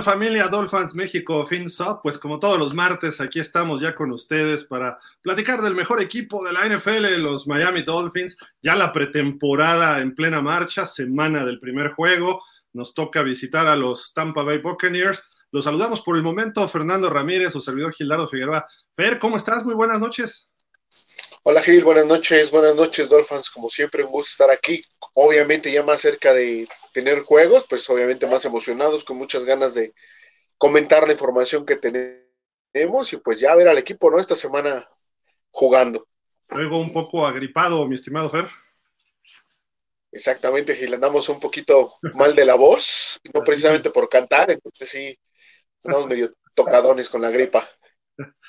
¿Qué tal familia Dolphins México FinSop? Pues como todos los martes, aquí estamos ya con ustedes para platicar del mejor equipo de la NFL, los Miami Dolphins. Ya la pretemporada en plena marcha, semana del primer juego. Nos toca visitar a los Tampa Bay Buccaneers. Los saludamos por el momento, Fernando Ramírez, su servidor Gildardo Figueroa. Fer, ¿cómo estás? Muy buenas noches. Hola Gil, buenas noches, buenas noches Dolphins, como siempre un gusto estar aquí, obviamente ya más cerca de tener juegos, pues obviamente más emocionados, con muchas ganas de comentar la información que tenemos y pues ya ver al equipo, ¿no? Esta semana jugando. Luego un poco agripado, mi estimado Fer. Exactamente, Gil, andamos un poquito mal de la voz, no precisamente por cantar, entonces sí, andamos medio tocadones con la gripa.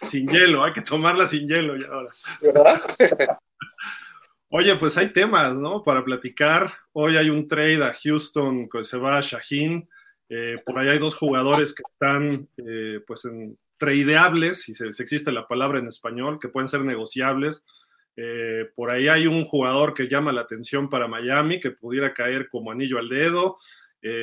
sin hielo, hay que tomarla sin hielo ya ahora. ¿Verdad? Oye, pues hay temas, ¿no? Para platicar. Hoy hay un trade a Houston que se va a Shaheen. Eh, por ahí hay dos jugadores que están, eh, pues, en tradeables, si, se, existe la palabra en español, que pueden ser negociables. Eh, por ahí hay un jugador que llama la atención para Miami, que pudiera caer como anillo al dedo.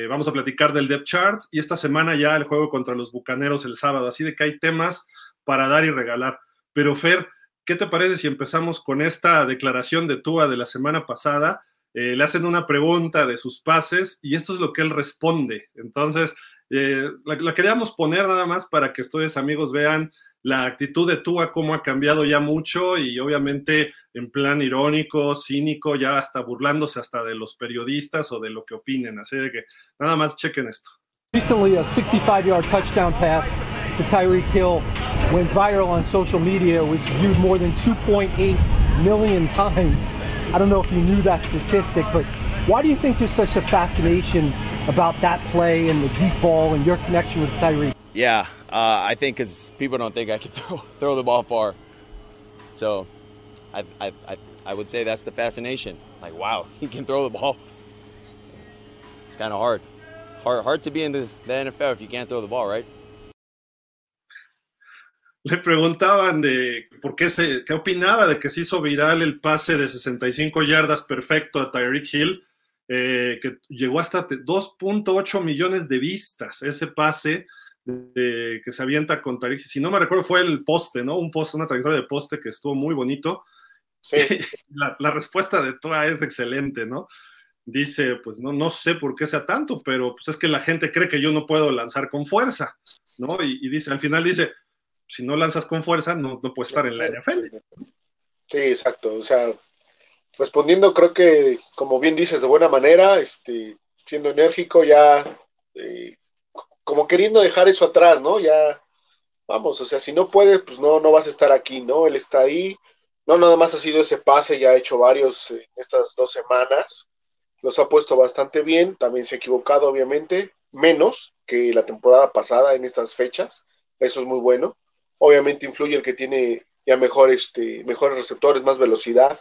vamos a platicar del depth chart y esta semana ya el juego contra los Bucaneros el sábado. Así de que hay temas para dar y regalar. Pero Fer, ¿qué te parece si empezamos con esta declaración de Tua de la semana pasada? Eh, le hacen una pregunta de sus pases y esto es lo que él responde. Entonces, eh, la, queríamos poner nada más para que ustedes amigos vean la actitud de Tua, cómo ha cambiado ya mucho y obviamente en plan irónico, cínico, ya hasta burlándose hasta de los periodistas o de lo que opinen. Así que nada más chequen esto. Recently a 65-yard touchdown pass to Tyreek Hill went viral on social media. It was viewed more than 2.8 million times. I don't know if you knew that statistic, but why do you think there's such a fascination about that play and the deep ball and your connection with Tyreek? Yeah, uh, I think because people don't think I can throw, throw the ball far. So I, I, I, I would say that's the fascination. Like, wow, he can throw the ball. It's kind of hard. Hard, hard to be in the, the NFL if you can't throw the ball, right? Le preguntaban de por qué se, qué opinaba de que se hizo viral el pase de 65 yardas perfecto a Tyreek Hill, eh, que llegó hasta 2.8 millones de vistas ese pase de, que se avienta con Tyreek. Si no me recuerdo, fue el poste, ¿no? Un poste, una trayectoria de poste que estuvo muy bonito. Sí. la, la, respuesta de Tua es excelente, ¿no? Dice, pues no, no sé por qué sea tanto, pero pues es que la gente cree que yo no puedo lanzar con fuerza, ¿no? Y, y dice, al final dice, si no lanzas con fuerza, no, no puedes estar en la NFL. Sí, exacto. O sea, respondiendo, creo que, como bien dices, de buena manera, este, siendo enérgico, ya eh, como queriendo dejar eso atrás, ¿no? Ya, vamos, o sea, si no puedes, pues no, no vas a estar aquí, ¿no? Él está ahí. No, nada más ha sido ese pase, ya ha hecho varios en estas dos semanas. Los ha puesto bastante bien, también se ha equivocado, obviamente, menos que la temporada pasada en estas fechas. Eso es muy bueno. Obviamente influye el que tiene ya mejor, este, mejores receptores, más velocidad.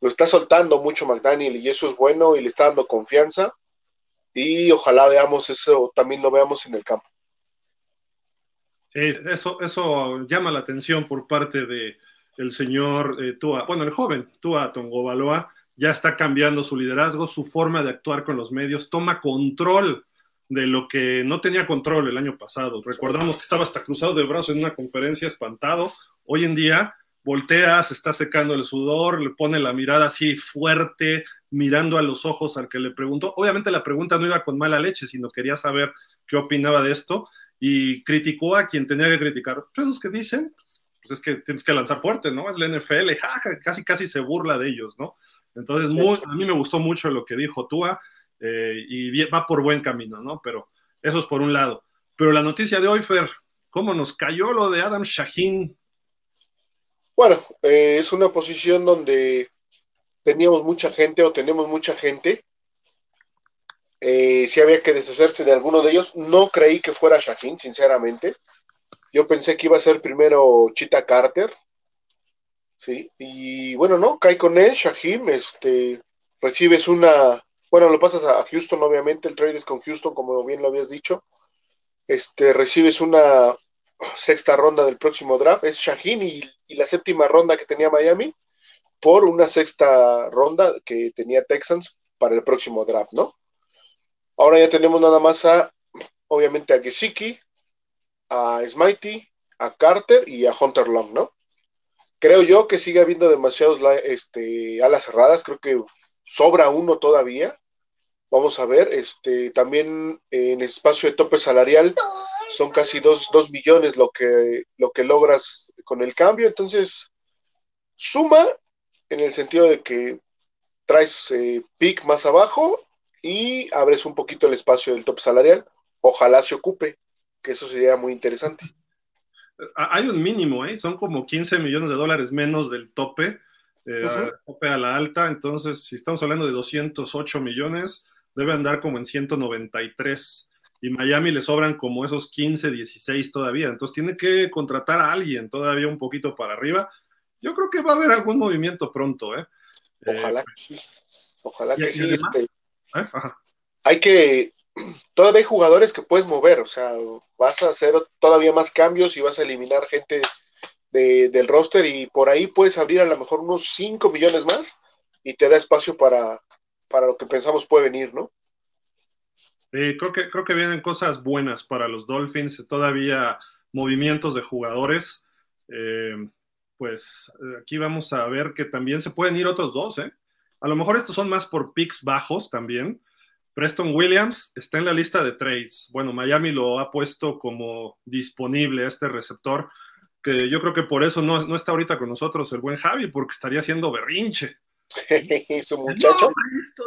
Lo está soltando mucho McDaniel y eso es bueno y le está dando confianza. Y ojalá veamos eso, también lo veamos en el campo. Sí, eso, eso llama la atención por parte de el señor eh, Tua, bueno, el joven Tua Tongobaloa ya está cambiando su liderazgo, su forma de actuar con los medios, toma control de lo que no tenía control el año pasado. Recordamos que estaba hasta cruzado de brazos en una conferencia espantado. Hoy en día voltea, se está secando el sudor, le pone la mirada así fuerte, mirando a los ojos al que le preguntó. Obviamente la pregunta no iba con mala leche, sino quería saber qué opinaba de esto y criticó a quien tenía que criticar. Pues esos que dicen, pues es que tienes que lanzar fuerte, ¿no? Es la NFL, casi casi se burla de ellos, ¿no? Entonces, a mí me gustó mucho lo que dijo Tua. Eh, y va por buen camino, ¿no? Pero eso es por un lado. Pero la noticia de hoy, Fer, ¿cómo nos cayó lo de Adam Shaheen? Bueno, eh, es una posición donde teníamos mucha gente o tenemos mucha gente. Eh, si había que deshacerse de alguno de ellos, no creí que fuera Shaheen, sinceramente. Yo pensé que iba a ser primero Chita Carter. Sí, y bueno, no, cae con él, Shaheen, este, recibes una bueno, lo pasas a Houston, obviamente, el trade es con Houston, como bien lo habías dicho. Este, recibes una sexta ronda del próximo draft, es Shaheen y, la séptima ronda que tenía Miami por una sexta ronda que tenía Texans para el próximo draft, ¿no? Ahora ya tenemos nada más a obviamente a Gesicki, a Smitey, a Carter y a Hunter Long, ¿no? Creo yo que sigue habiendo demasiados este, alas cerradas, creo que sobra uno todavía. Vamos a ver, este, también en espacio de tope salarial son casi dos, millones lo que, lo que logras con el cambio, entonces suma en el sentido de que traes eh, pick más abajo y abres un poquito el espacio del top salarial. Ojalá se ocupe, que eso sería muy interesante. Hay un mínimo, ¿eh? son como 15 millones de dólares menos del tope, eh, tope a la alta. Entonces, si estamos hablando de 208 millones, debe andar como en 193. Y Miami le sobran como esos 15, 16 todavía. Entonces, tiene que contratar a alguien todavía un poquito para arriba. Yo creo que va a haber algún movimiento pronto, ¿eh? Ojalá eh, que sí. Ojalá que sí. este, ¿Eh? Hay que. Todavía hay jugadores que puedes mover, o sea, vas a hacer todavía más cambios y vas a eliminar gente del roster y por ahí puedes abrir a lo mejor unos 5 millones más y te da espacio para, para lo que pensamos puede venir, ¿no? creo, que, creo que vienen cosas buenas para los Dolphins, todavía movimientos de jugadores. Eh, pues aquí vamos a ver que también se pueden ir otros dos, ¿eh? A lo mejor estos son más por picks bajos también. Preston Williams está en la lista de trades. Bueno, Miami lo ha puesto como disponible este receptor, que yo creo que por eso no, está ahorita con nosotros el buen Javi, porque estaría haciendo berrinche. Su muchacho.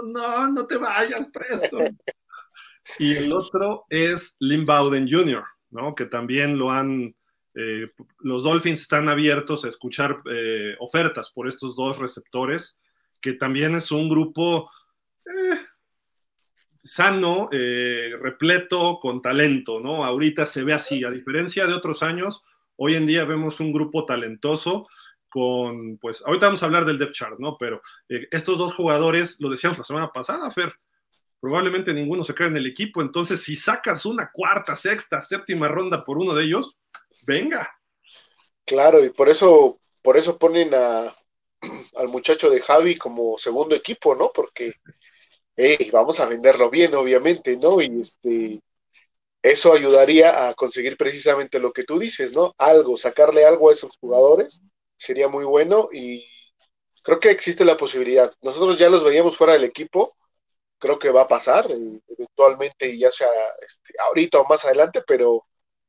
No, no, te vayas, Preston. y el otro es Lynn Bowden Jr., ¿no? Que también lo han. Eh, los Dolphins están abiertos a escuchar eh, ofertas por estos dos receptores que también es un grupo eh, sano, repleto, con talento, ¿no? Ahorita se ve así, a diferencia de otros años, hoy en día vemos un grupo talentoso con, pues, ahorita vamos a hablar del depth chart, ¿no? Pero eh, estos dos jugadores, lo decíamos la semana pasada, Fer, probablemente ninguno se quede en el equipo, entonces si sacas una cuarta, sexta, séptima ronda por uno de ellos, venga. Claro, y por eso, por eso ponen a, al muchacho de Javi como segundo equipo, ¿no? Porque vamos a venderlo bien, obviamente, ¿no? Y este, eso ayudaría a conseguir precisamente lo que tú dices, ¿no? Algo, sacarle algo a esos jugadores sería muy bueno y creo que existe la posibilidad. Nosotros ya los veíamos fuera del equipo, creo que va a pasar eh, eventualmente, ya sea este, ahorita o más adelante, pero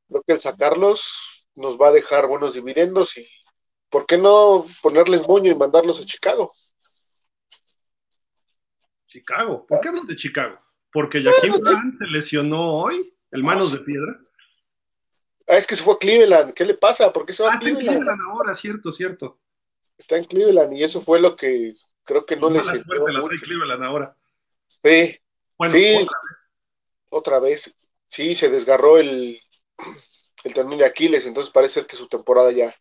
creo que el sacarlos nos va a dejar buenos dividendos y ¿por qué no ponerles moño y mandarlos a Chicago? Chicago, ¿por qué hablas de Chicago? Porque Jaquim Grant se lesionó hoy, el manos de piedra. Ah, es que se fue a Cleveland, ¿qué le pasa? ¿Por qué se va a ah, Cleveland? Está en Cleveland ahora, cierto, cierto. Está en Cleveland y eso fue lo que creo que no le sirvió la mucho. Cleveland ahora. Sí, bueno, sí, otra vez. otra vez. Sí, se desgarró el, el tendón de Aquiles, entonces parece que su temporada ya,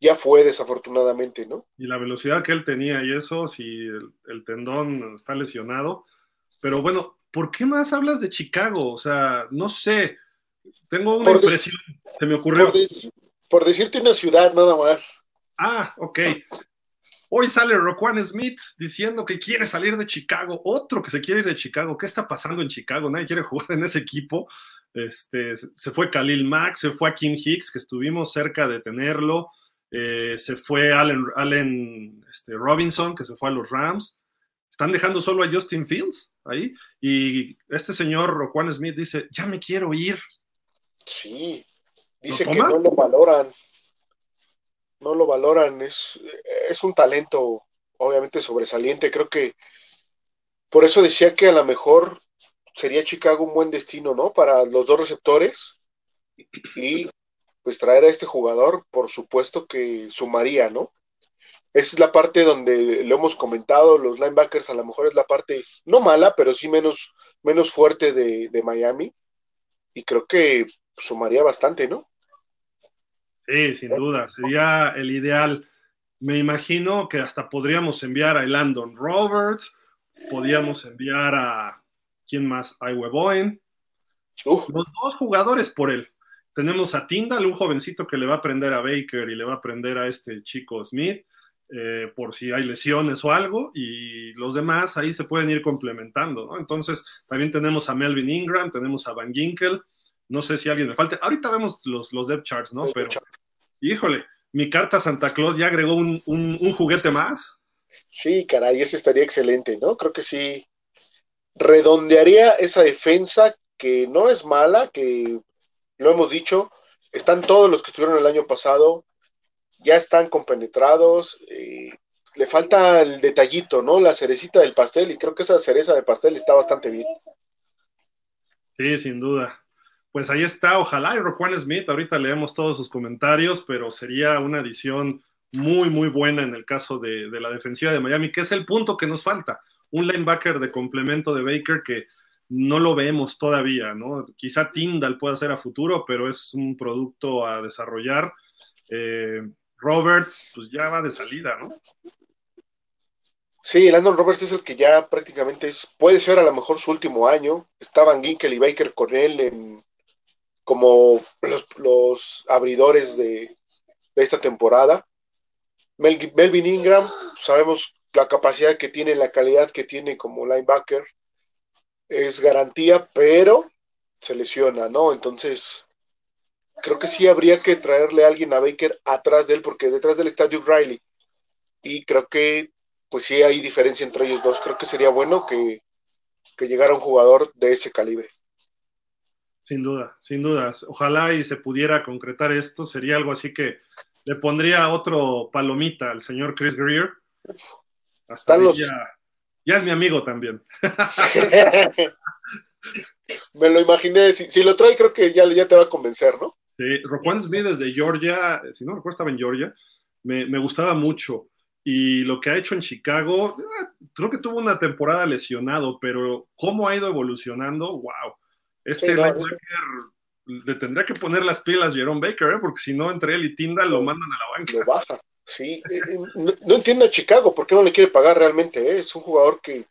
ya fue desafortunadamente, ¿no? Y la velocidad que él tenía y eso, si el, tendón está lesionado. Pero bueno, ¿por qué más hablas de Chicago? O sea, no sé, tengo una impresión, se me ocurrió. Por, decirte una ciudad nada más. Ah, ok. Hoy sale Roquan Smith diciendo que quiere salir de Chicago, otro que se quiere ir de Chicago. ¿Qué está pasando en Chicago? Nadie quiere jugar en ese equipo. Este, se fue Khalil Mack, se fue a Kim Hicks, que estuvimos cerca de tenerlo. Eh, se fue Allen, Allen este, Robinson, que se fue a los Rams. Están dejando solo a Justin Fields ahí. Y este señor Roquan Smith dice, ya me quiero ir. Sí, dice que no lo valoran. No lo valoran. Es, es un talento obviamente sobresaliente. Creo que por eso decía que a lo mejor sería Chicago un buen destino, ¿no? Para los dos receptores. Y pues traer a este jugador, por supuesto que sumaría, ¿no? Esa es la parte donde lo hemos comentado, los linebackers a lo mejor es la parte no mala, pero sí menos, menos fuerte de, Miami. Y creo que sumaría bastante, ¿no? Sí, sin duda, sería el ideal. Me imagino que hasta podríamos enviar a Landon Roberts, podríamos enviar a, ¿quién más? A Bowen. Los dos jugadores por él. Tenemos a Tyndall, un jovencito que le va a aprender a Baker y le va a aprender a este chico Smith, eh, por si hay lesiones o algo, y los demás ahí se pueden ir complementando, ¿no? Entonces, también tenemos a Melvin Ingram, tenemos a Van Ginkel, No sé si alguien me falte. Ahorita vemos los, los depth charts, ¿no? Pero, híjole, mi carta Santa Claus ya agregó un, un, juguete más. Sí, caray, ese estaría excelente, ¿no? Creo que sí. Redondearía esa defensa que no es mala, que lo hemos dicho, están todos los que estuvieron el año pasado, ya están compenetrados, eh, le falta el detallito, ¿no? La cerecita del pastel, y creo que esa cereza de pastel está bastante bien. Sí, sin duda. Pues ahí está, ojalá y Roquan Smith, ahorita leemos todos sus comentarios, pero sería una adición muy, muy buena en el caso de, de la defensiva de Miami, que es el punto que nos falta. Un linebacker de complemento de Baker que no lo vemos todavía, ¿no? Quizá Tyndall pueda ser a futuro, pero es un producto a desarrollar. Eh, Roberts, pues ya va de salida, ¿no? Sí, Landon Roberts es el que ya prácticamente es, puede ser a lo mejor su último año. Estaban Ginkel y Baker con él en, como los, abridores de, esta temporada. Melvin Ingram, sabemos la capacidad que tiene, la calidad que tiene como linebacker es garantía, pero se lesiona, ¿no? Entonces, creo que sí habría que traerle a alguien a Baker atrás de él, porque detrás del está Duke Riley. Y creo que, pues sí hay diferencia entre ellos dos. Creo que sería bueno que, llegara un jugador de ese calibre. Sin duda, sin duda. Ojalá y se pudiera concretar esto. Sería algo así que le pondría otro palomita al señor Chris Greer. Hasta los, ya es mi amigo también. Me lo imaginé. Si, lo trae, creo que ya, ya te va a convencer, ¿no? Sí, Roquan Smith desde Georgia, si no recuerdo, estaba en Georgia, me, gustaba mucho. Y lo que ha hecho en Chicago, ah, creo que tuvo una temporada lesionado, pero cómo ha ido evolucionando, wow. Este le tendría que poner las pilas Jerome Baker, ¿eh? porque si no, entre él y Tinda lo mandan a la banca. Lo baja. Sí, eh, eh, no, entiendo a Chicago, ¿por qué no le quiere pagar realmente? Eh? Es un jugador que,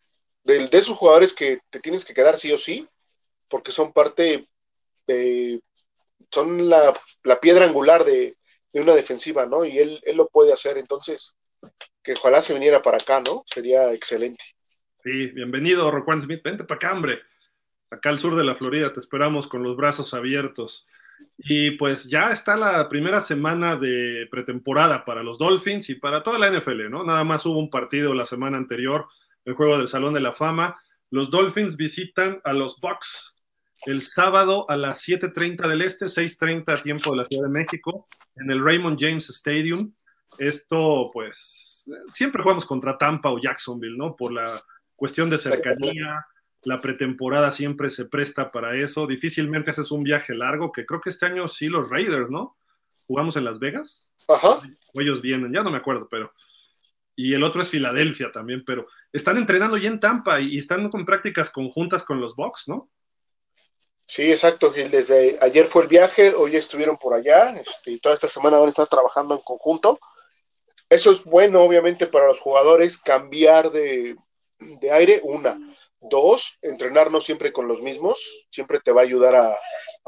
de, de, esos jugadores que te tienes que quedar sí o sí, porque son parte, de, son la, piedra angular de, una defensiva, ¿no? Y él, él lo puede hacer, entonces, que ojalá se viniera para acá, ¿no? Sería excelente. Sí, bienvenido, Roquan Smith, vente para acá, hombre. Acá al sur de la Florida, te esperamos con los brazos abiertos. Y pues ya está la primera semana de pretemporada para los Dolphins y para toda la NFL, ¿no? Nada más hubo un partido la semana anterior, el juego del Salón de la Fama. Los Dolphins visitan a los Bucks el sábado a las 7:30 del Este, 6:30 a tiempo de la Ciudad de México, en el Raymond James Stadium. Esto, pues, siempre jugamos contra Tampa o Jacksonville, ¿no? Por la cuestión de cercanía, la pretemporada siempre se presta para eso. Difícilmente haces un viaje largo, que creo que este año sí los Raiders, ¿no? Jugamos en Las Vegas. Ajá. O ellos vienen, ya no me acuerdo, pero. Y el otro es Filadelfia también, pero están entrenando ya en Tampa y están con prácticas conjuntas con los Bucks, ¿no? Sí, exacto, Gil. Desde ayer fue el viaje, hoy estuvieron por allá este, y toda esta semana van a estar trabajando en conjunto. Eso es bueno, obviamente, para los jugadores, cambiar de, de aire, una. Dos, entrenarnos siempre con los mismos, siempre te va a ayudar a,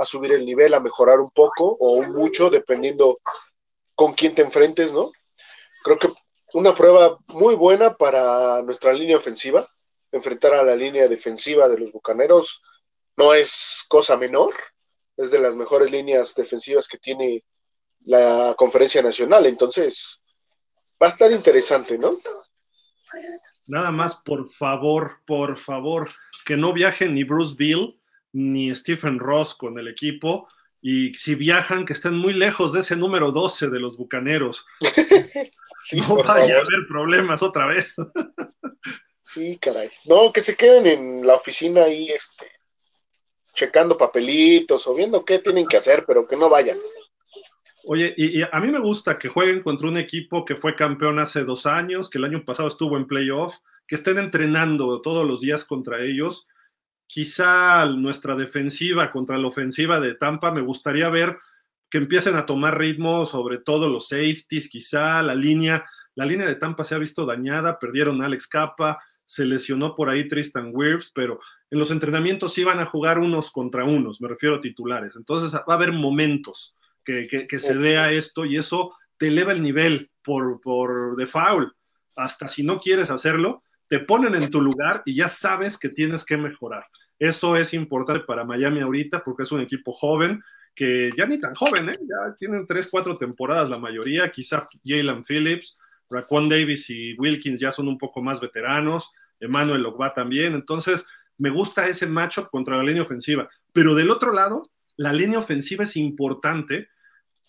subir el nivel, a mejorar un poco o mucho, dependiendo con quién te enfrentes, ¿no? Creo que una prueba muy buena para nuestra línea ofensiva, enfrentar a la línea defensiva de los Bucaneros no es cosa menor, es de las mejores líneas defensivas que tiene la conferencia nacional, entonces va a estar interesante, ¿no? Nada más, por favor, por favor, que no viajen ni Bruce Bill ni Stephen Ross con el equipo. Y si viajan, que estén muy lejos de ese número 12 de los bucaneros. no vaya a haber problemas otra vez. sí, caray. No, que se queden en la oficina ahí, este, checando papelitos o viendo qué tienen que hacer, pero que no vayan. Oye, y, a mí me gusta que jueguen contra un equipo que fue campeón hace dos años, que el año pasado estuvo en playoff, que estén entrenando todos los días contra ellos. Quizá nuestra defensiva contra la ofensiva de Tampa, me gustaría ver que empiecen a tomar ritmo, sobre todo los safeties, quizá la línea. La línea de Tampa se ha visto dañada, perdieron a Alex Capa, se lesionó por ahí Tristan Wirfs, pero en los entrenamientos iban a jugar unos contra unos, me refiero a titulares. Entonces va a haber momentos que, se vea esto y eso te eleva el nivel por, por default. Hasta si no quieres hacerlo, te ponen en tu lugar y ya sabes que tienes que mejorar. Eso es importante para Miami ahorita porque es un equipo joven que ya ni tan joven, ¿eh? ya tienen tres, cuatro temporadas la mayoría, quizá Jalen Phillips, Raquan Davis y Wilkins ya son un poco más veteranos, Emmanuel Ogba también, entonces me gusta ese matchup contra la línea ofensiva, pero del otro lado, la línea ofensiva es importante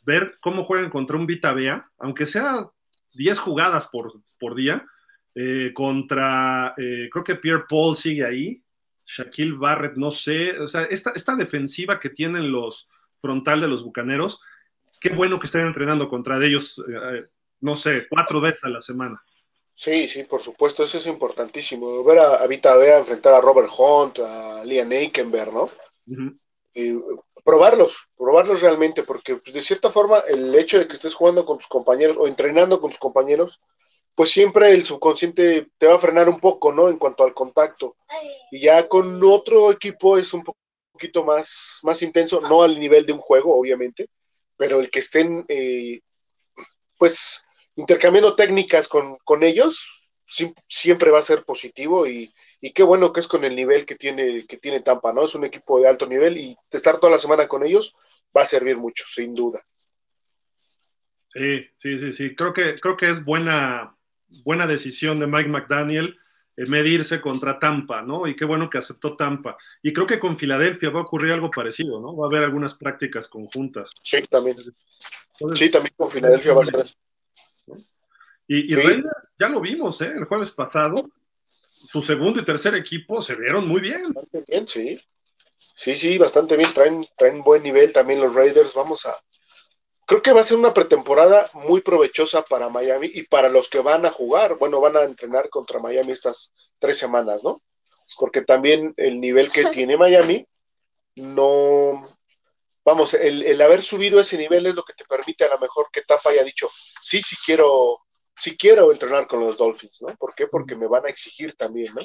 ver cómo juegan contra un Vita Bea, aunque sea 10 jugadas por, por día, eh, contra, eh, creo que Pierre Paul sigue ahí, Shaquille Barrett, no sé, o sea, esta, esta defensiva que tienen los frontal de los Bucaneros, qué bueno que estén entrenando contra ellos, eh, no sé, cuatro veces a la semana. Sí, sí, por supuesto, eso es importantísimo. Ver a, a Vita Bea enfrentar a Robert Hunt, a Liam Eikenberg, ¿no? Y probarlos, probarlos realmente, porque pues, de cierta forma el hecho de que estés jugando con tus compañeros o entrenando con tus compañeros, pues siempre el subconsciente te va a frenar un poco, ¿no? En cuanto al contacto. Y ya con otro equipo es un poquito más, más intenso, no al nivel de un juego, obviamente, pero el que estén, eh, pues, intercambiando técnicas con, con ellos, siempre va a ser positivo y, y, qué bueno que es con el nivel que tiene, que tiene Tampa, ¿no? Es un equipo de alto nivel y estar toda la semana con ellos va a servir mucho, sin duda. Sí, sí, sí, sí. Creo que, creo que es buena, buena decisión de Mike McDaniel eh, medirse contra Tampa, ¿no? Y qué bueno que aceptó Tampa. Y creo que con Filadelfia va a ocurrir algo parecido, ¿no? Va a haber algunas prácticas conjuntas. Sí, también. sí, también con Filadelfia va a ser así. Y, y sí. ya lo vimos, ¿eh? El jueves pasado, su segundo y tercer equipo se vieron muy bien. Bastante bien, sí. Sí, sí, bastante bien. Traen, traen buen nivel también los Raiders. Vamos a, creo que va a ser una pretemporada muy provechosa para Miami y para los que van a jugar, bueno, van a entrenar contra Miami estas tres semanas, ¿no? Porque también el nivel que tiene Miami, no, vamos, el, el, haber subido ese nivel es lo que te permite a lo mejor que Tapa haya dicho, sí, sí quiero, sí quiero entrenar con los Dolphins, ¿no? ¿Por qué? Porque me van a exigir también, ¿no?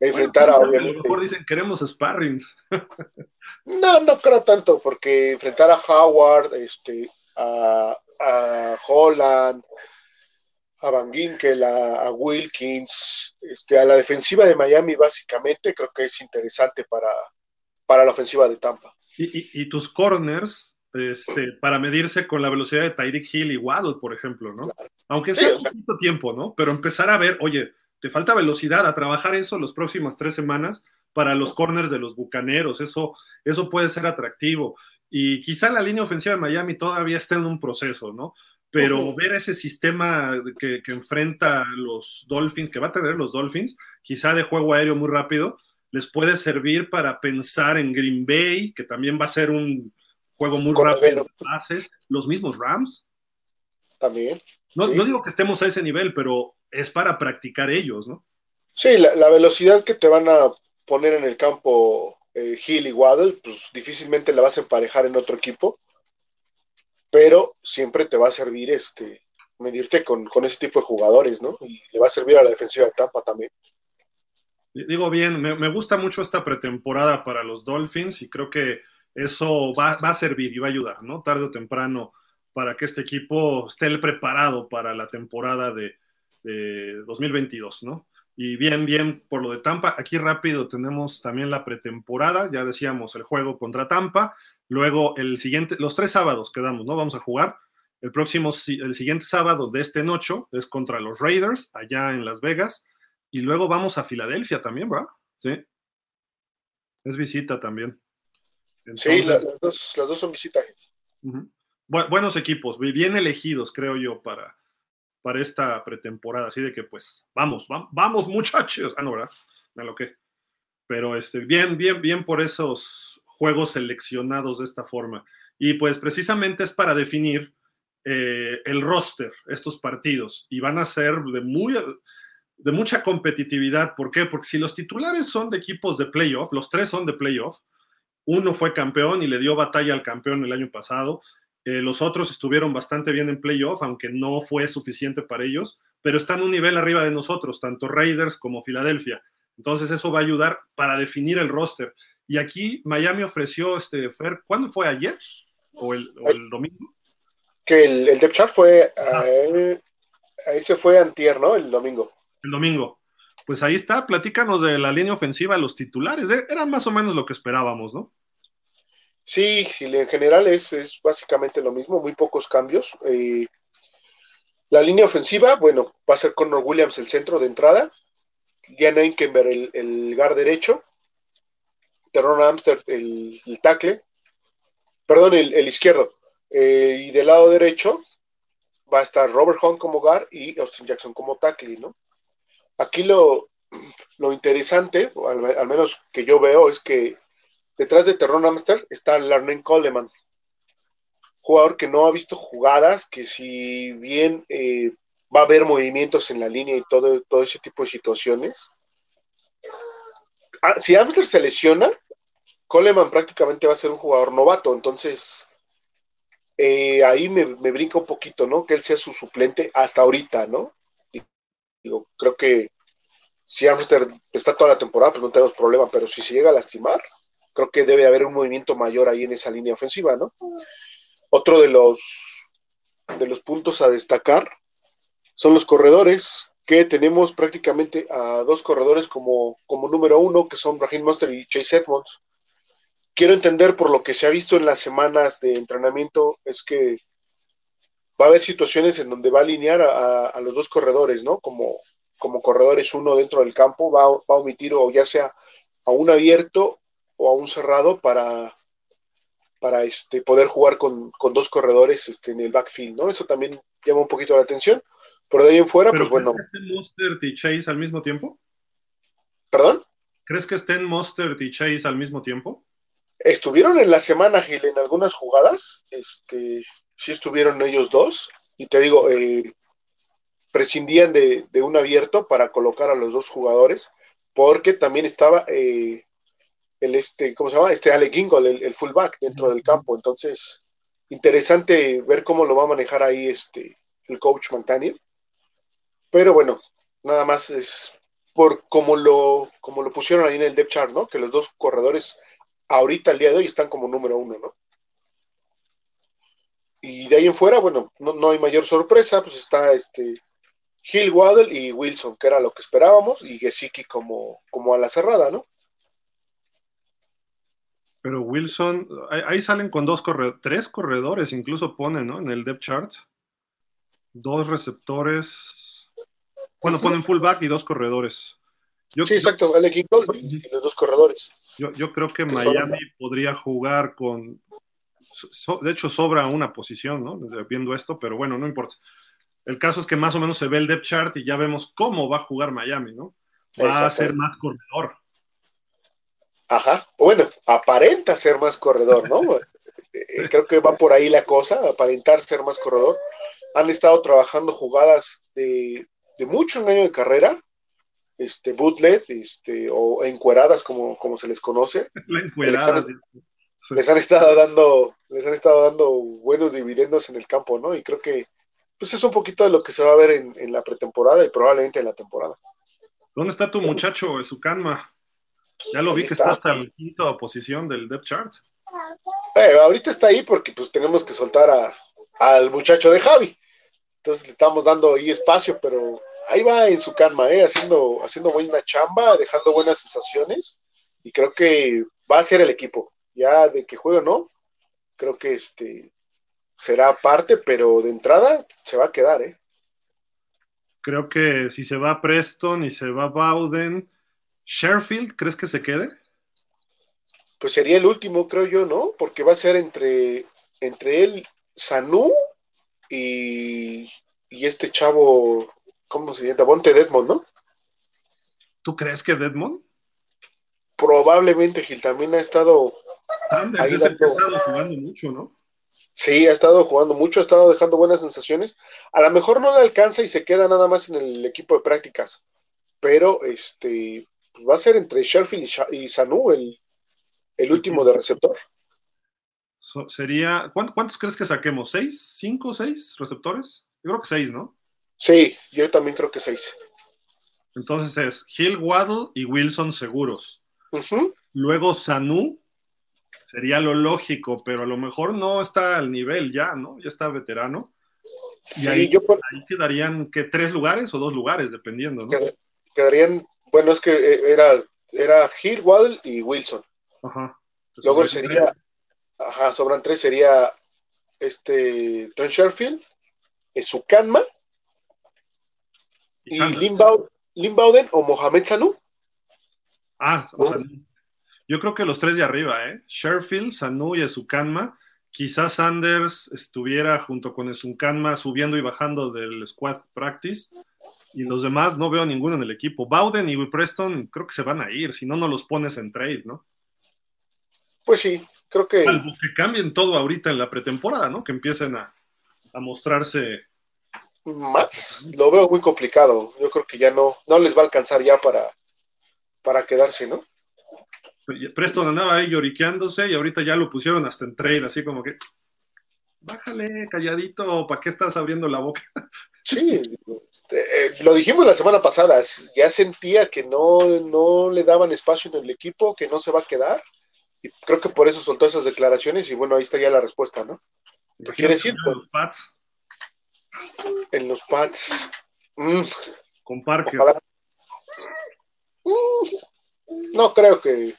enfrentar bueno, a obviamente. A lo mejor dicen queremos sparrings. no, no creo tanto, porque enfrentar a Howard, este, a, a Holland, a Van Ginkel, a, a, Wilkins, este, a la defensiva de Miami básicamente, creo que es interesante para, para la ofensiva de Tampa. Y, y, y tus corners, este, para medirse con la velocidad de Tyreek Hill y Waddle, por ejemplo, ¿no? Claro. Aunque sea sí, o sea, poquito tiempo, ¿no? Pero empezar a ver, oye, te falta velocidad, a trabajar eso las próximas tres semanas para los corners de los bucaneros, eso, eso puede ser atractivo. Y quizá la línea ofensiva de Miami todavía está en un proceso, ¿no? Pero uh -huh. ver ese sistema que, que, enfrenta los Dolphins, que va a tener los Dolphins, quizá de juego aéreo muy rápido, les puede servir para pensar en Green Bay, que también va a ser un juego muy Con rápido pases, los mismos Rams. También. No, sí. no, digo que estemos a ese nivel, pero es para practicar ellos, ¿no? Sí, la, la velocidad que te van a poner en el campo eh, Hill y Waddle, pues difícilmente la vas a emparejar en otro equipo, pero siempre te va a servir este medirte con, con, ese tipo de jugadores, ¿no? Y le va a servir a la defensiva de Tampa también. Digo bien, me, me gusta mucho esta pretemporada para los Dolphins y creo que eso va, va, a servir y va a ayudar, ¿no? Tarde o temprano para que este equipo esté preparado para la temporada de, de 2022, ¿no? Y bien, bien por lo de Tampa. Aquí rápido tenemos también la pretemporada. Ya decíamos el juego contra Tampa. Luego el siguiente, los tres sábados quedamos, ¿no? Vamos a jugar. El próximo, el siguiente sábado de este noche es contra los Raiders, allá en Las Vegas. Y luego vamos a Filadelfia también, ¿verdad? Sí. Es visita también. Entonces, sí, la, las, dos, las, dos, son. Uh -huh. Bu buenos equipos, bien elegidos, creo yo, para, para esta pretemporada, así de que pues vamos, vamos, vamos muchachos, ah no, ¿verdad? Me lo que. Pero este, bien, bien, bien por esos juegos seleccionados de esta forma. Y pues precisamente es para definir eh, el roster, estos partidos, y van a ser de, muy, de mucha competitividad. ¿Por qué? Porque si los titulares son de equipos de playoff, los tres son de playoff, uno fue campeón y le dio batalla al campeón el año pasado, eh, los otros estuvieron bastante bien en playoff, aunque no fue suficiente para ellos, pero están un nivel arriba de nosotros, tanto Raiders como Filadelfia. Entonces eso va a ayudar para definir el roster. Y aquí Miami ofreció, este, Fer, ¿cuándo fue ayer? ¿O el, o el domingo? Que el, el depth chart fue, ah. eh, ahí se fue antier, ¿no? El domingo. El domingo. pues ahí está, platícanos de la línea ofensiva, los titulares, ¿eh? era más o menos lo que esperábamos, ¿no? Sí, en general es, es básicamente lo mismo, muy pocos cambios. Eh, la línea ofensiva, bueno, va a ser Connor Williams el centro de entrada, Jan Eikenberg el, el guard derecho, Terron Amster el, el tackle, perdón, el, el izquierdo, eh, y del lado derecho va a estar Robert Hunt como guard y Austin Jackson como tackle, ¿no? Aquí lo, lo interesante, al, menos que yo veo, es que detrás de Terron Amster está Larnen Coleman, jugador que no ha visto jugadas, que si bien eh, va a haber movimientos en la línea y todo, todo ese tipo de situaciones, ah, si Amster se lesiona, Coleman prácticamente va a ser un jugador novato, entonces eh, ahí me, me, brinca un poquito, ¿no? Que él sea su suplente hasta ahorita, ¿no? Digo, creo que si Amster está toda la temporada, pues no tenemos problema, pero si se llega a lastimar, creo que debe haber un movimiento mayor ahí en esa línea ofensiva, ¿no? Otro de los, de los puntos a destacar son los corredores, que tenemos prácticamente a dos corredores como, como número uno, que son Raheem Monster y Chase Edmonds. Quiero entender por lo que se ha visto en las semanas de entrenamiento, es que va a haber situaciones en donde va a alinear a, los dos corredores, ¿no? Como, como corredores uno dentro del campo, va, va, a omitir o ya sea a un abierto o a un cerrado para, para este, poder jugar con, con, dos corredores este, en el backfield, ¿no? Eso también llama un poquito la atención. Pero de ahí en fuera, pues bueno. ¿Crees que estén Mostert y Chase al mismo tiempo? ¿Perdón? ¿Crees que estén Mostert y Chase al mismo tiempo? Estuvieron en la semana, Gil, en algunas jugadas. Este, sí estuvieron ellos dos. Y te digo, eh, prescindían de, de, un abierto para colocar a los dos jugadores, porque también estaba eh, el este, ¿cómo se llama? Este Ale Gingle, el, el, fullback dentro del campo. Entonces, interesante ver cómo lo va a manejar ahí este, el coach McDaniel. Pero bueno, nada más es por como lo, como lo pusieron ahí en el depth chart, ¿no? Que los dos corredores ahorita, el día de hoy, están como número uno, ¿no? Y de ahí en fuera, bueno, no, no hay mayor sorpresa, pues está este Hill Waddle y Wilson, que era lo que esperábamos, y Gesicki como, como a la cerrada, ¿no? Pero Wilson, ahí salen con dos corredores, tres corredores incluso ponen, ¿no? En el depth chart. Dos receptores. Bueno, ponen fullback y dos corredores. Yo, sí, exacto, el equipo y los dos corredores. Yo, yo creo que Miami podría jugar con. So, de hecho, sobra una posición, ¿no? Viendo esto, pero bueno, no importa. El caso es que más o menos se ve el depth chart y ya vemos cómo va a jugar Miami, ¿no? Va a ser más corredor. Ajá, bueno, aparenta ser más corredor, ¿no? Creo que va por ahí la cosa, aparentar ser más corredor. Han estado trabajando jugadas de, de mucho año de carrera, este, bootleg, este, o encueradas, como, como se les conoce. Les han, les han, estado dando, les han estado dando buenos dividendos en el campo, ¿no? Y creo que pues es un poquito de lo que se va a ver en, en la pretemporada y probablemente en la temporada. ¿Dónde está tu muchacho, Esukanma? Ya lo vi que está hasta la quinta posición del depth chart. Eh, ahorita está ahí porque pues tenemos que soltar a, al muchacho de Javi. Entonces le estamos dando ahí espacio, pero ahí va en su calma, eh, haciendo, haciendo buena chamba, dejando buenas sensaciones. Y creo que va a ser el equipo. Ya de que juegue o no, creo que este será parte, pero de entrada se va a quedar, eh. Creo que si se va Preston y se va Bowden, Sherfield, ¿crees que se quede? Pues sería el último, creo yo, ¿no? Porque va a ser entre, entre él, Sanu y, y este chavo, ¿cómo se llama? Bonte Dedmond, ¿no? ¿Tú crees que Dedmond? Probablemente Gil también ha estado Sanders ahí dando... ha estado jugando mucho, ¿no? Sí, ha estado jugando mucho, ha estado dejando buenas sensaciones. A lo mejor no le alcanza y se queda nada más en el equipo de prácticas, pero este pues va a ser entre Sherfield y Sanu el, el último de receptor. So, sería, ¿cuántos crees que saquemos? ¿Seis? ¿Cinco? ¿Seis receptores? Yo creo que seis, ¿no? Sí, yo también creo que seis. Entonces es Hill, Waddle y Wilson seguros. Uh -huh. Luego Sanu sería lo lógico, pero a lo mejor no está al nivel ya, ¿no? Ya está veterano. Sí, y ahí, yo por... ahí quedarían que tres lugares o dos lugares, dependiendo, ¿no? Quedarían bueno, es que eh, era, era Hill, Waddle y Wilson. Ajá. Luego sería, ajá, sobran tres, sería este Trent Sherfield, Esukanma y, y Bowden o Mohamed Sanu. Ah, o sea, yo creo que los tres de arriba, ¿eh? Sherfield, Sanu y Esukanma. Quizás Sanders estuviera junto con Esukanma subiendo y bajando del squad practice. Y los demás no veo ninguno en el equipo. Bowden y Preston creo que se van a ir, si no, no los pones en trade, ¿no? Pues sí, creo que. que cambien todo ahorita en la pretemporada, ¿no? Que empiecen a, a mostrarse. Más, lo veo muy complicado. Yo creo que ya no, no les va a alcanzar ya para, para quedarse, ¿no? Preston andaba ahí lloriqueándose y ahorita ya lo pusieron hasta en trade, así como que, bájale, calladito, ¿para qué estás abriendo la boca? Sí, eh, lo dijimos la semana pasada, ya sentía que no, no le daban espacio en el equipo, que no se va a quedar, y creo que por eso soltó esas declaraciones, y bueno, ahí está ya la respuesta, ¿no? ¿Qué quiere decir? En los pads. En los pads. Mm, Con Parker. Mm, no creo que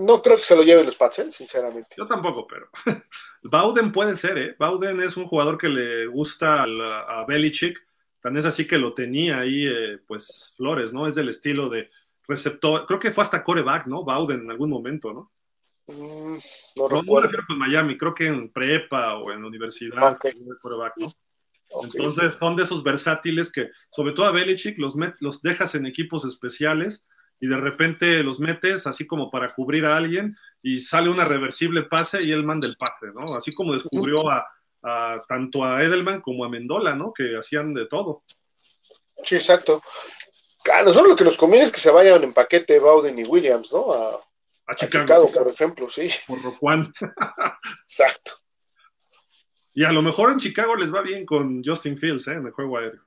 no creo que se lo lleven los Pats, ¿eh? sinceramente. Yo tampoco, pero Bowden puede ser, ¿eh? Bowden es un jugador que le gusta a, Belichick, tan es así que lo tenía ahí, eh, pues, Flores, ¿no? Es del estilo de receptor, creo que fue hasta coreback, ¿no? Bowden en algún momento, ¿no? Mm, no, recuerdo. en Miami, creo que en prepa o en universidad, coreback, ¿no? Entonces son de esos versátiles que, sobre todo a Belichick, los, los dejas en equipos especiales y de repente los metes así como para cubrir a alguien y sale una reversible pase y él manda el pase, ¿no? Así como descubrió a, tanto a Edelman como a Mendola, ¿no? Que hacían de todo. Sí, exacto. A nosotros lo que nos conviene es que se vayan en paquete Bowden y Williams, ¿no? A, Chicago, por ejemplo, sí. Por Roquan. exacto. Y a lo mejor en Chicago les va bien con Justin Fields, ¿eh? En el juego aéreo.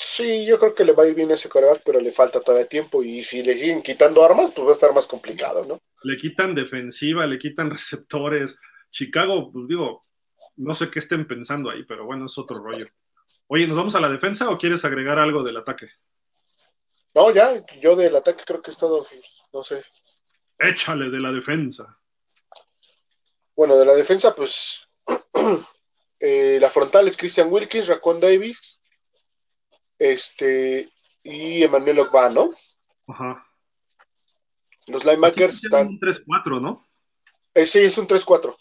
Sí, yo creo que le va a ir bien ese coreback, pero le falta todavía tiempo y si le siguen quitando armas, pues va a estar más complicado, ¿no? Le quitan defensiva, le quitan receptores. Chicago, pues digo, no sé qué estén pensando ahí, pero bueno, es otro rollo. Oye, ¿nos vamos a la defensa o quieres agregar algo del ataque? No, ya, yo del ataque creo que es todo, no sé. Échale de la defensa. Bueno, de la defensa, pues eh, la frontal es Christian Wilkins, Racon Davis, este, y Emmanuel Ogba, ¿no? Ajá. Los linebackers están. Un 3-4, ¿no? Eh, sí, es un 3-4.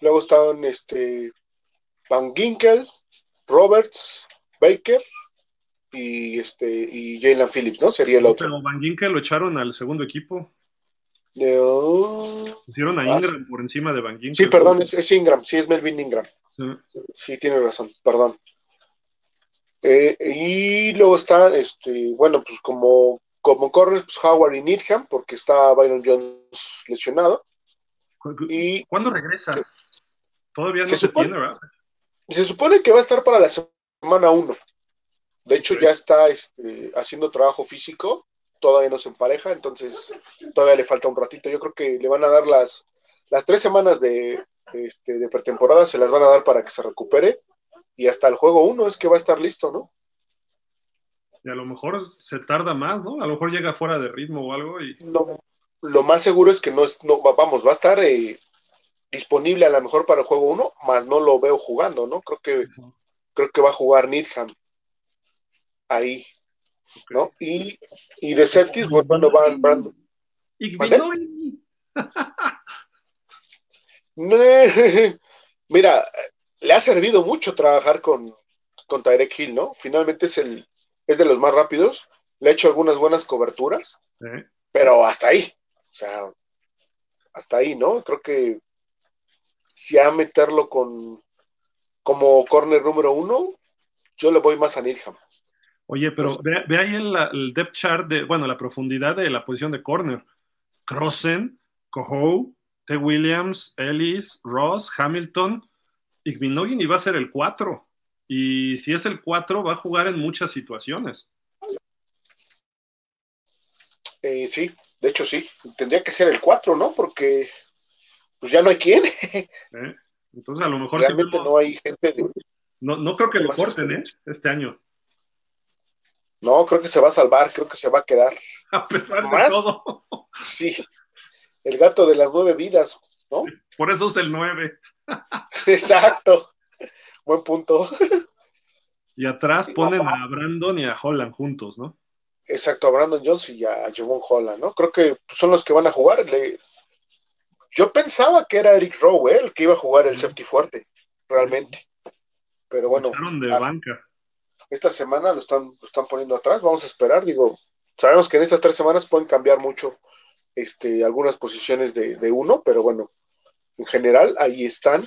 Luego están este, Van Ginkel, Roberts, Baker y este y Jalen Phillips, ¿no? Sería el otro. Pero Van Ginkel lo echaron al segundo equipo. De, Pusieron a ah, Ingram por encima de Van Ginkel. Sí, perdón, es, es, Ingram, sí, es Melvin Ingram. Sí, sí tiene razón, perdón. Eh, y luego está, este, bueno, pues como, como corners, pues Howard y Needham, porque está Byron Jones lesionado. Y, ¿Cuándo regresa? Todavía no se, tiene, ¿verdad? Se supone que va a estar para la semana 1. De hecho, ya está este, haciendo trabajo físico, todavía no se empareja, entonces todavía le falta un ratito. Yo creo que le van a dar las, las tres semanas de, este, de pretemporada, se las van a dar para que se recupere y hasta el juego uno es que va a estar listo, ¿no? Y a lo mejor se tarda más, ¿no? A lo mejor llega fuera de ritmo o algo y... No, lo más seguro es que no es, no, vamos, va a estar eh, disponible a lo mejor para el juego uno, más no lo veo jugando, ¿no? Creo que, creo que va a jugar Needham ahí, ¿no? Y, y de pues, bueno, van Brandon. Mira, le ha servido mucho trabajar con, con Tyrek Hill, ¿no? Finalmente es, el, es de los más rápidos, le ha hecho algunas buenas coberturas, pero hasta ahí, o sea, hasta ahí, ¿no? Creo que ya meterlo con como corner número uno, yo le voy más a Needham. Oye, pero ve, ahí el, depth chart de, bueno, la profundidad de la posición de corner. Crossen, Coho, T. Williams, Ellis, Ross, Hamilton, Igminogin iba a ser el 4. Y si es el 4, va a jugar en muchas situaciones. Eh, sí, de hecho sí. Tendría que ser el 4, ¿no? Porque pues ya no hay quien. ¿Eh? Entonces a lo mejor... Realmente no hay gente No, no creo que lo corten, ¿eh? Este año. No, creo que se va a salvar, creo que se va a quedar. A pesar de todo. Sí, el gato de las nueve vidas, ¿no? por eso es el nueve. Exacto, buen punto. Y atrás ponen a Brandon y a Holland juntos, ¿no? Exacto, a Brandon Jones y a Javon Holland, ¿no? Creo que son los que van a jugar. Yo pensaba que era Eric Rowe, ¿eh? el que iba a jugar el safety fuerte, realmente. Pero bueno. De banca. Esta semana lo están, lo están poniendo atrás, vamos a esperar, digo, sabemos que en estas tres semanas pueden cambiar mucho este, algunas posiciones de, de uno, pero bueno, en general ahí están.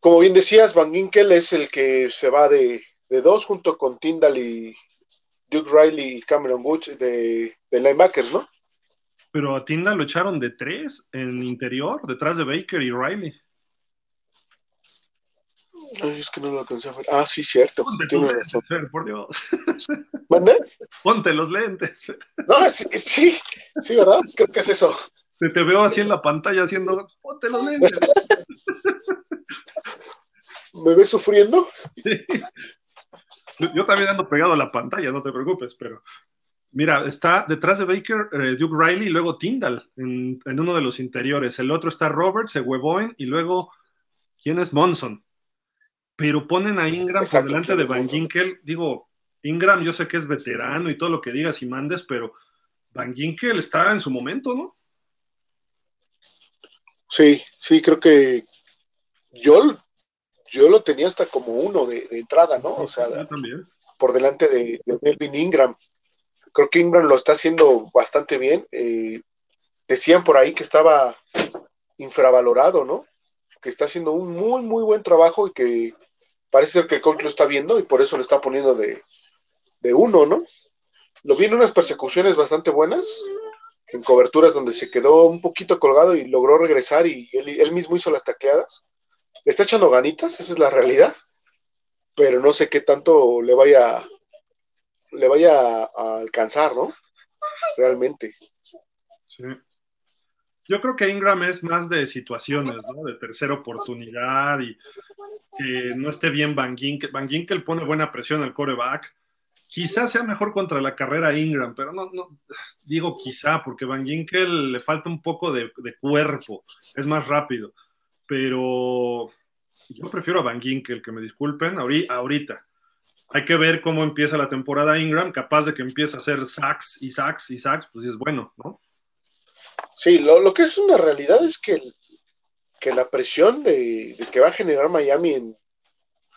Como bien decías, Van Ginkel es el que se va de, de dos junto con Tyndall y Duke Riley y Cameron Woods de, de linebackers, ¿no? Pero a Tyndall lo echaron de tres en interior, detrás de Baker y Riley. Ay, es que no lo alcancé a ver. Ah, sí, cierto. Ponte tus lentes, Fer, por Dios. ¿Mande? Ponte los lentes. No, sí, sí, sí, ¿verdad? Creo que es eso. Te, te veo así en la pantalla haciendo, ponte los lentes. ¿Me ves sufriendo? Sí. Yo también ando pegado a la pantalla, no te preocupes, pero mira, está detrás de Baker eh, Duke Riley y luego Tyndall en, en, uno de los interiores. El otro está Roberts, Weboen y luego, ¿quién es Monson? Pero ponen a Ingram por delante de Van Ginkel. Digo, Ingram yo sé que es veterano y todo lo que digas y mandes, pero Van Ginkel está en su momento, ¿no? Sí, sí, creo que yo, yo lo tenía hasta como uno de, de entrada, ¿no? O sea, por delante de, de, Melvin Ingram. Creo que Ingram lo está haciendo bastante bien. Eh, decían por ahí que estaba infravalorado, ¿no? Que está haciendo un muy, muy buen trabajo y que parece ser que el coach lo está viendo y por eso lo está poniendo de, de uno, ¿no? Lo vi en unas persecuciones bastante buenas, en coberturas donde se quedó un poquito colgado y logró regresar y él, mismo hizo las tacleadas. Le está echando ganitas, esa es la realidad, pero no sé qué tanto le vaya, le vaya a, alcanzar, ¿no? Realmente. Sí. Yo creo que Ingram es más de situaciones, ¿no? De tercera oportunidad y que no esté bien Van Ginkel. Van Ginkel pone buena presión al coreback. Quizás sea mejor contra la carrera Ingram, pero no, no digo quizá, porque Van Ginkel le falta un poco de, cuerpo, es más rápido. Pero yo prefiero a Van Ginkel, que me disculpen, ahorita. Hay que ver cómo empieza la temporada Ingram, capaz de que empiece a hacer sacks y sacks y sacks, pues es bueno, ¿no? Sí, lo, que es una realidad es que, que la presión de, que va a generar Miami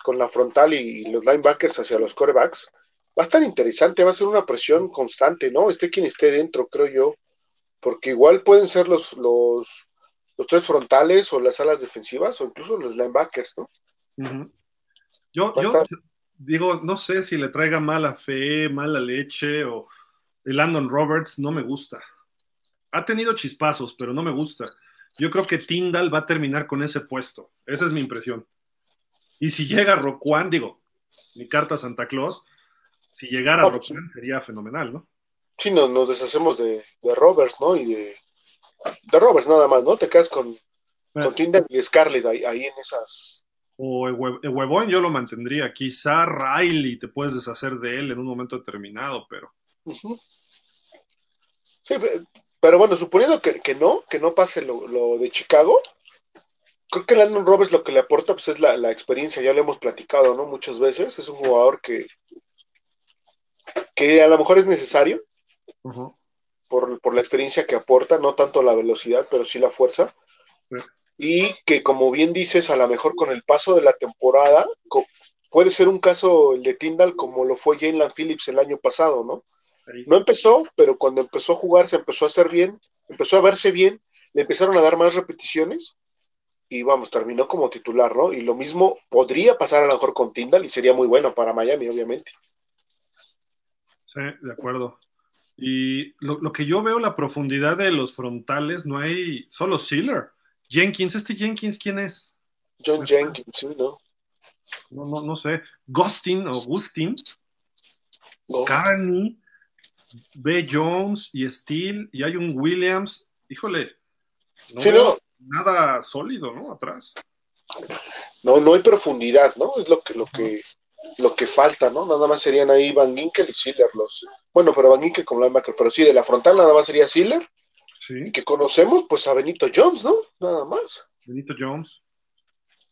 con la frontal y los linebackers hacia los corebacks va a estar interesante, va a ser una presión constante, ¿no? Esté quien esté dentro, creo yo, porque igual pueden ser los, los, los tres frontales o las alas defensivas o incluso los linebackers, ¿no? Uh -huh. Yo, yo digo, no sé si le traiga mala fe, mala leche o el Landon Roberts, no me gusta. Ha tenido chispazos, pero no me gusta. Yo creo que Tyndall va a terminar con ese puesto. Esa es mi impresión. Y si llega Roquan, digo, mi carta Santa Claus, si llegara no, Roquan sería fenomenal, ¿no? Sí, nos, nos deshacemos de, de, Roberts, ¿no? Y de, de Roberts nada más, ¿no? Te quedas con, bueno. con Tyndall y Scarlett ahí, ahí en esas. O el, hue, el huevón yo lo mantendría. Quizá Riley te puedes deshacer de él en un momento determinado, pero. Uh -huh. Sí, pero bueno, suponiendo que, que no, que no pase lo, lo, de Chicago, creo que Landon Roberts lo que le aporta pues, es la, la, experiencia, ya lo hemos platicado, ¿no? Muchas veces, es un jugador que, que a lo mejor es necesario uh -huh. por, por, la experiencia que aporta, no tanto la velocidad, pero sí la fuerza. Uh -huh. Y que como bien dices, a lo mejor con el paso de la temporada, puede ser un caso el de Tyndall como lo fue Jalen Phillips el año pasado, ¿no? No empezó, pero cuando empezó a jugar se empezó a hacer bien, empezó a verse bien, le empezaron a dar más repeticiones y vamos, terminó como titular, ¿no? Y lo mismo podría pasar a lo mejor con Tyndall y sería muy bueno para Miami, obviamente. Sí, de acuerdo. Y lo, lo que yo veo, la profundidad de los frontales, no hay solo Sealer. Jenkins, ¿este Jenkins quién es? John Jenkins, sí, ¿no? No, no, no sé. Gustin o Gustin. Carney. B. Jones y Steele, y hay un Williams, híjole, no, sí, no. nada sólido, ¿no? Atrás. No, no hay profundidad, ¿no? Es lo que, lo que, lo que falta, ¿no? Nada más serían ahí Van Ginkel y Siller los. Bueno, pero Van Ginkel como linebacker, pero sí, de la frontal nada más sería Siller. Sí. Y que conocemos, pues a Benito Jones, ¿no? Nada más. Benito Jones.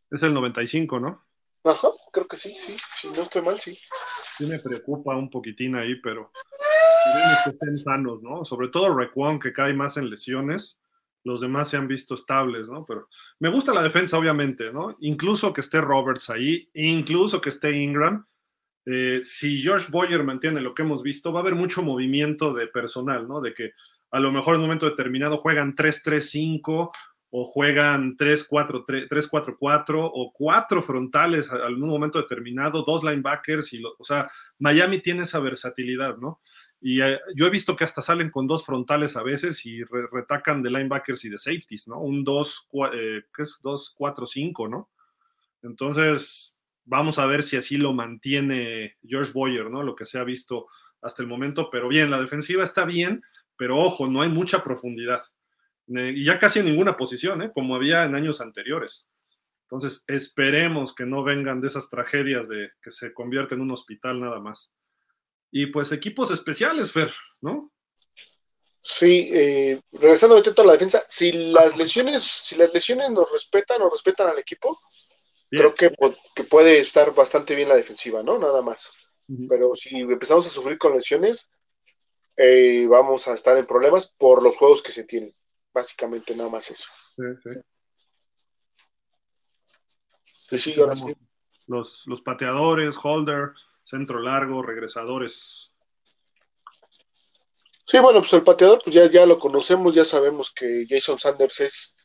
Es el 95, ¿no? Ajá, creo que sí, sí, si no estoy mal, sí. Sí me preocupa un poquitín ahí, pero que estén sanos, ¿no? Sobre todo Requan, que cae más en lesiones los demás se han visto estables, ¿no? Pero me gusta la defensa, obviamente, ¿no? Incluso que esté Roberts ahí, incluso que esté Ingram. Eh, si George Boyer mantiene lo que hemos visto, va a haber mucho movimiento de personal, ¿no? De que a lo mejor en un momento determinado juegan 3-3-5 o juegan 3-4-4 o cuatro frontales en un momento determinado, dos linebackers, y o sea, Miami tiene esa versatilidad, ¿no? Y eh, yo he visto que hasta salen con dos frontales a veces y retacan de linebackers y de safeties, ¿no? Un 2, eh, ¿qué es? 2, 4, 5, ¿no? Entonces, vamos a ver si así lo mantiene George Boyer, ¿no? Lo que se ha visto hasta el momento. Pero bien, la defensiva está bien, pero ojo, no hay mucha profundidad. Y ya casi en ninguna posición, ¿eh? Como había en años anteriores. Entonces, esperemos que no vengan de esas tragedias de que se convierte en un hospital nada más y pues equipos especiales, Fer, ¿no? Sí, eh, regresando a la defensa, si las lesiones, si las lesiones nos respetan o respetan al equipo, creo que, que, puede estar bastante bien la defensiva, ¿no? Nada más. Pero si empezamos a sufrir con lesiones, eh, vamos a estar en problemas por los juegos que se tienen. Básicamente nada más eso. Sí, sí. sí, ahora sí. Los, los pateadores, holder, centro largo, regresadores. Sí, bueno, pues el pateador, pues ya, ya lo conocemos, ya sabemos que Jason Sanders es,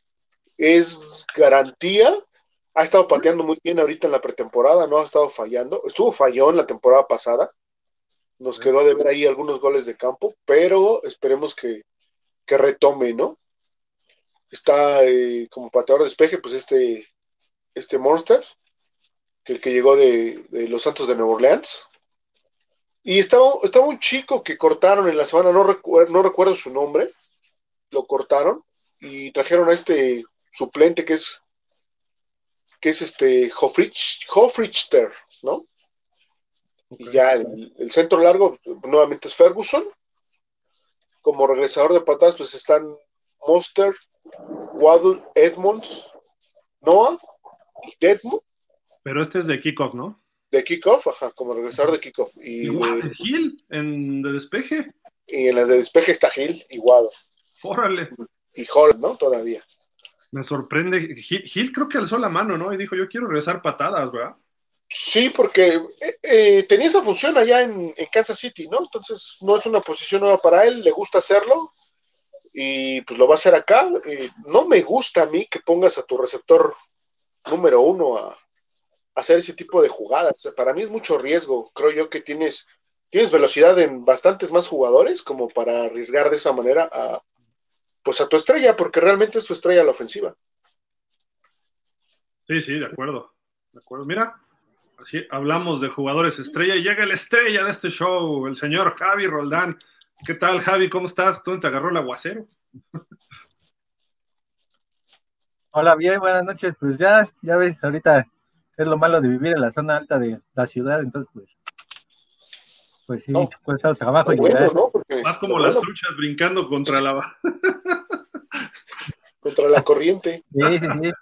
es garantía. Ha estado pateando muy bien ahorita en la pretemporada, no ha estado fallando. Estuvo fallón la temporada pasada. Nos quedó de ver ahí algunos goles de campo, pero esperemos que, retome, ¿no? Está eh, como pateador de despeje, pues este, este Monster que el que llegó de, los Santos de Nueva Orleans. Y estaba, estaba un chico que cortaron en la semana, no, no recuerdo su nombre, lo cortaron y trajeron a este suplente que es que es este Hofrichter, ¿no? Y ya el, centro largo nuevamente es Ferguson. Como regresador de patadas, pues están Monster, Waddle, Edmonds, Noah y Deadmond. Pero este es de kickoff, ¿no? De kickoff, ajá, como regresador de kickoff. Y, de Gil en de despeje. Y en las de despeje está Gil, igual. Órale. Y Hall, ¿no? Todavía. Me sorprende. Gil, creo que alzó la mano, ¿no? Y dijo, yo quiero regresar patadas, ¿verdad? Sí, porque eh, eh, tenía esa función allá en, en, Kansas City, ¿no? Entonces no es una posición nueva para él, le gusta hacerlo y pues lo va a hacer acá. Eh, no me gusta a mí que pongas a tu receptor número uno a, hacer ese tipo de jugadas. Para mí es mucho riesgo. Creo yo que tienes, tienes velocidad en bastantes más jugadores como para arriesgar de esa manera a, pues a tu estrella, porque realmente es tu estrella la ofensiva. Sí, sí, de acuerdo. De acuerdo. Mira, así hablamos de jugadores estrella y llega la estrella de este show, el señor Javi Roldán. ¿Qué tal, Javi? ¿Cómo estás? ¿Dónde te agarró el aguacero? Hola, bien, buenas noches. Pues ya, ya ves, ahorita es lo malo de vivir en la zona alta de la ciudad, entonces pues pues sí, no, cuesta trabajo bueno, Más como las truchas brincando contra la contra la corriente. Sí, sí, sí.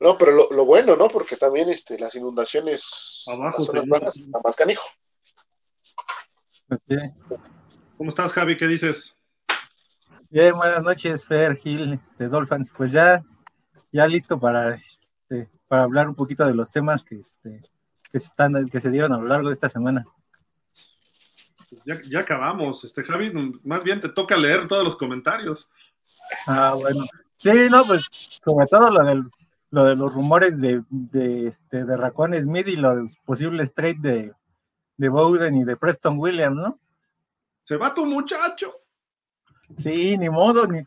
No, pero lo, bueno, ¿no? Porque también este, las inundaciones Abajo, las zonas bajas más canijo. Pues ¿Cómo estás, Javi? ¿Qué dices? Bien, buenas noches, Fer, Gil, este, Dolphins. Pues ya, ya listo para este, para hablar un poquito de los temas que, este, que, se, están, que se dieron a lo largo de esta semana. Ya, acabamos, este Javi, más bien te toca leer todos los comentarios. Ah, bueno. Sí, no, pues sobre todo lo, del, lo de los rumores de, de, este, de Raccoon Smith y los posibles trades de, de Bowden y de Preston Williams, ¿no? Se va tu muchacho. Sí, ni modo, ni,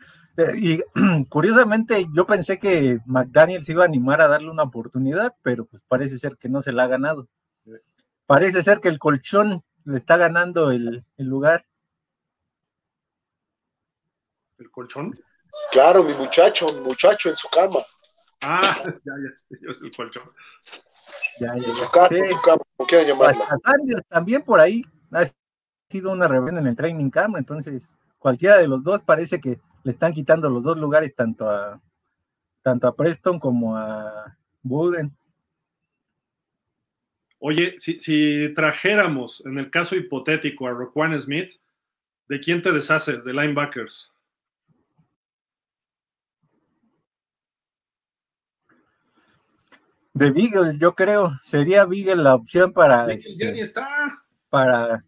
y curiosamente yo pensé que McDaniel se iba a animar a darle una oportunidad, pero pues parece ser que no se la ha ganado. Parece ser que el colchón le está ganando el, lugar. ¿El colchón? Claro, mi muchacho, mi muchacho en su cama. Ah, ya, ya, el colchón. Ya, ya, Su casa, su campo, como quieran llamarla. También por ahí ha sido una rebelión en el training camp, entonces cualquiera de los dos parece que le están quitando los dos lugares tanto a tanto a Preston como a Buden. Oye, si, si trajéramos en el caso hipotético a Roquan Smith, ¿de quién te deshaces? ¿De linebackers? De Beagle, yo creo, sería Beagle la opción para Ya este, ni está. para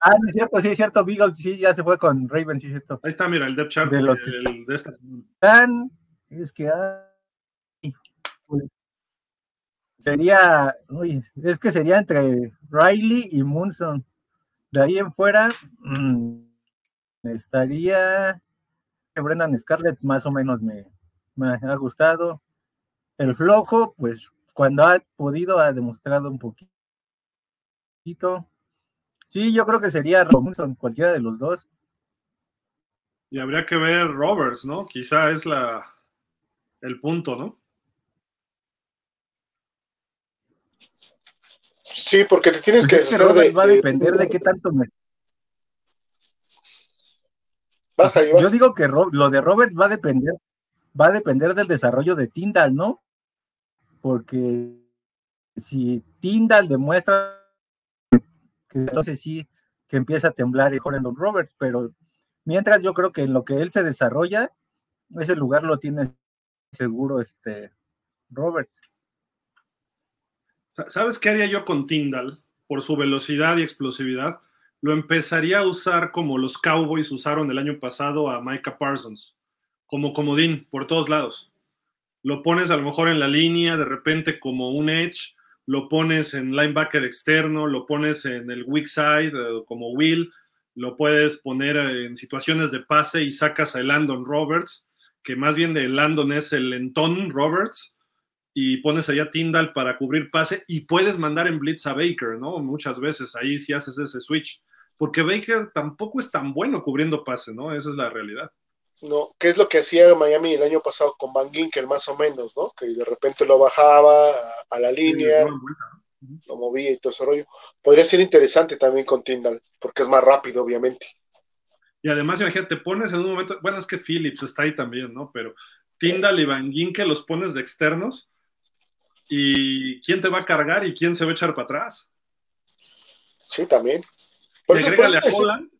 Ah, no es cierto, sí es cierto, Beagle sí ya se fue con Raven, sí es cierto. Ahí está, mira, el depth chart De los que el- de esta semana. Es que ay, sería, uy, es que sería entre Riley y Munson. De ahí en fuera mm, estaría Brendan Scarlett, más o menos me, me ha gustado. El flojo, pues cuando ha podido ha demostrado un poquito. Sí, yo creo que sería Robinson, cualquiera de los dos. Y habría que ver Roberts, ¿no? Quizá es la el punto, ¿no? Sí, porque te tienes Pues que es que deshacer de, Roberts va a de- depender de qué tanto me. Vas. Yo digo que Ro- lo de Roberts va a depender, va a depender del desarrollo de Tyndall, ¿no? Porque si Tyndall demuestra que entonces sí que empieza a temblar los Roberts, pero mientras yo creo que en lo que él se desarrolla, ese lugar lo tiene seguro este Roberts. Sa- ¿Sabes qué haría yo con Tyndall? Por su velocidad y explosividad, lo empezaría a usar como los Cowboys usaron el año pasado a Micah Parsons, como comodín por todos lados. Lo pones a lo mejor en la línea, de repente como un edge, lo pones en linebacker externo, lo pones en el weak side eh, como Will, lo puedes poner eh, en situaciones de pase y sacas a Landon Roberts, que más bien de Landon es el Lenton Roberts, y pones allá a Tyndall para cubrir pase y puedes mandar en blitz a Baker, ¿no? Muchas veces ahí sí haces ese switch, porque Baker tampoco es tan bueno cubriendo pase, ¿no? Esa es la realidad. No, ¿qué es lo que hacía Miami el año pasado con Van Ginkel, más o menos, ¿no? Que de repente lo bajaba a, a la línea, lo movía y todo ese rollo. Podría ser interesante también con Tyndall, porque es más rápido, obviamente. Y además, imagínate, te pones en un momento, bueno, es que Phillips está ahí también, ¿no? Pero Tyndall y Van Ginkel los pones de externos y quién te va a cargar y quién se va a echar para atrás. Sí, también. Y Por agrégale a Holland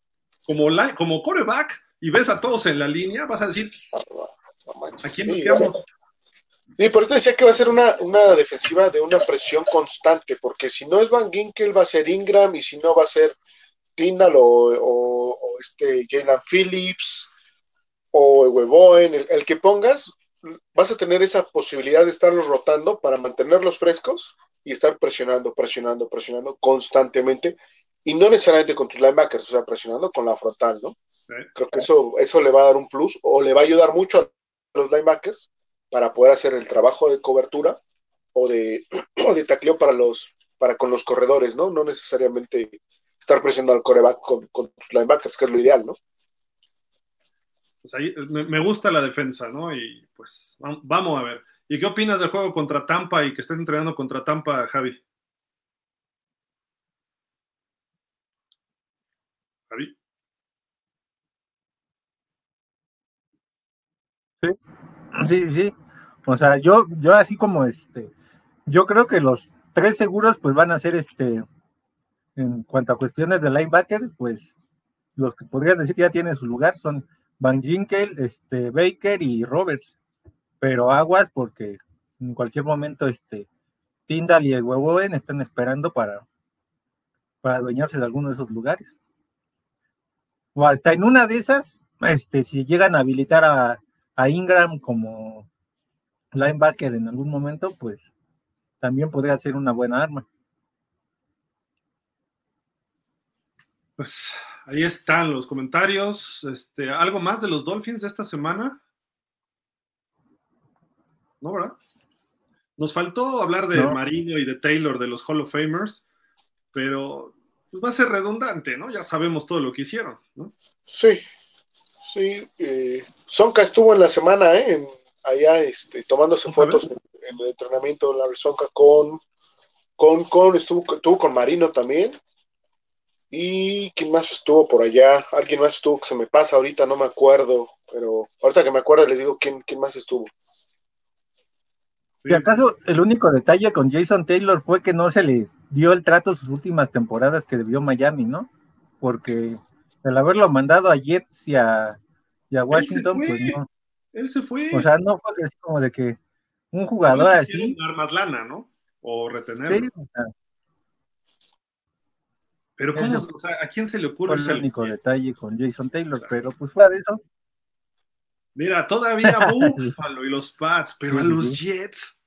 como, como coreback y ves a todos en la línea, vas a decir, no manches, ¿a quién sí, bloqueamos? Sí, por eso decía que va a ser una, una defensiva de una presión constante, porque si no es Van Ginkel va a ser Ingram y si no va a ser Tyndall o, o- o este Jalen Phillips o Weboen, el, el que pongas, vas a tener esa posibilidad de estarlos rotando para mantenerlos frescos y estar presionando, presionando, presionando constantemente y no necesariamente con tus linebackers, o sea, presionando con la frontal, ¿no? Sí. Creo que eso, eso le va a dar un plus o le va a ayudar mucho a los linebackers para poder hacer el trabajo de cobertura o de, o de tacleo para los para con los corredores, ¿no? No necesariamente estar presionando al coreback con, con tus linebackers, que es lo ideal, ¿no? Pues ahí me, gusta la defensa, ¿no? Y pues vam- vamos a ver. ¿Y qué opinas del juego contra Tampa y que estén entrenando contra Tampa, Javi? Javi. Sí, sí. O sea, yo, yo así como este, yo creo que los tres seguros pues van a ser este, en cuanto a cuestiones de linebackers, pues los que podrías decir que ya tienen su lugar son Van Ginkel, este, Baker y Roberts. Pero aguas porque en cualquier momento este Tyndall y Weboen están esperando para, para adueñarse de alguno de esos lugares. O hasta en una de esas, este, si llegan a habilitar a, a Ingram como linebacker en algún momento, pues también podría ser una buena arma. Pues ahí están los comentarios. Este, ¿Algo más de los Dolphins de esta semana? ¿No, verdad? Nos faltó hablar de No. Marino y de Taylor, de los Hall of Famers, pero pues, va a ser redundante, ¿no? Ya sabemos todo lo que hicieron, ¿no? Sí, sí. Eh, Sonka estuvo en la semana, ¿eh? En- allá este, tomándose ¿Otra fotos en, en el entrenamiento la Sonka con, con, con, estuvo, estuvo con Marino también. ¿Y quién más estuvo por allá? Alguien más estuvo que se me pasa ahorita, no me acuerdo, pero ahorita que me acuerdo les digo quién, quién más estuvo. Si acaso el único detalle con Jason Taylor fue que no se le dio el trato sus últimas temporadas que debió Miami, ¿no? Porque el haberlo mandado a Jets y a, Washington, pues no. Él se fue. O sea, no fue así como de que un jugador así. Dar más lana, ¿no? O retenerlo. Sí, pero ¿cómo? o sea, ¿a quién se le ocurre? Fue el único detalle con Jason Taylor, pero pues fuera de eso. Mira, todavía Buffalo y los Pats, pero a los Jets,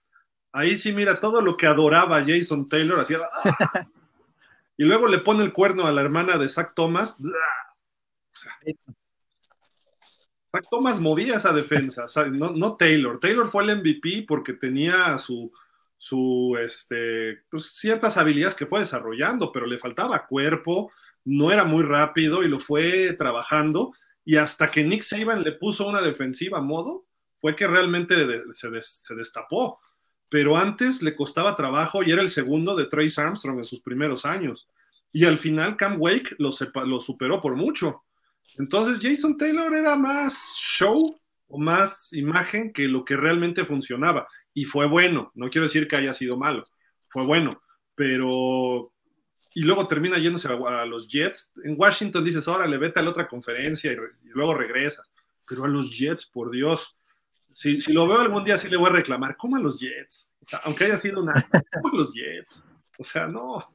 ahí sí, mira, todo lo que adoraba Jason Taylor hacía. ¡ah! y luego le pone el cuerno a la hermana de Zach Thomas. Zach Thomas movía esa defensa, no, no, Taylor. Taylor fue el MVP porque tenía su, su este, pues, ciertas habilidades que fue desarrollando, pero le faltaba cuerpo, no era muy rápido y lo fue trabajando y hasta que Nick Saban le puso una defensiva a modo, fue que realmente se, destapó. Pero antes le costaba trabajo y era el segundo de Trace Armstrong en sus primeros años. Y al final Cam Wake lo, superó por mucho. Entonces Jason Taylor era más show o más imagen que lo que realmente funcionaba. Y fue bueno, no quiero decir que haya sido malo, fue bueno, pero y luego termina yéndose a, los Jets. En Washington dices, órale, vete a la otra conferencia y, luego regresas. Pero a los Jets, por Dios. Si, lo veo algún día, sí le voy a reclamar. ¿Cómo a los Jets? O sea, aunque haya sido una. ¿Cómo a los Jets? O sea, no.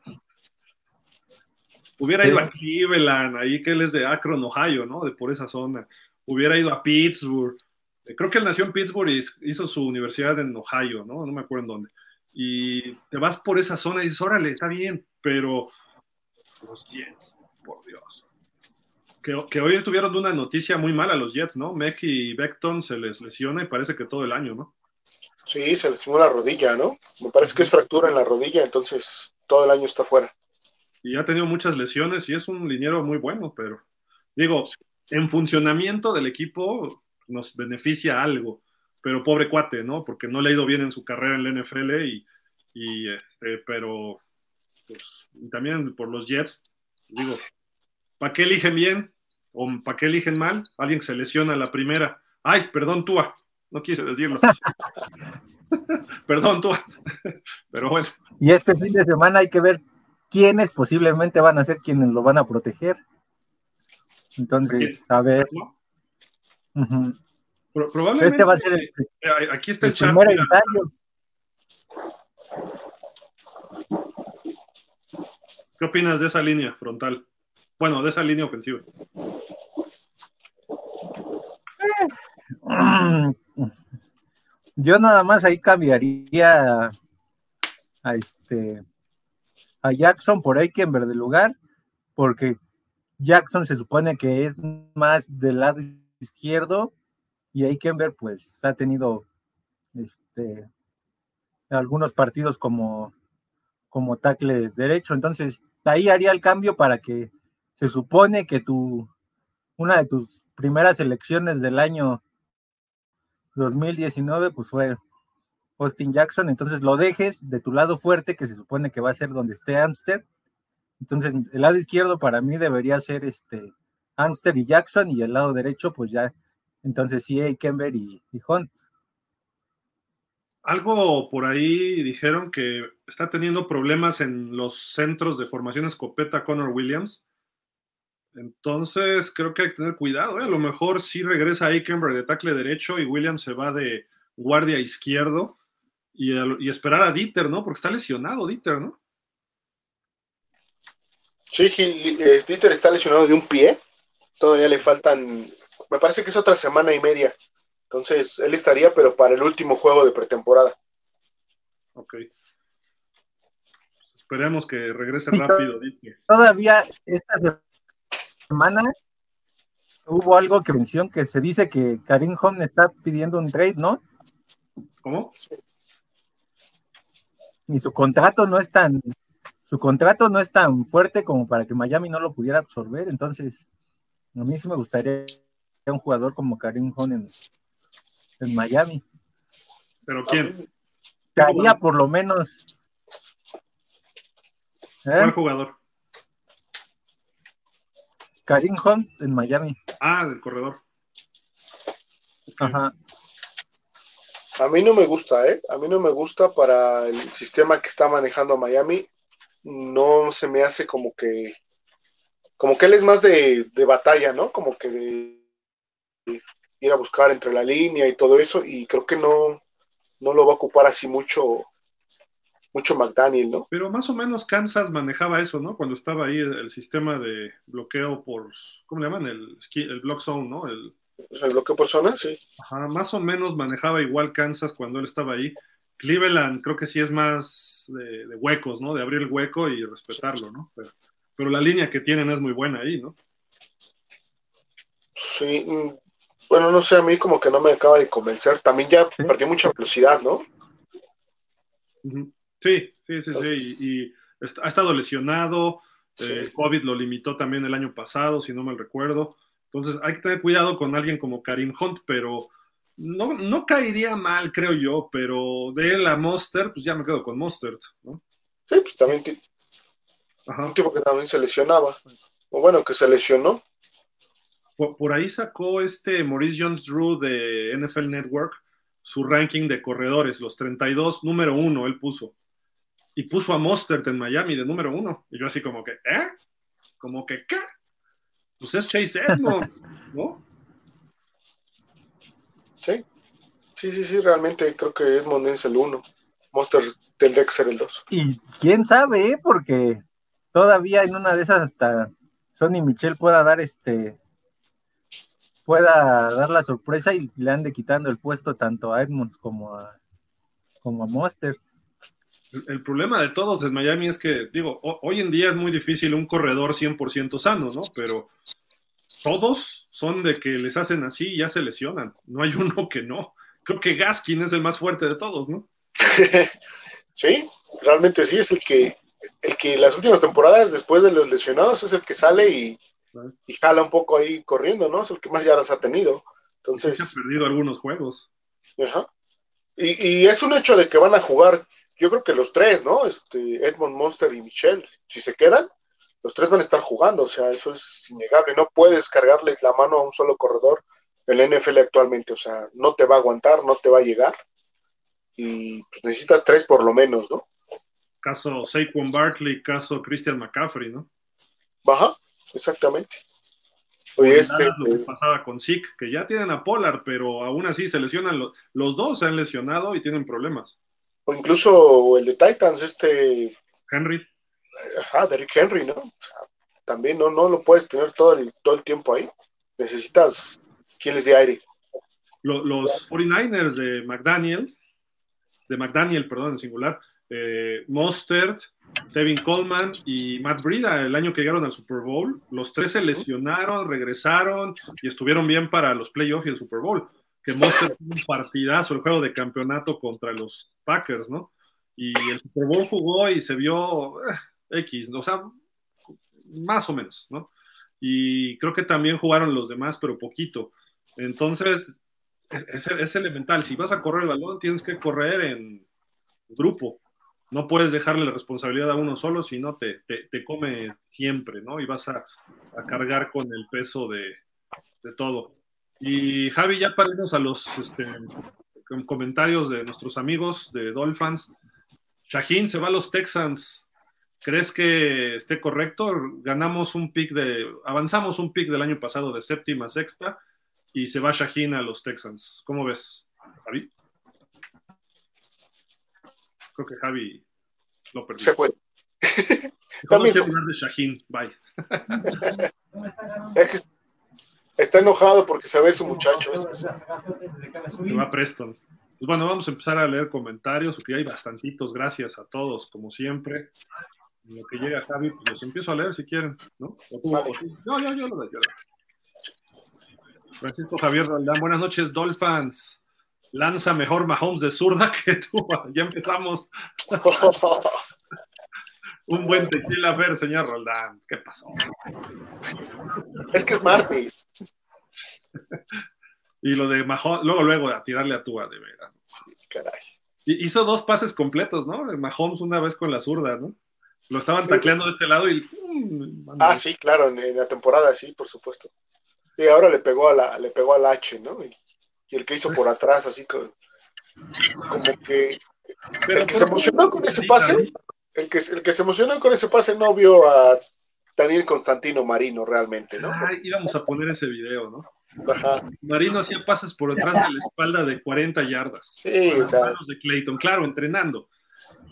Hubiera ido a Cleveland, ahí que él es de Akron, Ohio, ¿no? De por esa zona. Hubiera ido a Pittsburgh. Creo que él nació en Pittsburgh y hizo su universidad en Ohio, ¿no? No me acuerdo en dónde y te vas por esa zona y dices, órale, está bien, pero los Jets, por Dios. Que, que hoy tuvieron una noticia muy mala los Jets, ¿no? Mech y Beckton se les lesiona y parece que todo el año, ¿no? Sí, se lesionó la rodilla, ¿no? Me parece que es fractura en la rodilla, entonces todo el año está fuera. Y ha tenido muchas lesiones y es un liniero muy bueno, pero digo, en funcionamiento del equipo nos beneficia algo pero pobre cuate, ¿no? Porque no le ha ido bien en su carrera en la NFL y, y este, pero pues, también por los Jets, digo, ¿para qué eligen bien o para qué eligen mal? Alguien se lesiona la primera. Ay, perdón, Tua, no quise decirlo. perdón, Tua, pero bueno. Y este fin de semana hay que ver quiénes posiblemente van a ser quienes lo van a proteger. Entonces, a ver probablemente. Este va a ser el, eh, aquí está el, chat. ¿Qué opinas de esa línea frontal? Bueno, de esa línea ofensiva. Yo nada más ahí cambiaría a este a Jackson por ahí que en verde lugar, porque Jackson se supone que es más del lado izquierdo y ver pues ha tenido este algunos partidos como como tackle derecho, entonces ahí haría el cambio para que se supone que tu una de tus primeras elecciones del año 2019 pues fue Austin Jackson, entonces lo dejes de tu lado fuerte que se supone que va a ser donde esté Amster. Entonces, el lado izquierdo para mí debería ser este Amster y Jackson y el lado derecho pues ya entonces sí, Kember y, y Hunt. Algo por ahí dijeron que está teniendo problemas en los centros de formación escopeta Connor Williams. Entonces creo que hay que tener cuidado. ¿eh? A lo mejor sí regresa Aikenberg de tackle derecho y Williams se va de guardia izquierdo y, y, esperar a Dieter, ¿no? Porque está lesionado Dieter, ¿no? Sí, eh, Dieter está lesionado de un pie. Todavía le faltan me parece que es otra semana y media. Entonces, él estaría, pero para el último juego de pretemporada. Ok. Esperemos que regrese rápido. Todavía esta semana hubo algo que mencionó que se dice que Karim Home está pidiendo un trade, ¿no? ¿Cómo? Y su contrato no es tan, su contrato no es tan fuerte como para que Miami no lo pudiera absorber. Entonces, a mí sí me gustaría un jugador como Karim Hunt en, Miami. ¿Pero quién? Caería por lo menos. ¿Eh? ¿Cuál jugador? Karim Hunt en Miami. Ah, del corredor. Ajá. A mí no me gusta, ¿eh? A mí no me gusta para el sistema que está manejando Miami. No se me hace como que. Como que él es más de, batalla, ¿no? Como que de, ir a buscar entre la línea y todo eso. Y creo que no, no lo va a ocupar así mucho mucho McDaniel, ¿no? Pero más o menos Kansas manejaba eso, ¿no? Cuando estaba ahí el, sistema de bloqueo por, ¿cómo le llaman? El, el block zone, ¿no? El, el bloqueo por zona, sí. Ajá, más o menos manejaba igual Kansas cuando él estaba ahí. Cleveland creo que sí es más de, huecos, ¿no? De abrir el hueco y respetarlo, ¿no? Pero, la línea que tienen es muy buena ahí, ¿no? Sí, mm, bueno, no sé, a mí como que no me acaba de convencer. También ya perdió mucha velocidad, ¿no? Sí, sí, sí, sí. Y, ha estado lesionado. Eh, COVID lo limitó también el año pasado, si no mal recuerdo. Entonces hay que tener cuidado con alguien como Karim Hunt, pero no, no caería mal, creo yo, pero de él a Monster, pues ya me quedo con Monster, ¿no? Sí, pues también un tipo que también se lesionaba. O bueno, que se lesionó. Por, ahí sacó este Maurice Jones Drew de NFL Network su ranking de corredores, los 32, número uno, él puso. Y puso a Mostert en Miami de número uno. Y yo así como que, ¿eh? Como que, ¿qué? pues es Chase Edmonds, ¿no? Sí, sí, sí, sí, realmente creo que Edmond es el uno. Monster tendría que ser el dos. Y quién sabe, ¿eh? porque todavía en una de esas hasta Sonny Michel pueda dar este pueda dar la sorpresa y le ande quitando el puesto tanto a Edmonds como a como a Monster. El, problema de todos en Miami es que, digo, hoy en día es muy difícil un corredor 100% sano, ¿no? Pero todos son de que les hacen así y ya se lesionan. No hay uno que no. Creo que Gaskin es el más fuerte de todos, ¿no? sí, realmente sí, es el que, el que las últimas temporadas, después de los lesionados, es el que sale y, y jala un poco ahí corriendo, ¿no? Es el que más yardas ha tenido. Entonces. Se ha perdido algunos juegos. Ajá. Y, y, es un hecho de que van a jugar yo creo que los tres, ¿no? Este, Edmond Monster y Michelle, si se quedan, los tres van a estar jugando, o sea, eso es innegable. No puedes cargarle la mano a un solo corredor en la NFL actualmente, o sea, no te va a aguantar, no te va a llegar, y pues, necesitas tres por lo menos, ¿no? Caso Saquon Barkley, caso Christian McCaffrey, ¿no? Baja, exactamente. Oye, este, lo que pasaba con Zeke, que ya tienen a Pollard, pero aún así se lesionan, los, los dos se han lesionado y tienen problemas o incluso el de Titans, este Henry. Ajá, Derrick Henry, ¿no? también no, no lo puedes tener todo el, todo el tiempo ahí. Necesitas quienes de aire. Los, 49ers de McDaniel, de McDaniel, perdón, en singular, eh, Mostert, Tevin Coleman y Matt Brida, el año que llegaron al Super Bowl, los tres se lesionaron, regresaron y estuvieron bien para los playoffs y el Super Bowl que Monster un partidazo el juego de campeonato contra los Packers, ¿no? Y el Super Bowl jugó y se vio eh, X, o sea, más o menos, ¿no? Y creo que también jugaron los demás, pero poquito. Entonces, es, elemental. Si vas a correr el balón, tienes que correr en grupo. No puedes dejarle la responsabilidad a uno solo, sino te, te, come siempre, ¿no? Y vas a, cargar con el peso de, de todo. Y Javi, ya paremos a los este, comentarios de nuestros amigos de Dolphins. Shaheen se va a los Texans. ¿Crees que esté correcto? Ganamos un pick de, avanzamos un pick del año pasado de séptima a sexta y se va Shaheen a los Texans. ¿Cómo ves, Javi? Creo que Javi lo perdió. Se fue. También se... de Shaheen. Bye. Está enojado porque se ve su muchacho. Se va Preston. Pues bueno, vamos a empezar a leer comentarios, porque hay bastantitos. Gracias a todos, como siempre. En lo que llega Javi, pues los empiezo a leer si quieren, ¿no? No, yo, yo lo leo. Francisco Javier Roldán, buenas noches, Dolphins. Lanza mejor Mahomes de zurda que tú. Ya empezamos. Un buen tequila ver, señor Roldán. ¿Qué pasó? Es que es martes. y lo de Mahón, luego, luego, a tirarle a Tua, de veras. caray. Hizo dos pases completos, ¿no? Mahomes una vez con la zurda, ¿no? Lo estaban tacleando de este lado y. ah, sí, claro, en, la temporada, sí, por supuesto. Y ahora le pegó a la, le pegó al H, ¿no? Y, el que hizo por atrás, así como que. el que se emocionó con ese pase, el que, el que se emocionó con ese pase no vio a Daniel Constantino Marino realmente, ¿no? Ah, íbamos a poner ese video, ¿no? Marino hacía pases por detrás de la espalda de 40 yardas. Sí, o sea. de Clayton, claro, entrenando.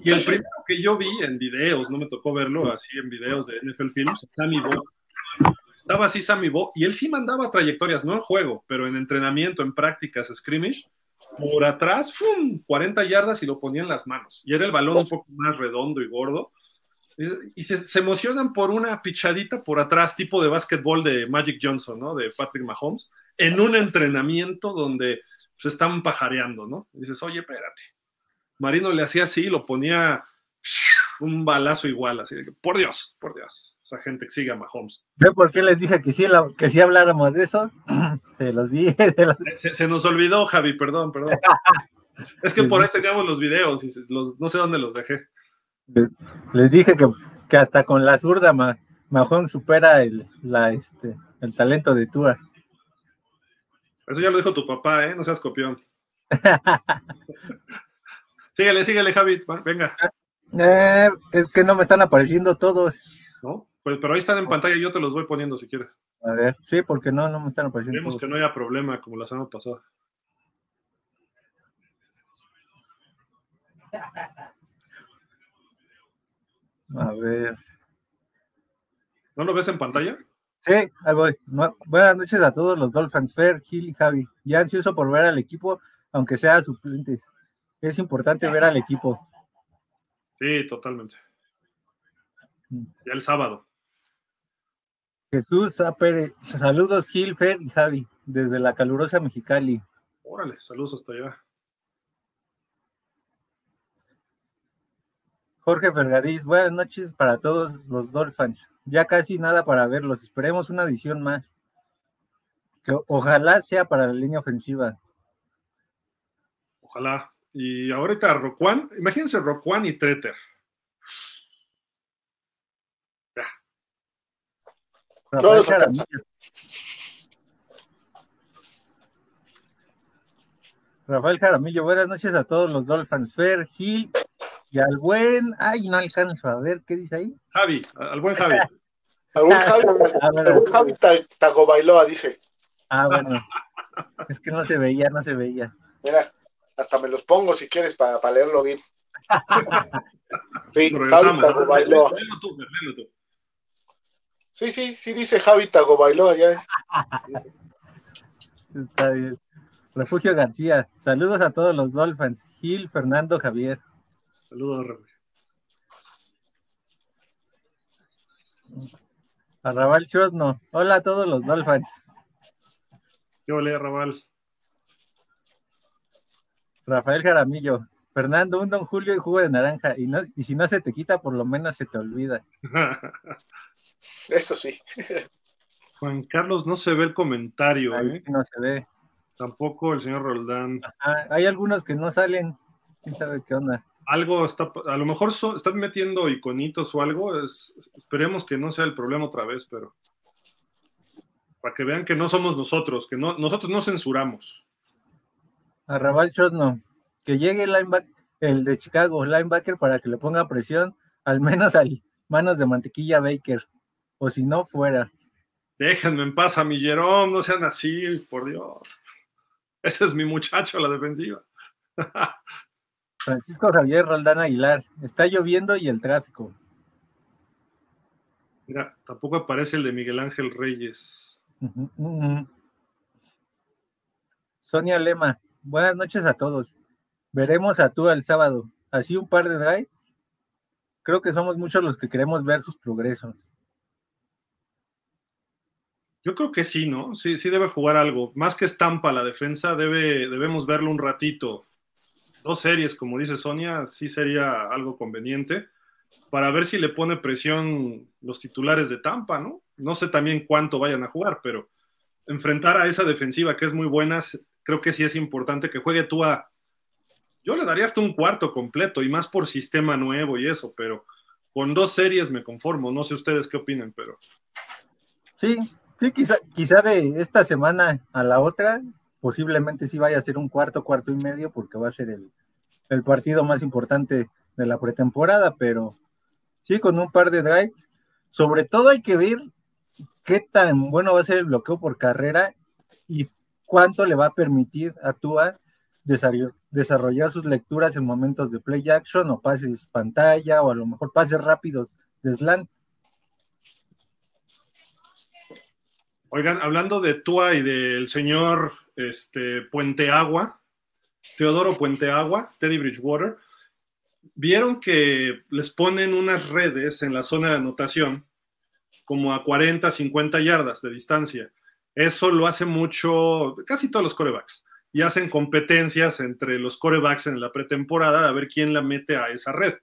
Y el primero que yo vi en videos, no me tocó verlo así en videos de NFL Films, Sammy Bo. Estaba así Sammy Bo, y él sí mandaba trayectorias, no en juego, pero en entrenamiento, en prácticas, scrimmage, por atrás, ¡fum! 40 yardas y lo ponía en las manos. Y era el balón un poco más redondo y gordo. Y se, emocionan por una pichadita por atrás, tipo de básquetbol de Magic Johnson, ¿no? De Patrick Mahomes, en un entrenamiento donde se están pajareando, ¿no? dices, oye, espérate. Marino le hacía así, lo ponía un balazo igual, así de que, por Dios, por Dios, esa gente que sigue a Mahomes. ¿Ve por qué les dije que sí, que sí habláramos de eso? Se los dije. Se, nos olvidó, Javi, perdón, perdón. es que por ahí teníamos los videos y no sé dónde los dejé. Les dije que, hasta con la zurda Mahomes supera el, la, este, el talento de Tua. Eso ya lo dijo tu papá, ¿eh? No seas copión. síguele, síguele, Javi. Venga. Eh, es que no me están apareciendo todos. ¿No? Pues, pero ahí están en pantalla, yo te los voy poniendo si quieres. A ver, sí, porque no, no me están apareciendo. Vemos que no haya problema como la semana pasada. A ver. ¿No lo ves en pantalla? Sí, ahí voy. buenas noches a todos los Dolphins, Fer, Gil y Javi. Ya ansioso por ver al equipo, aunque sea suplentes. Es importante ver al equipo. Sí, totalmente. Ya el sábado. Jesús Pérez, saludos Gil, Fer y Javi, desde la calurosa Mexicali. Órale, saludos hasta allá. Jorge Fergadís, buenas noches para todos los Dolphins. Ya casi nada para verlos. Esperemos una edición más. Que ojalá sea para la línea ofensiva. Ojalá. Y ahorita Roquan, imagínense Roquan y Treter. Ya. Rafael Jaramillo. Rafael Jaramillo, buenas noches a todos los Dolphins. Fer, Gil y al buen, ay, no alcanzo a ver, ¿qué dice ahí? Javi, al buen Javi. al buen Javi, al buen Javi Tagobailoa dice. Ah, bueno. Es que no se veía, no se veía. Mira, hasta me los pongo si quieres para leerlo bien. sí, Javi Tagobailoa. Sí, sí, sí dice Javi. Está bien. Refugio García, saludos a todos los Dolphins. Gil, Fernando, Javier. Saludos, Raúl. A Raval no. Hola a todos los Dolphins. ¿Qué ole, Raval? Rafael Jaramillo. Fernando, un don Julio y jugo de naranja. Y, no, y si no se te quita, por lo menos se te olvida. Eso sí. Juan Carlos, no se ve el comentario. ¿eh? No se ve. Tampoco el señor Roldán. hay algunos que no salen. ¿Quién sabe qué onda? algo está, a lo mejor están metiendo iconitos o algo, esperemos que no sea el problema otra vez, pero para que vean que no somos nosotros, que no, nosotros no censuramos. Arrabal no, que llegue el, el de Chicago, linebacker, para que le ponga presión, al menos al manos de mantequilla Baker, o si no, fuera. Déjenme en paz a mi Jerome, no sean así, por Dios. Ese es mi muchacho, la defensiva. Francisco Javier Roldán Aguilar, está lloviendo y el tráfico. Mira, tampoco aparece el de Miguel Ángel Reyes. Sonia Lema, buenas noches a todos. Veremos a tú el sábado. Así un par de drive. Creo que somos muchos los que queremos ver sus progresos. Yo creo que sí, ¿no? Sí, sí debe jugar algo. Más que estampa la defensa, debe, debemos verlo un ratito dos series, como dice Sonia, sí sería algo conveniente para ver si le pone presión los titulares de Tampa, ¿no? No sé también cuánto vayan a jugar, pero enfrentar a esa defensiva que es muy buena, creo que sí es importante que juegue tú a... Yo le daría hasta un cuarto completo y más por sistema nuevo y eso, pero con dos series me conformo. No sé ustedes qué opinan, pero. Sí, sí, quizá, quizá de esta semana a la otra, posiblemente sí vaya a ser un cuarto, cuarto y medio, porque va a ser el, el partido más importante de la pretemporada, pero sí, con un par de drives. Sobre todo hay que ver qué tan bueno va a ser el bloqueo por carrera y cuánto le va a permitir a Tua desarrollar sus lecturas en momentos de play action o pases pantalla o a lo mejor pases rápidos de slant. Oigan, hablando de Tua y del señor este, Puente Agua, Teodoro Puente Agua, Teddy Bridgewater, vieron que les ponen unas redes en la zona de anotación como a 40, 50 yardas de distancia. Eso lo hace mucho, casi todos los corebacks. Y hacen competencias entre los corebacks en la pretemporada a ver quién la mete a esa red.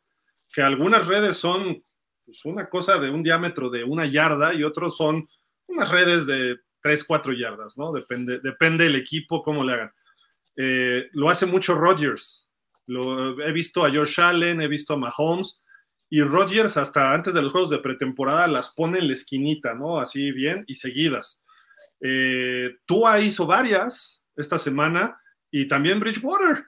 Que algunas redes son pues, una cosa de un diámetro de una yarda y otros son unas redes de 3, 4 yardas, ¿no? Depende, depende del equipo, cómo le hagan. Eh, lo hace mucho Rodgers. Lo, he visto a George Allen, he visto a Mahomes y Rodgers hasta antes de los juegos de pretemporada las pone en la esquinita, ¿no? Así bien y seguidas. Eh, Tua hizo varias esta semana y también Bridgewater.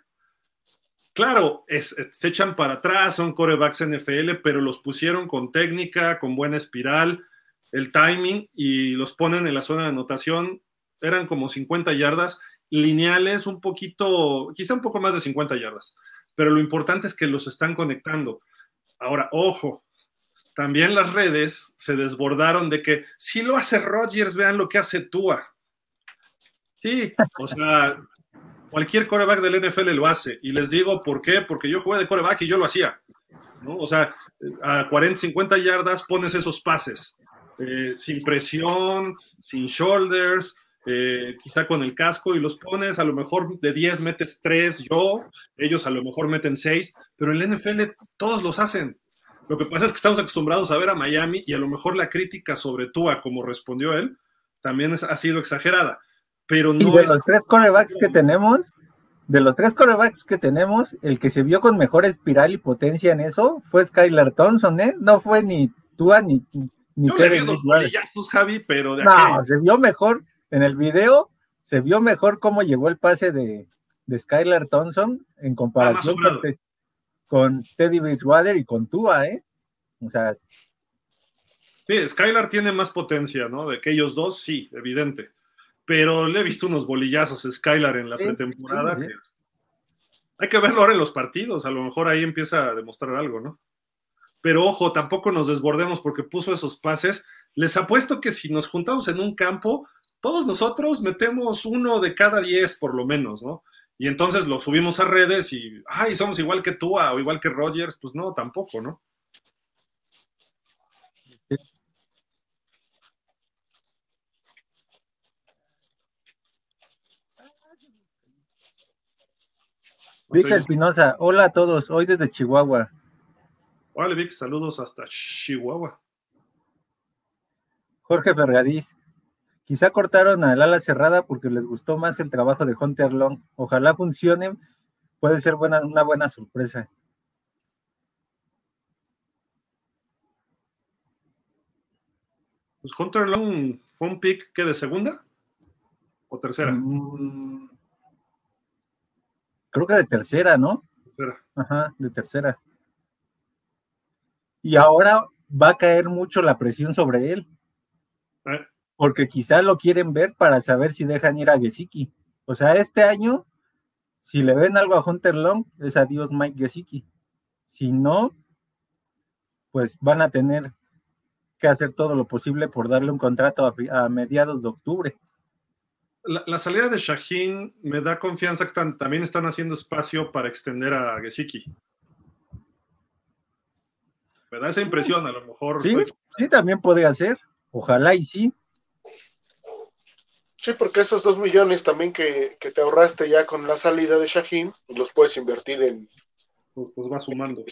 Claro, se echan para atrás, son corebacks NFL, pero los pusieron con técnica, con buena espiral, el timing y los ponen en la zona de anotación. Eran como 50 yardas lineales, un poquito, quizá un poco más de 50 yardas, pero lo importante es que los están conectando. Ahora, ojo, también las redes se desbordaron de que si lo hace Rodgers, vean lo que hace Tua. Sí, o sea, cualquier coreback del NFL lo hace. Y les digo por qué, porque yo jugué de coreback y yo lo hacía. ¿no? O sea, a 40, 50 yardas pones esos pases, eh, sin presión, sin shoulders, eh, quizá con el casco y los pones, a lo mejor de 10 metes 3 yo, ellos a lo mejor meten 6, pero en la NFL todos los hacen. Lo que pasa es que estamos acostumbrados a ver a Miami y a lo mejor la crítica sobre Tua, como respondió él, también ha sido exagerada. Pero no y de los tres corebacks que tenemos, de los tres corebacks que tenemos, el que se vio con mejor espiral y potencia en eso fue Skylar Thompson, ¿eh? No fue ni Tua ni, ni Javi, pero de No, se vio mejor en el video, se vio mejor cómo llegó el pase de, de Skylar Thompson en comparación con, con Teddy Bridgewater y con Tua, ¿eh? O sea. Sí, Skylar tiene más potencia, ¿no? De que ellos dos, sí, evidente. Pero le he visto unos bolillazos a Skylar en la pretemporada. Hay que verlo ahora en los partidos, a lo mejor ahí empieza a demostrar algo, ¿no? Pero ojo, tampoco nos desbordemos porque puso esos pases. Les apuesto que si nos juntamos en un campo, todos nosotros metemos uno de cada diez por lo menos, ¿no? y entonces lo subimos a redes y, ay, somos igual que tú o igual que Rogers, pues no, tampoco, ¿no? Vic Espinosa, hola a todos, hoy desde Chihuahua. Hola Vic, saludos hasta Chihuahua. Jorge Fergadís, Quizá cortaron al ala cerrada porque les gustó más el trabajo de Hunter Long. Ojalá funcione, puede ser buena, una buena sorpresa. Pues Hunter Long fue un pick que de segunda o tercera. Mm, creo que de tercera, ¿no? Tercera. Ajá, de tercera. Y ahora va a caer mucho la presión sobre él. Eh porque quizá lo quieren ver para saber si dejan ir a Gesicki. O sea, este año, si le ven algo a Hunter Long, es adiós Mike Gesicki. Si no, pues van a tener que hacer todo lo posible por darle un contrato a, mediados de octubre. La, salida de Shaheen me da confianza que también están haciendo espacio para extender a Gesicki. Me da esa impresión, a lo mejor. Sí, sí, también puede hacer. Ojalá y sí. Sí, porque esos dos millones también que, te ahorraste ya con la salida de Shaheen, pues los puedes invertir en. Pues, pues vas sumando.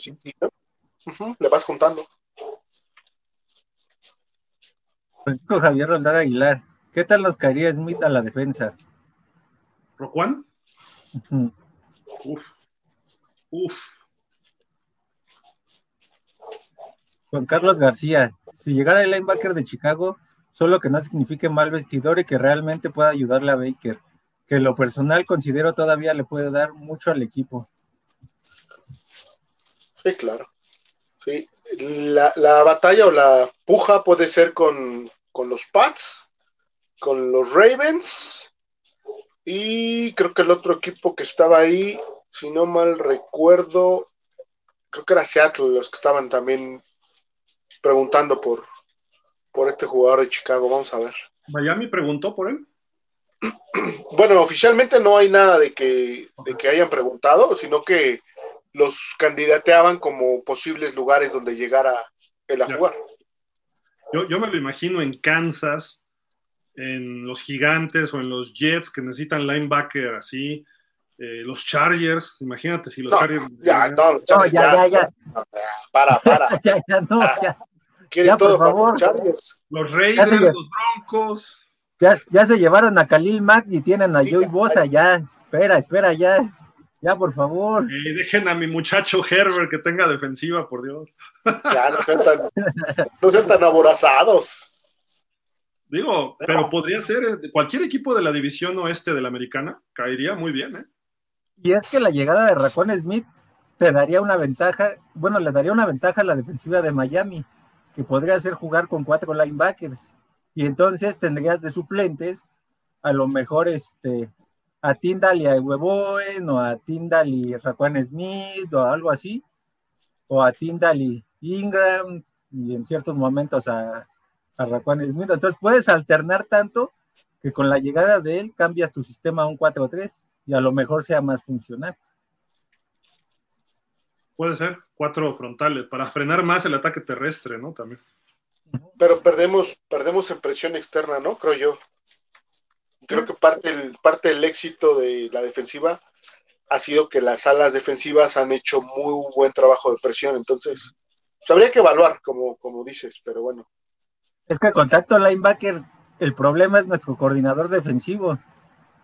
le vas juntando. Francisco Javier Roldán Aguilar, ¿qué tal nos caería Smith a la defensa? ¿Roquan? Uf. Uf. Juan Carlos García, si llegara el linebacker de Chicago, solo que no signifique mal vestidor y que realmente pueda ayudarle a Baker, que lo personal considero todavía le puede dar mucho al equipo. Sí, claro. Sí. La, la batalla o la puja puede ser con, con los Pats, con los Ravens y creo que el otro equipo que estaba ahí, si no mal recuerdo, creo que era Seattle los que estaban también preguntando por, por este jugador de Chicago. Vamos a ver. ¿Miami preguntó por él? Bueno, oficialmente no hay nada de que, de que hayan preguntado, sino que los candidateaban como posibles lugares donde llegara él a jugar. Yo, yo, me lo imagino en Kansas, en los Gigantes o en los Jets que necesitan linebacker así. Eh, los Chargers, imagínate si los no, Chargers. Ya, no, los Chargers, ya, ya, ya, ya. Para, para. ya, ya, no, ya. Quieren Ya, por todo para favor. los Chargers. Los Raiders, se- los Broncos. Ya, ya se llevaron a Khalil Mack y tienen a Sí, Joey ya. Bosa, ya. Espera, espera, ya. Ya, por favor. Eh, dejen a mi muchacho Herbert que tenga defensiva, por Dios. Ya no sean tan, no sean tan aborazados. Digo, pero podría ser eh, cualquier equipo de la división oeste de la americana, caería muy bien, ¿eh? Y es que la llegada de Racón Smith te daría una ventaja, bueno, le daría una ventaja a la defensiva de Miami, que podría hacer jugar con cuatro linebackers. Y entonces tendrías de suplentes a lo mejor este a Tyndall y a Weboen, o a Tyndall y Raquan Smith, o algo así, o a Tyndall y Ingram, y en ciertos momentos a, a Raquan Smith. Entonces puedes alternar tanto que con la llegada de él cambias tu sistema a un 4-3 y a lo mejor sea más funcional. Puede ser cuatro frontales para frenar más el ataque terrestre, ¿no? También. Pero perdemos, perdemos en presión externa, ¿no? Creo yo. Creo que parte del, parte del éxito de la defensiva ha sido que las alas defensivas han hecho muy buen trabajo de presión. Entonces, pues, habría que evaluar, como, como dices, pero bueno. Es que el contacto linebacker, el problema es nuestro coordinador defensivo.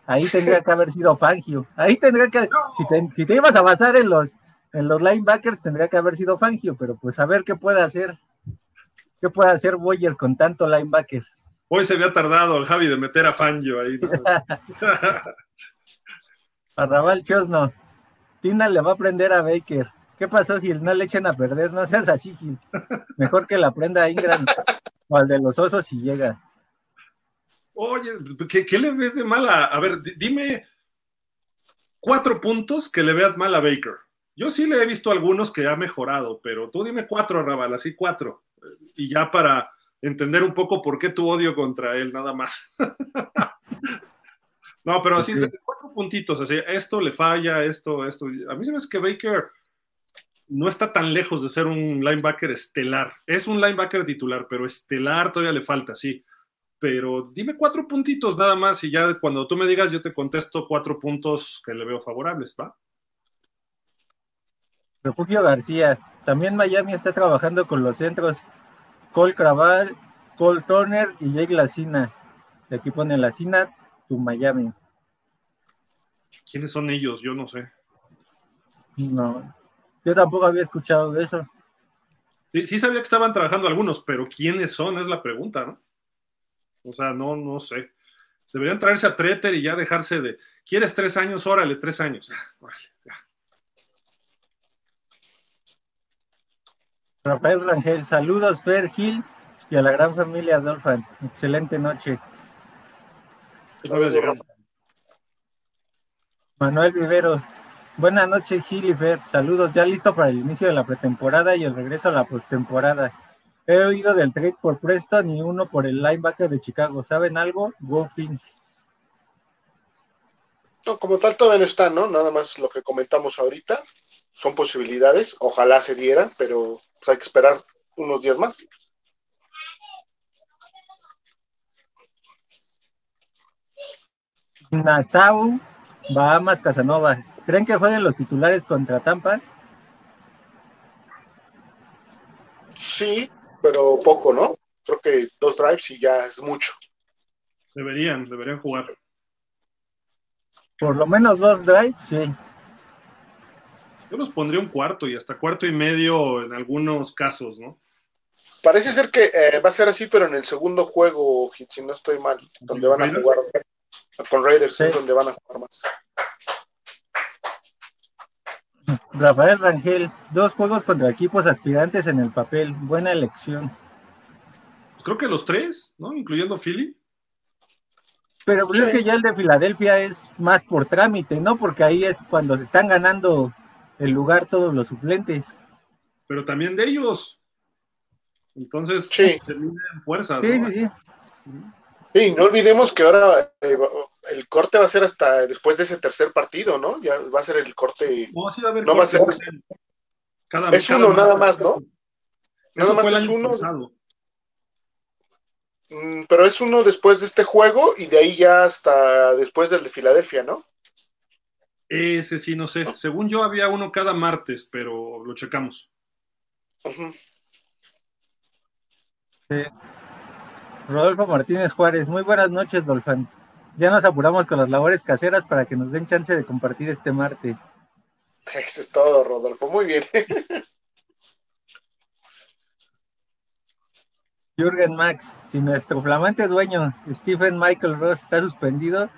Ahí tendría que haber sido Fangio. Ahí tendría que, si te, si te ibas a basar en los, en los linebackers, tendría que haber sido Fangio, pero pues a ver qué puede hacer. ¿Qué puede hacer Boyer con tanto linebacker? Hoy se había tardado el Javi de meter a Fangio ahí. ¿no? Arrabal Chosno. Tina le va a aprender a Baker. ¿Qué pasó, Gil? No le echen a perder, no seas así, Gil. Mejor que la aprenda a Ingram o al de los osos si llega. Oye, ¿qué, qué le ves de mal a.? A ver, di- dime cuatro puntos que le veas mal a Baker. Yo sí le he visto algunos que ha mejorado, pero tú dime cuatro, Raval, así cuatro. Y ya para entender un poco por qué tu odio contra él, nada más. no, pero así, cuatro puntitos, así, esto le falla, esto, esto. A mí se me hace que Baker no está tan lejos de ser un linebacker estelar. Es un linebacker titular, pero estelar todavía le falta, sí. Pero dime cuatro puntitos nada más y ya cuando tú me digas yo te contesto cuatro puntos que le veo favorables, ¿va? Refugio García. También Miami está trabajando con los centros Cole Craval, Cole Turner y Jake Lacina. Y aquí pone Lacina, tu Miami. ¿Quiénes son ellos? Yo no sé. No, yo tampoco había escuchado de eso. Sí, sí sabía que estaban trabajando algunos, pero ¿quiénes son? Es la pregunta, ¿no? O sea, no, no sé. Deberían traerse a Treter y ya dejarse de. ¿Quieres tres años? Órale, tres años. Ah, órale, ya. Rafael Rangel, saludos Fer Gil y a la gran familia Dolphin. Excelente noche. Llegando. Manuel Vivero, buenas noches Gil y Fer. Saludos, ya listo para el inicio de la pretemporada y el regreso a la postemporada. He oído del trade por Preston y uno por el linebacker de Chicago. ¿Saben algo? Go Fins. No, como tal todavía no está, ¿no? Nada más lo que comentamos ahorita. Son posibilidades, ojalá se dieran, pero pues, hay que esperar unos días más. Nassau, Bahamas, Casanova. ¿Creen que jueguen los titulares contra Tampa? Sí, pero poco, ¿no? Creo que dos drives y ya es mucho. Deberían, deberían jugar. Por lo menos dos drives, sí. Yo los pondría un cuarto y hasta cuarto y medio en algunos casos, ¿no? Parece ser que eh, va a ser así, pero en el segundo juego, si no estoy mal, donde van a jugar con Raiders, es donde van a jugar más. Rafael Rangel, dos juegos contra equipos aspirantes en el papel. Buena elección. Creo que los tres, ¿no? Incluyendo Philly. Pero creo que ya el de Filadelfia es más por trámite, ¿no? Porque ahí es cuando se están ganando el lugar todos los suplentes. Pero también de ellos. Entonces se miden fuerzas. Sí, sí, sí. Y no olvidemos que ahora eh, el corte va a ser hasta después de ese tercer partido, ¿no? Ya va a ser el corte. No, sí va a haber no va a ser. es uno nada más, ¿no? Nada más es uno. Mm, pero es uno después de este juego y de ahí ya hasta después del de Filadelfia, ¿no? Ese sí, no sé. Según yo había uno cada martes, pero lo checamos. Rodolfo Martínez Juárez, muy buenas noches, Dolfán. Ya nos apuramos con las labores caseras para que nos den chance de compartir este martes. Eso es todo, Rodolfo. Muy bien. Jürgen Max, si nuestro flamante dueño Stephen Michael Ross está suspendido,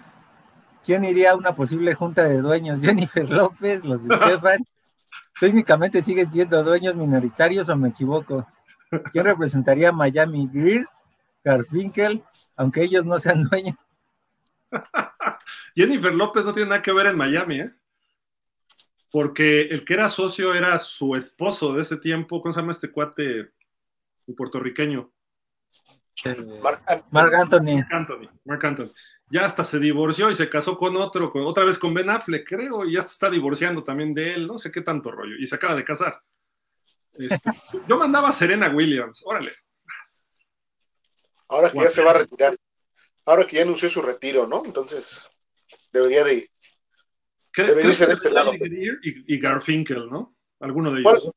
¿quién iría a una posible junta de dueños? Jennifer López, los Stefan. Técnicamente siguen siendo dueños minoritarios o me equivoco. ¿Quién representaría a Miami? Greer, Garfinkel, aunque ellos no sean dueños. Jennifer López no tiene nada que ver en Miami, ¿eh? Porque el que era socio era su esposo de ese tiempo, ¿cómo se llama este cuate puertorriqueño? Mark, Anthony. Mark Anthony. Ya hasta se divorció y se casó con otro, con, otra vez con Ben Affleck, creo, y ya se está divorciando también de él, no sé qué tanto rollo, y se acaba de casar. Este, yo mandaba a Serena Williams, órale. Ahora que ya se va a retirar, ahora que ya anunció su retiro, ¿no? Entonces, debería de, debería ser este lado. Y, Garfinkel, ¿no? Alguno de ellos.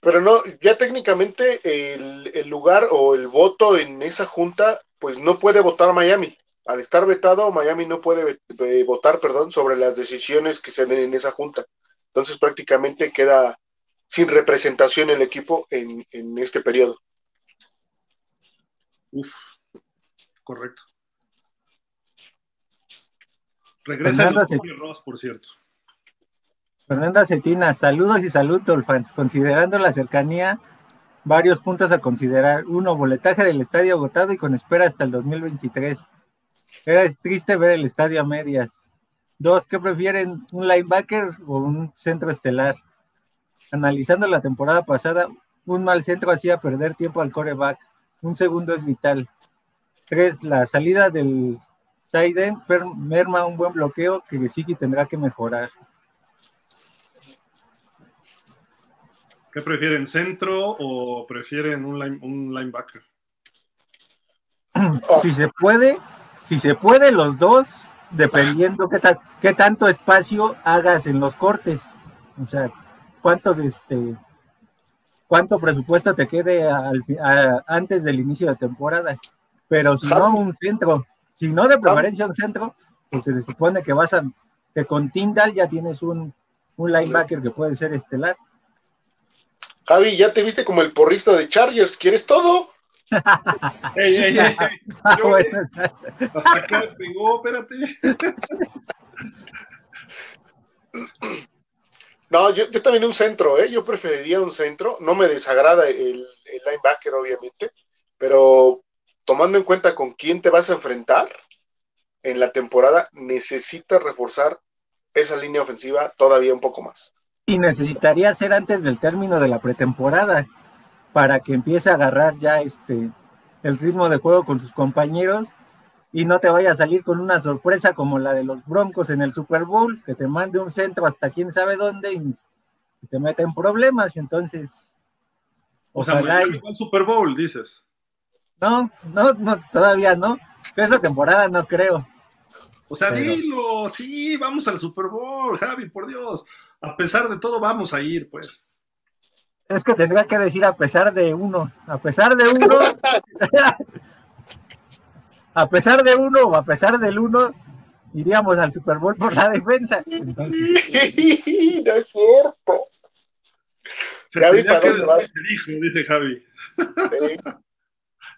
Pero no, ya técnicamente el, lugar o el voto en esa junta, pues no puede votar Miami. Al estar vetado, Miami no puede votar, perdón, sobre las decisiones que se den en esa junta. Entonces prácticamente queda sin representación el equipo en, este periodo. Uf, correcto. Regresa el Ross, por cierto. Fernanda Cetina, saludos y salud, Dolphins. Considerando la cercanía, varios puntos a considerar. Uno, boletaje del estadio agotado y con espera hasta el 2023. Era triste ver el estadio a medias. Dos, ¿qué prefieren, un linebacker o un centro estelar? Analizando la temporada pasada, un mal centro hacía perder tiempo al coreback. Un segundo es vital. Tres, la salida del Tiden merma un buen bloqueo que Gesicki tendrá que mejorar. ¿Qué prefieren, centro o prefieren un, linebacker? Si se puede, si se puede los dos, dependiendo qué, qué tanto espacio hagas en los cortes. O sea, cuántos, este, cuánto presupuesto te quede antes del inicio de temporada. Pero si no, un centro, si no de preferencia un centro, porque se supone que vas a, que con Tyndall ya tienes un, un linebacker que puede ser estelar. Javi, ya te viste como el porrista de Chargers, ¿quieres todo? Ey, ey, ey, hasta acá pegó, espérate. No, yo, yo, también un centro, ¿eh? Yo preferiría un centro. No me desagrada el, el, linebacker, obviamente, pero tomando en cuenta con quién te vas a enfrentar en la temporada, necesitas reforzar esa línea ofensiva todavía un poco más. Y necesitaría ser antes del término de la pretemporada para que empiece a agarrar ya este el ritmo de juego con sus compañeros y no te vaya a salir con una sorpresa como la de los Broncos en el Super Bowl, que te mande un centro hasta quién sabe dónde y, te mete en problemas, y entonces o sea, el Super Bowl, dices. No, no, no, todavía no. Esa temporada no creo. O sea, dilo, sí, vamos al Super Bowl, Javi, por Dios a pesar de todo vamos a ir, pues. Es que tendría que decir a pesar de uno, a pesar de uno, a pesar de uno o a pesar del uno, iríamos al Super Bowl por la defensa. no es cierto. Gaby, ¿para dónde vas? Dijo, dice Javi.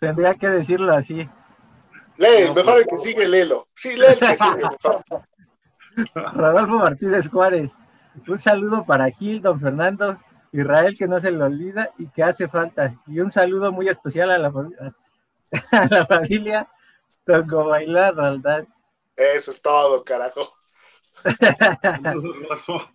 Tendría que decirlo así. Lee, mejor el que sigue, léelo. Sí, lee el que sigue, Rodolfo Martínez Juárez. Un saludo para Gil, don Fernando, Israel, que no se le olvida y que hace falta. Y un saludo muy especial a la, a la familia Tongo Bailar, Roldán. Eso es todo, carajo.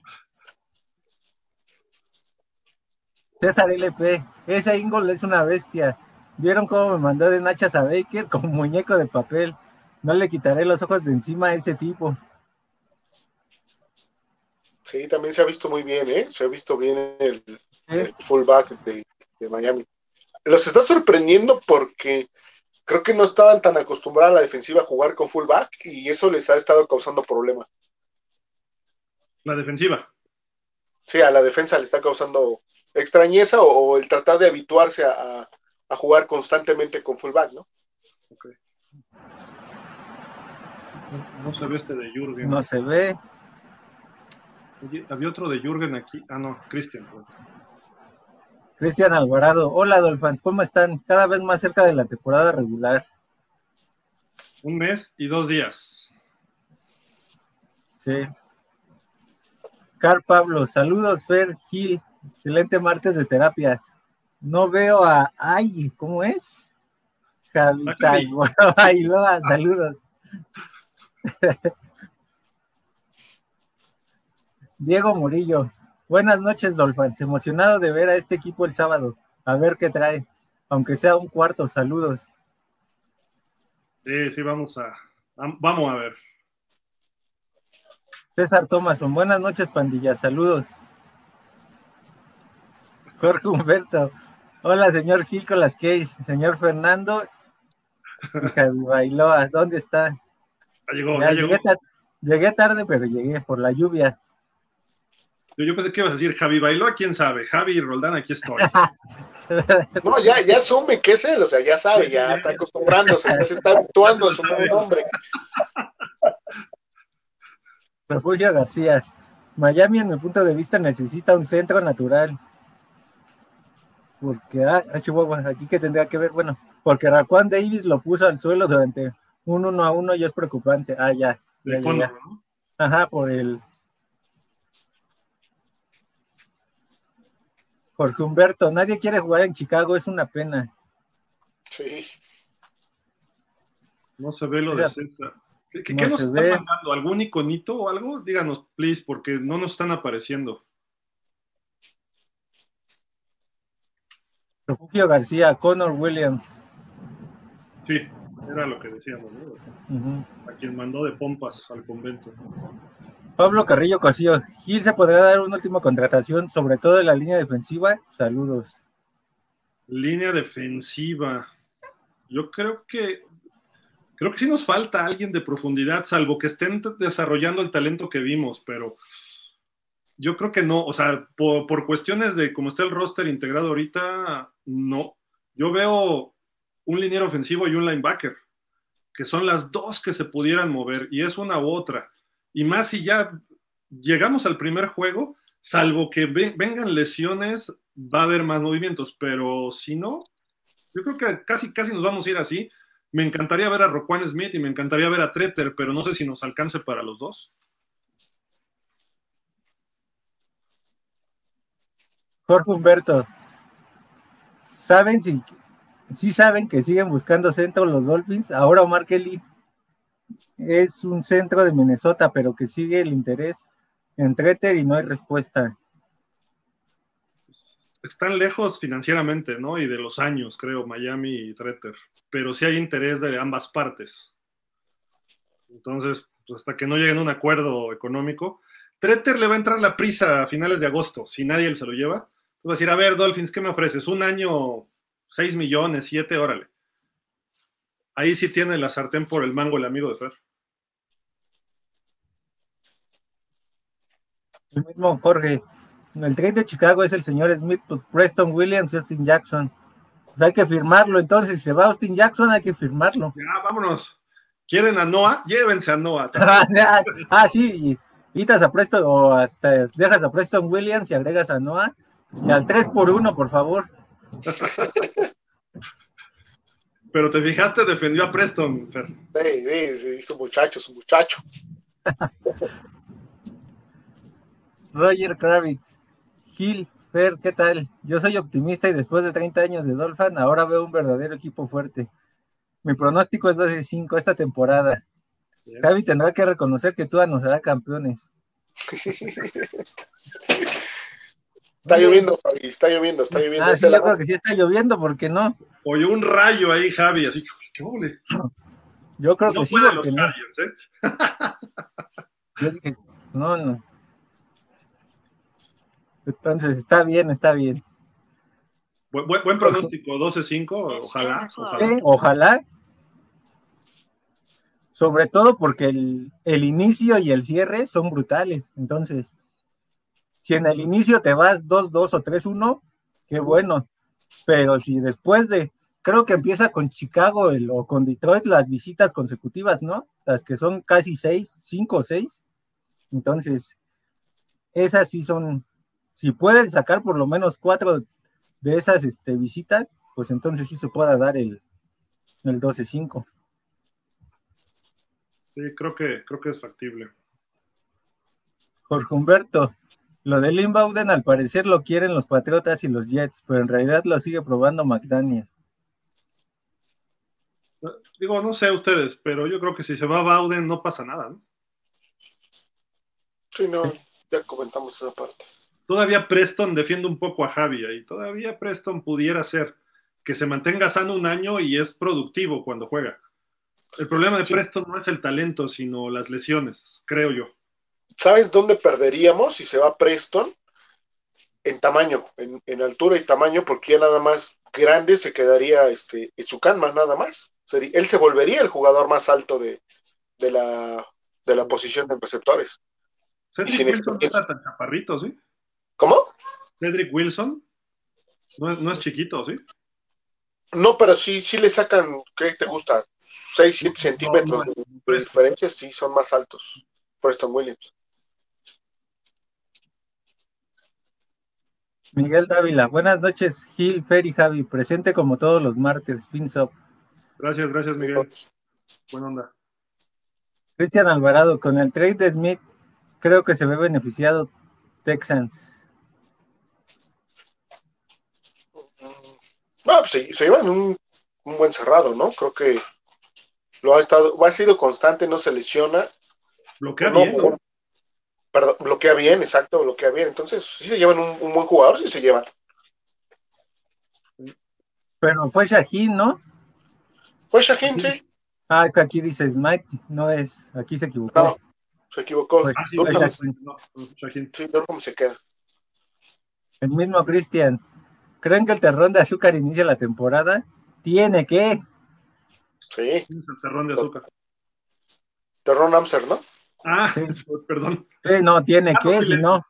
César LP, ese Ingol es una bestia. ¿Vieron cómo me mandó de nachas a Baker como muñeco de papel? No le quitaré los ojos de encima a ese tipo. Sí, también se ha visto muy bien, ¿eh? Se ha visto bien el, fullback de, Miami. Los está sorprendiendo porque creo que no estaban tan acostumbrados a la defensiva a jugar con fullback y eso les ha estado causando problemas. La defensiva. Sí, a la defensa le está causando extrañeza o, el tratar de habituarse a, jugar constantemente con fullback, ¿no? Okay. No se ve este de Jürgen. No se ve. Había otro de Jürgen aquí. Ah, no, Cristian. Cristian Alvarado. Hola, Dolphins, ¿cómo están? Cada vez más cerca de la temporada regular. Un mes y dos días. Sí. Car Pablo, saludos, Fer, Gil, Excelente martes de terapia. No veo a. Ay, ¿cómo es? Javi Bailoa, saludos. Diego Murillo. Buenas noches, Dolphins. Emocionado de ver a este equipo el sábado. A ver qué trae. Aunque sea un cuarto, saludos. Sí, sí, vamos a, vamos a ver. César Thomason, buenas noches, pandilla, saludos. Jorge Humberto. Hola, señor Gil las Cage, señor Fernando y Javi Bailoa, ¿dónde está? Ya llegó, ya, llegué, llegué, tarde, pero llegué por la lluvia. Yo, pensé que ibas a decir Javi Bailoa, quién sabe. Javi Roldán, aquí estoy. no, ya, ya asume que es él, o sea, ya sabe, ya está acostumbrándose, ya se está actuando a su nombre. Refugio García. Miami, en mi punto de vista, necesita un centro natural porque ah, ah aquí que tendría que ver, bueno, porque Raquan Davis lo puso al suelo durante un uno a uno y es preocupante. Ah, ya. Ajá, por el. Jorge Humberto, nadie quiere jugar en Chicago, es una pena. Sí. No se ve lo de César. ¿Qué, nos están mandando? ¿Algún iconito o algo? Díganos, please, porque no nos están apareciendo. Refugio García, Connor Williams. Sí, era lo que decíamos, ¿no? A quien mandó de pompas al convento. Pablo Carrillo Cosillo, Gil se podrá dar una última contratación, sobre todo en la línea defensiva. Saludos. Línea defensiva. Yo creo que creo que sí nos falta alguien de profundidad, salvo que estén desarrollando el talento que vimos, pero yo creo que no, o sea, por, cuestiones de cómo está el roster integrado ahorita, no. Yo veo un liniero ofensivo y un linebacker, que son las dos que se pudieran mover, y es una u otra. Y más si ya llegamos al primer juego, salvo que vengan lesiones, va a haber más movimientos, pero si no, yo creo que casi, casi nos vamos a ir así. Me encantaría ver a Roquan Smith y me encantaría ver a Treter, pero no sé si nos alcance para los dos. Jorge Humberto, ¿saben si, si saben que siguen buscando centro los Dolphins? Ahora Omar Kelly es un centro de Minnesota, pero que sigue el interés en Treter y no hay respuesta. Están lejos financieramente, ¿no? Y de los años, creo, Miami y Treter. Pero sí hay interés de ambas partes. Entonces, pues, hasta que no lleguen a un acuerdo económico, Treter le va a entrar la prisa a finales de agosto, si nadie se lo lleva. Vas a decir, a ver, Dolphins, ¿qué me ofreces? Un año, 6 millones, 7, órale. Ahí sí tiene la sartén por el mango el amigo de Fer. El mismo Jorge. El trade de Chicago es el señor Smith, pues, Preston Williams y Austin Jackson. Pues hay que firmarlo, entonces, si se va Austin Jackson, hay que firmarlo. Ya, vámonos. ¿Quieren a Noah? Llévense a Noah. ah, sí, quitas a Preston, o hasta dejas a Preston Williams y agregas a Noah Y al 3 por 1, por favor. Pero te fijaste, defendió a Preston, Fer. Sí, sí, sí, su muchacho, su muchacho. Roger Kravitz. Gil, Fer, ¿qué tal? Yo soy optimista y después de 30 años de Dolphin, ahora veo un verdadero equipo fuerte. Mi pronóstico es 12-5 esta temporada. Javi tendrá que reconocer que Tua nos hará campeones. Está lloviendo, Javi, está lloviendo, está lloviendo. Ah, sí, yo creo que sí está lloviendo, ¿por qué no? Oye, un rayo ahí, Javi, así, qué ole. Yo creo que sí. Los no. ¿eh? Yo dije, no, no. Entonces, está bien, está bien. Buen, buen pronóstico, 12-5, ojalá. Ojalá. Ojalá. Sobre todo porque el, el inicio y el cierre son brutales. Entonces, si en el inicio te vas 2-2 o 3-1, qué bueno. Pero si después de, creo que empieza con Chicago el, o con Detroit las visitas consecutivas, ¿no? Las que son casi 6, 5 o 6. Entonces, esas sí son, si puedes sacar por lo menos cuatro de esas este, visitas, pues entonces sí se pueda dar el, el 12-5. Sí, creo que, creo que es factible. Jorge Humberto, lo de Lynn Bowden al parecer lo quieren los Patriotas y los Jets, pero en realidad lo sigue probando McDaniel. Digo, no sé ustedes, pero yo creo que si se va Bowden no pasa nada, ¿no? Sí, no, ya comentamos esa parte. Todavía Preston defiende un poco a Javi y todavía Preston pudiera ser que se mantenga sano un año y es productivo cuando juega. El problema de Preston no es el talento, sino las lesiones, creo yo. ¿Sabes dónde perderíamos si se va Preston? En tamaño, en, altura y tamaño, porque ya nada más grande se quedaría este, más nada más. él se volvería el jugador más alto de, la, de la posición de receptores. Cedric Wilson no está tan chaparrito, ¿sí? ¿Cómo? Cedric Wilson no es, no es chiquito, ¿sí? No, pero sí, sí le sacan, ¿qué te gusta? 6, 7 centímetros de, diferencia, sí son más altos. Preston Williams. Miguel Dávila, buenas noches, Gil, Fer y Javi, presente como todos los martes, FinSop. Gracias, gracias, Miguel. Buena onda. Cristian Alvarado, con el trade de Smith, creo que se ve beneficiado Texans. No, pues se, se llevan un, un, buen cerrado, ¿no? Creo que lo ha estado, ha sido constante, no se lesiona. Bloquea no, bien. ¿no? Perdón, bloquea bien, exacto, bloquea bien. Entonces, sí se llevan un, un buen jugador, sí se llevan. Pero fue Shaheen, ¿no? Fue Shaheen, sí. Ah, es que aquí dice Smite, no es, aquí se equivocó. No, se equivocó. Pues, Ah, sí, no, Shaheen. Shaheen. sí, se queda. El mismo Cristian. ¿Creen que el terrón de azúcar inicia la temporada? Tiene que. Sí, ¿Quién es el terrón de azúcar? Terron Amser, ¿no? Ah, perdón. Eh, no, tiene Ah, que, no, si no.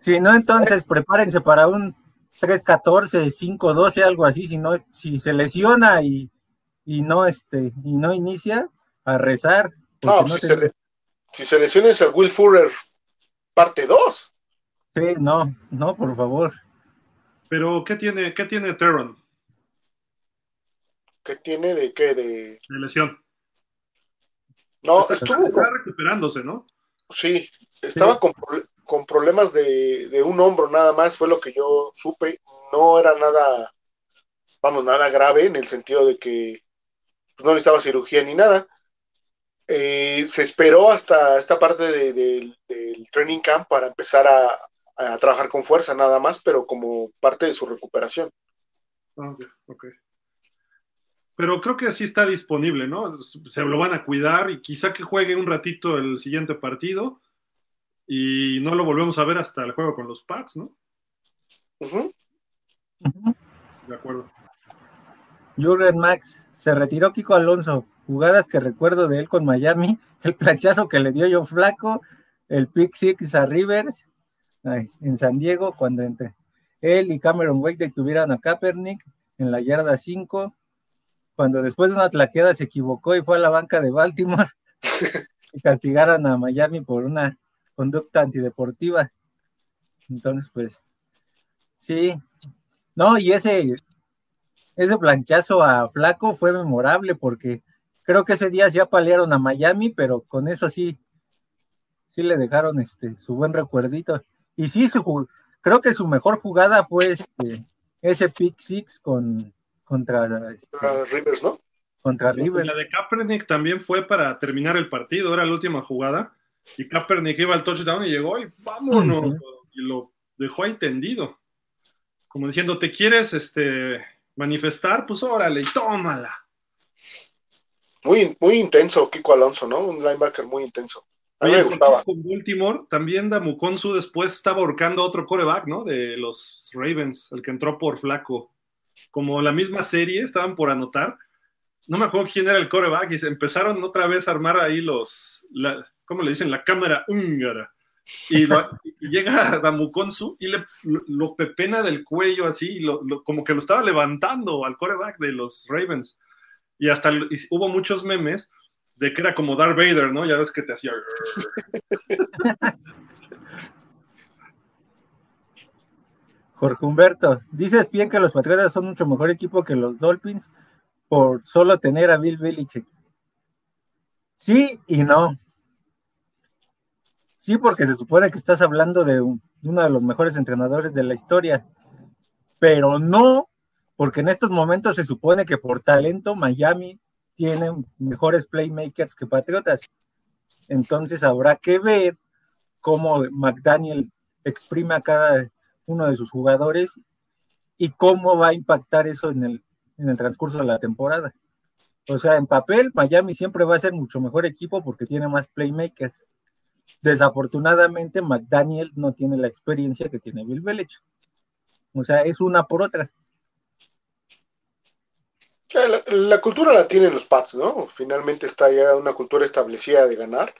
Si no, entonces prepárense para un 3-14, 5-12, algo así. Si no, si se lesiona y, y no este, y no inicia, a rezar. No, si, te- se le, si se lesiona es el Will Fuller parte 2. Sí, no, no, por favor. Pero, ¿qué tiene, qué tiene Terron ¿Qué tiene de qué? De... de lesión? No, estuvo está recuperándose, ¿no? Sí, estaba Sí. Con, con problemas de, de un hombro nada más, fue lo que yo supe. No era nada, vamos, nada grave en el sentido de que pues, no necesitaba cirugía ni nada. Eh, se esperó hasta esta parte de- de- del training camp para empezar a, a trabajar con fuerza nada más, pero como parte de su recuperación. Ah, ok, ok. Pero creo que sí está disponible, ¿no? Se lo van a cuidar y quizá que juegue un ratito el siguiente partido y no lo volvemos a ver hasta el juego con los Pats, ¿no? Ujú. De acuerdo. Jurgen Max, se retiró Kiko Alonso. Jugadas que recuerdo de él con Miami, el planchazo que le dio yo flaco, el pick six a Rivers ay, en San Diego cuando entre él y Cameron Wake detuvieron a Kaepernick en la yarda 5, cuando después de una tlaqueada se equivocó y fue a la banca de Baltimore y castigaron a Miami por una conducta antideportiva. Entonces, pues, Sí. No, y ese, ese planchazo a Flaco fue memorable porque creo que ese día ya palearon a Miami, pero con eso sí, sí le dejaron este su buen recuerdito. Y sí, su, creo que su mejor jugada fue este, ese pick six con contra, este, Rivers, ¿no? Contra Rivers. La de Kaepernick también fue para terminar el partido, era la última jugada. Y Kaepernick iba al touchdown y llegó y vámonos. Y lo dejó ahí tendido. Como diciendo, ¿te quieres este, manifestar? Pues órale, y tómala. Muy, muy intenso Kiko Alonso, ¿no? Un linebacker muy intenso. A mí me gustaba. Con Baltimore, también Damukonsu después estaba ahorcando a otro coreback, ¿no? De los Ravens, el que entró por flaco. Como la misma serie, estaban por anotar. No me acuerdo quién era el coreback y se empezaron otra vez a armar ahí los, la, ¿cómo le dicen? La cámara húngara. Y, llega Damukonsu y le, lo, pepena del cuello así, como que lo estaba levantando al coreback de los Ravens. Y hasta hubo muchos memes de que era como Darth Vader, ¿no? Ya ves que te hacía. Jorge Humberto, dices bien que los Patriotas son mucho mejor equipo que los Dolphins por solo tener a Bill Belichick. Sí y no. Sí, porque se supone que estás hablando de, uno de los mejores entrenadores de la historia, pero no, porque en estos momentos se supone que por talento Miami tiene mejores playmakers que Patriotas. Entonces habrá que ver cómo McDaniel exprime a cada uno de sus jugadores y cómo va a impactar eso en el, en el transcurso de la temporada. O sea, en papel, Miami siempre va a ser mucho mejor equipo porque tiene más playmakers. Desafortunadamente, McDaniel no tiene la experiencia que tiene Bill Belichick. O sea, es una por otra. La, cultura la tienen los Pats, ¿no? Finalmente está ya una cultura establecida de ganar.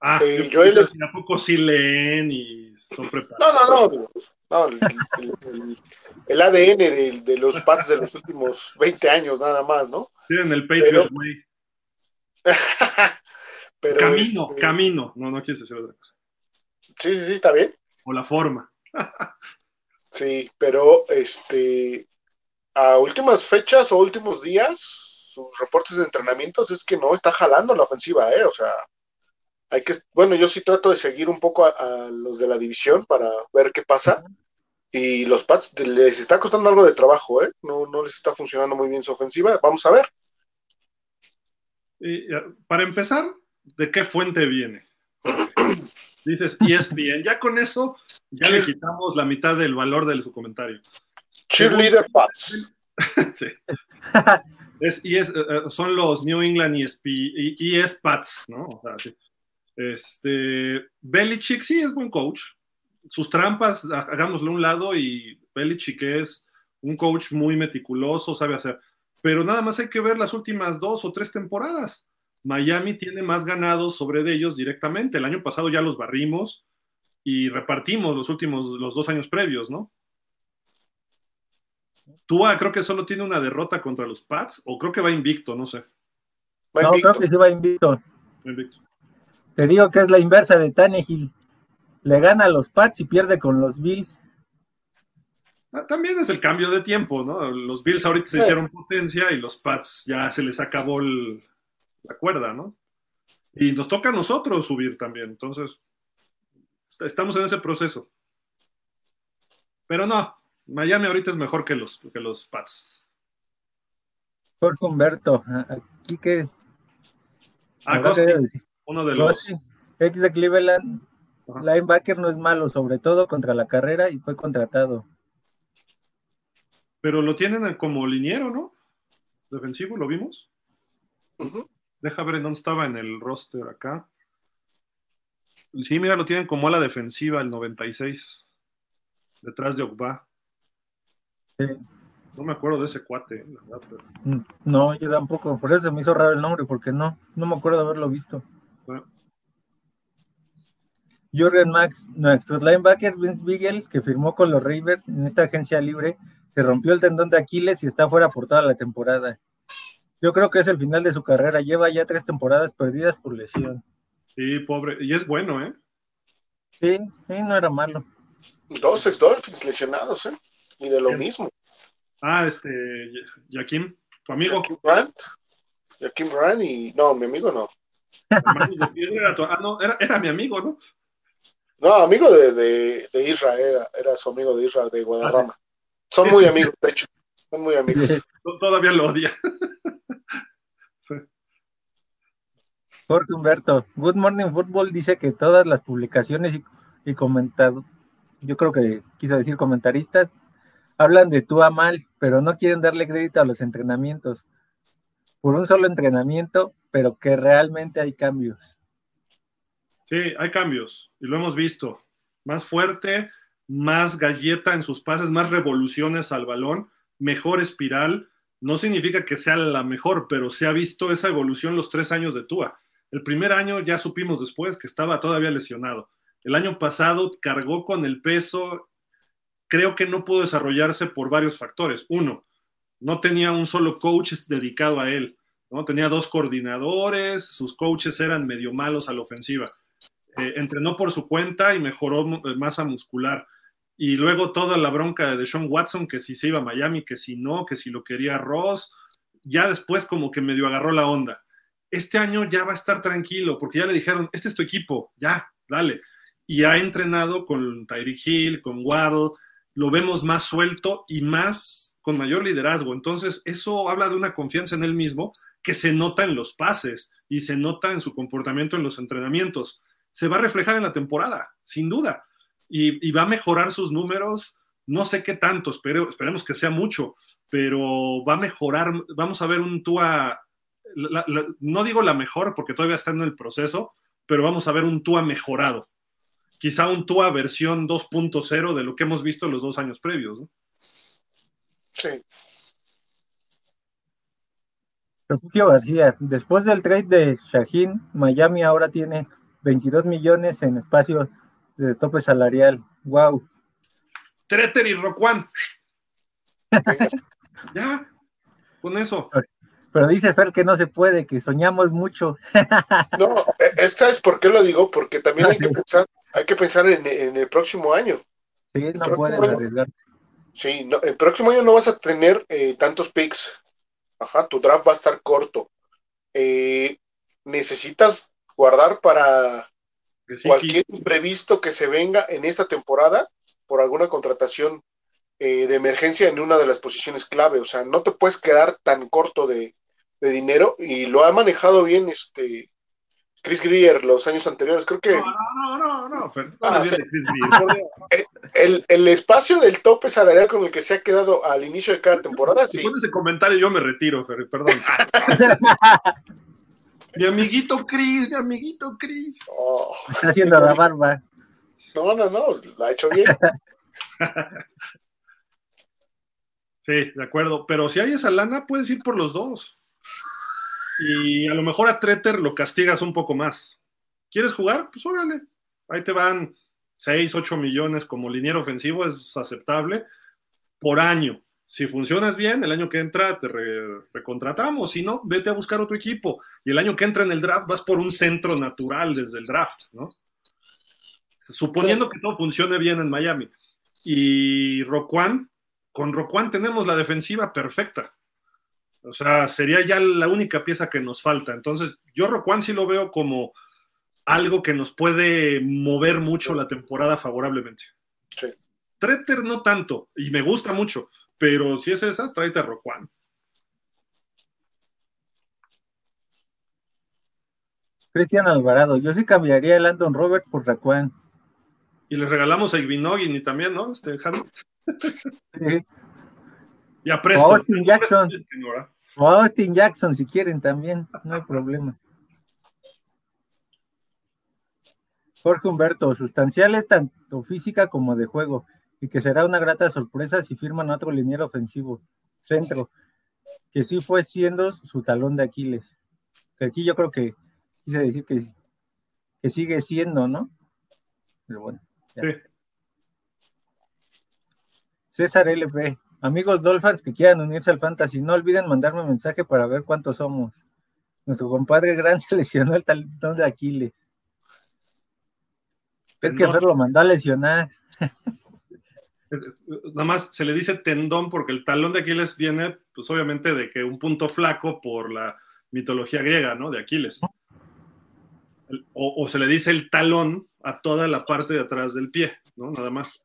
Ah, eh, yo les... ¿a poco sí leen y son preparados? No, no, no. El, ADN de, los Pats de los últimos 20 años, nada más, ¿no? Tienen el Patriot Way. camino, este, camino. No, no quieres decir otra cosa. Sí, sí, sí, está bien. O la forma. sí, pero este a últimas fechas o últimos días, sus reportes de entrenamientos es que no está jalando la ofensiva, ¿eh? O sea, hay que, bueno, yo sí trato de seguir un poco a, los de la división para ver qué pasa. Y los Pats les está costando algo de trabajo, ¿eh? No, no les está funcionando muy bien su ofensiva. Vamos a ver. Y, para empezar, ¿de qué fuente viene? Dices ESPN, ya con eso ya le quitamos la mitad del valor de su comentario. Cheerleader Pats. sí. Es, y es, eh, eh, son los New England ESP, y, es Pats, ¿no? O sea, sí. Este, Belichick sí es buen coach. Sus trampas, hagámoslo a un lado, y Belichick es un coach muy meticuloso, sabe hacer. Pero nada más hay que ver las últimas dos o tres temporadas. Miami tiene más ganados sobre de ellos directamente. El año pasado ya los barrimos y repartimos los últimos, los dos años previos, ¿no? Tua creo que solo tiene una derrota contra los Pats, o creo que va invicto, no sé. no, creo que sí va invicto. Te digo que es la inversa de Tannehill. Le gana a los Pats y pierde con los Bills. Ah, también es el cambio de tiempo, ¿no? Los Bills ahorita se hicieron potencia y los Pats ya se les acabó la cuerda, ¿no? Y nos toca a nosotros subir también, entonces estamos en ese proceso. Pero no, Miami ahorita es mejor que los, que los Pats. Jorge Humberto, aquí que. uno de los. Ex de Cleveland, linebacker no es malo, sobre todo contra la carrera y fue contratado. Pero lo tienen como liniero, ¿no? Defensivo, ¿lo vimos? Deja ver en dónde estaba en el roster acá. Sí, mira, lo tienen como a la defensiva, el 96. Detrás de Ogba. No me acuerdo de ese cuate, la verdad. Pero... Mm, no, yo tampoco. Por eso me hizo raro el nombre, porque no, no me acuerdo de haberlo visto. Jürgen Max, nuestro linebacker Vince Beagle, que firmó con los Ravens en esta agencia libre, se rompió el tendón de Aquiles y está fuera por toda la temporada. Yo creo que es el final de su carrera. Lleva ya tres temporadas perdidas por lesión. Sí, pobre. Y es bueno, ¿eh? Sí, sí, no era malo. Dos ex Dolphins lesionados, ¿eh? Y de lo mismo. Ah, este, Jaquim, tu amigo. Jaquim Brandt. Jaquim Brandt y. No, mi amigo no. Era tu... Ah, no, era, era, mi amigo, ¿no? No, amigo de, de, de Israel, era, era, su amigo de Israel, de Guadarrama. Ah, sí. Son muy amigos, de hecho. Son muy amigos. Todavía lo odia. Jorge Humberto, Good Morning Football dice que todas las publicaciones y, y comentado, yo creo que quiso decir comentaristas, hablan de tú a mal, pero no quieren darle crédito a los entrenamientos. Por un solo entrenamiento, pero que realmente hay cambios. Sí, hay cambios, y lo hemos visto. Más fuerte, más galleta en sus pases, más revoluciones al balón, mejor espiral. No significa que sea la mejor, pero se ha visto esa evolución los tres años de Tua. El primer año ya supimos después que estaba todavía lesionado. El año pasado cargó con el peso, creo que no pudo desarrollarse por varios factores. Uno, no tenía un solo coach dedicado a él, ¿no? Tenía dos coordinadores, sus coaches eran medio malos a la ofensiva. Eh, entrenó por su cuenta y mejoró masa muscular. Y luego toda la bronca de Deshaun Watson, que si se iba a Miami, que si no, que si lo quería Ross, ya después como que medio agarró la onda. Este año ya va a estar tranquilo, porque ya le dijeron, este es tu equipo, ya, dale y ha entrenado con Tyreek Hill, con Waddle, lo vemos más suelto y más con mayor liderazgo. Entonces, eso habla de una confianza en él mismo que se nota en los pases y se nota en su comportamiento en los entrenamientos. Se va a reflejar en la temporada, sin duda, y, y va a mejorar sus números. No sé qué tanto, espero, esperemos que sea mucho, pero va a mejorar. Vamos a ver un Tua, la, la, no digo la mejor porque todavía está en el proceso, pero vamos a ver un Tua mejorado quizá un TUA versión 2.0 de lo que hemos visto los dos años previos. ¿no? Sí. Refugio García, después del trade de Shaheen, Miami ahora tiene 22 millones en espacio de tope salarial. ¡Wow! Treter y Roquan. ya, con eso. Pero dice Fer que no se puede, que soñamos mucho. no, ¿sabes por qué lo digo? Porque también hay que pensar, hay que pensar en, en el próximo año. Sí, no puedes arriesgar. Sí, no, el próximo año no vas a tener eh, tantos picks. Ajá, tu draft va a estar corto. Eh, necesitas guardar para sí, cualquier imprevisto que se venga en esta temporada por alguna contratación eh, de emergencia en una de las posiciones clave. O sea, no te puedes quedar tan corto de, de dinero y lo ha manejado bien este Chris Greer los años anteriores. Creo que. No, no, no, no, Fer, ah, sí. el, el, espacio del tope salarial con el que se ha quedado al inicio de cada temporada, sí. Con ese comentario yo me retiro, Fer, perdón. mi amiguito Chris, mi amiguito Chris. Oh. Está haciendo la barba. No, no, no, la ha hecho bien. sí, de acuerdo. Pero si hay esa lana, puedes ir por los dos y a lo mejor a Treter lo castigas un poco más. ¿Quieres jugar? Pues órale, ahí te van 6, 8 millones como liniero ofensivo, es aceptable por año. Si funcionas bien, el año que entra te re recontratamos, si no, vete a buscar otro equipo. Y el año que entra en el draft vas por un centro natural desde el draft, ¿no? Suponiendo que todo funcione bien en Miami. Y Roquan, con Roquan tenemos la defensiva perfecta. O sea, sería ya la única pieza que nos falta. Entonces, yo Roquan sí lo veo como algo que nos puede mover mucho la temporada favorablemente. Sí. Treter no tanto, y me gusta mucho, pero si es esas, tráete a Roquan. Cristian Alvarado, yo sí cambiaría el Landon Robert por Roquan. Y le regalamos a Igbinogin y también, ¿no? Este, sí. Y a Presto. O Austin Jackson. O Austin Jackson, si quieren también, no hay problema. Jorge Humberto, sustanciales tanto física como de juego, y que será una grata sorpresa si firman otro liniero ofensivo, centro, que sí fue siendo su talón de Aquiles. Que aquí yo creo que quise decir que, que sigue siendo, ¿no? Pero bueno. Ya. Sí. César LP, Amigos Dolphins que quieran unirse al Fantasy, no olviden mandarme un mensaje para ver cuántos somos. Nuestro compadre Gran seleccionó el talón de Aquiles. Es que Fer lo mandó a lesionar. Nada más se le dice tendón porque el talón de Aquiles viene, pues obviamente, de que un punto flaco por la mitología griega, ¿no? De Aquiles. O, se le dice el talón a toda la parte de atrás del pie, ¿no? Nada más.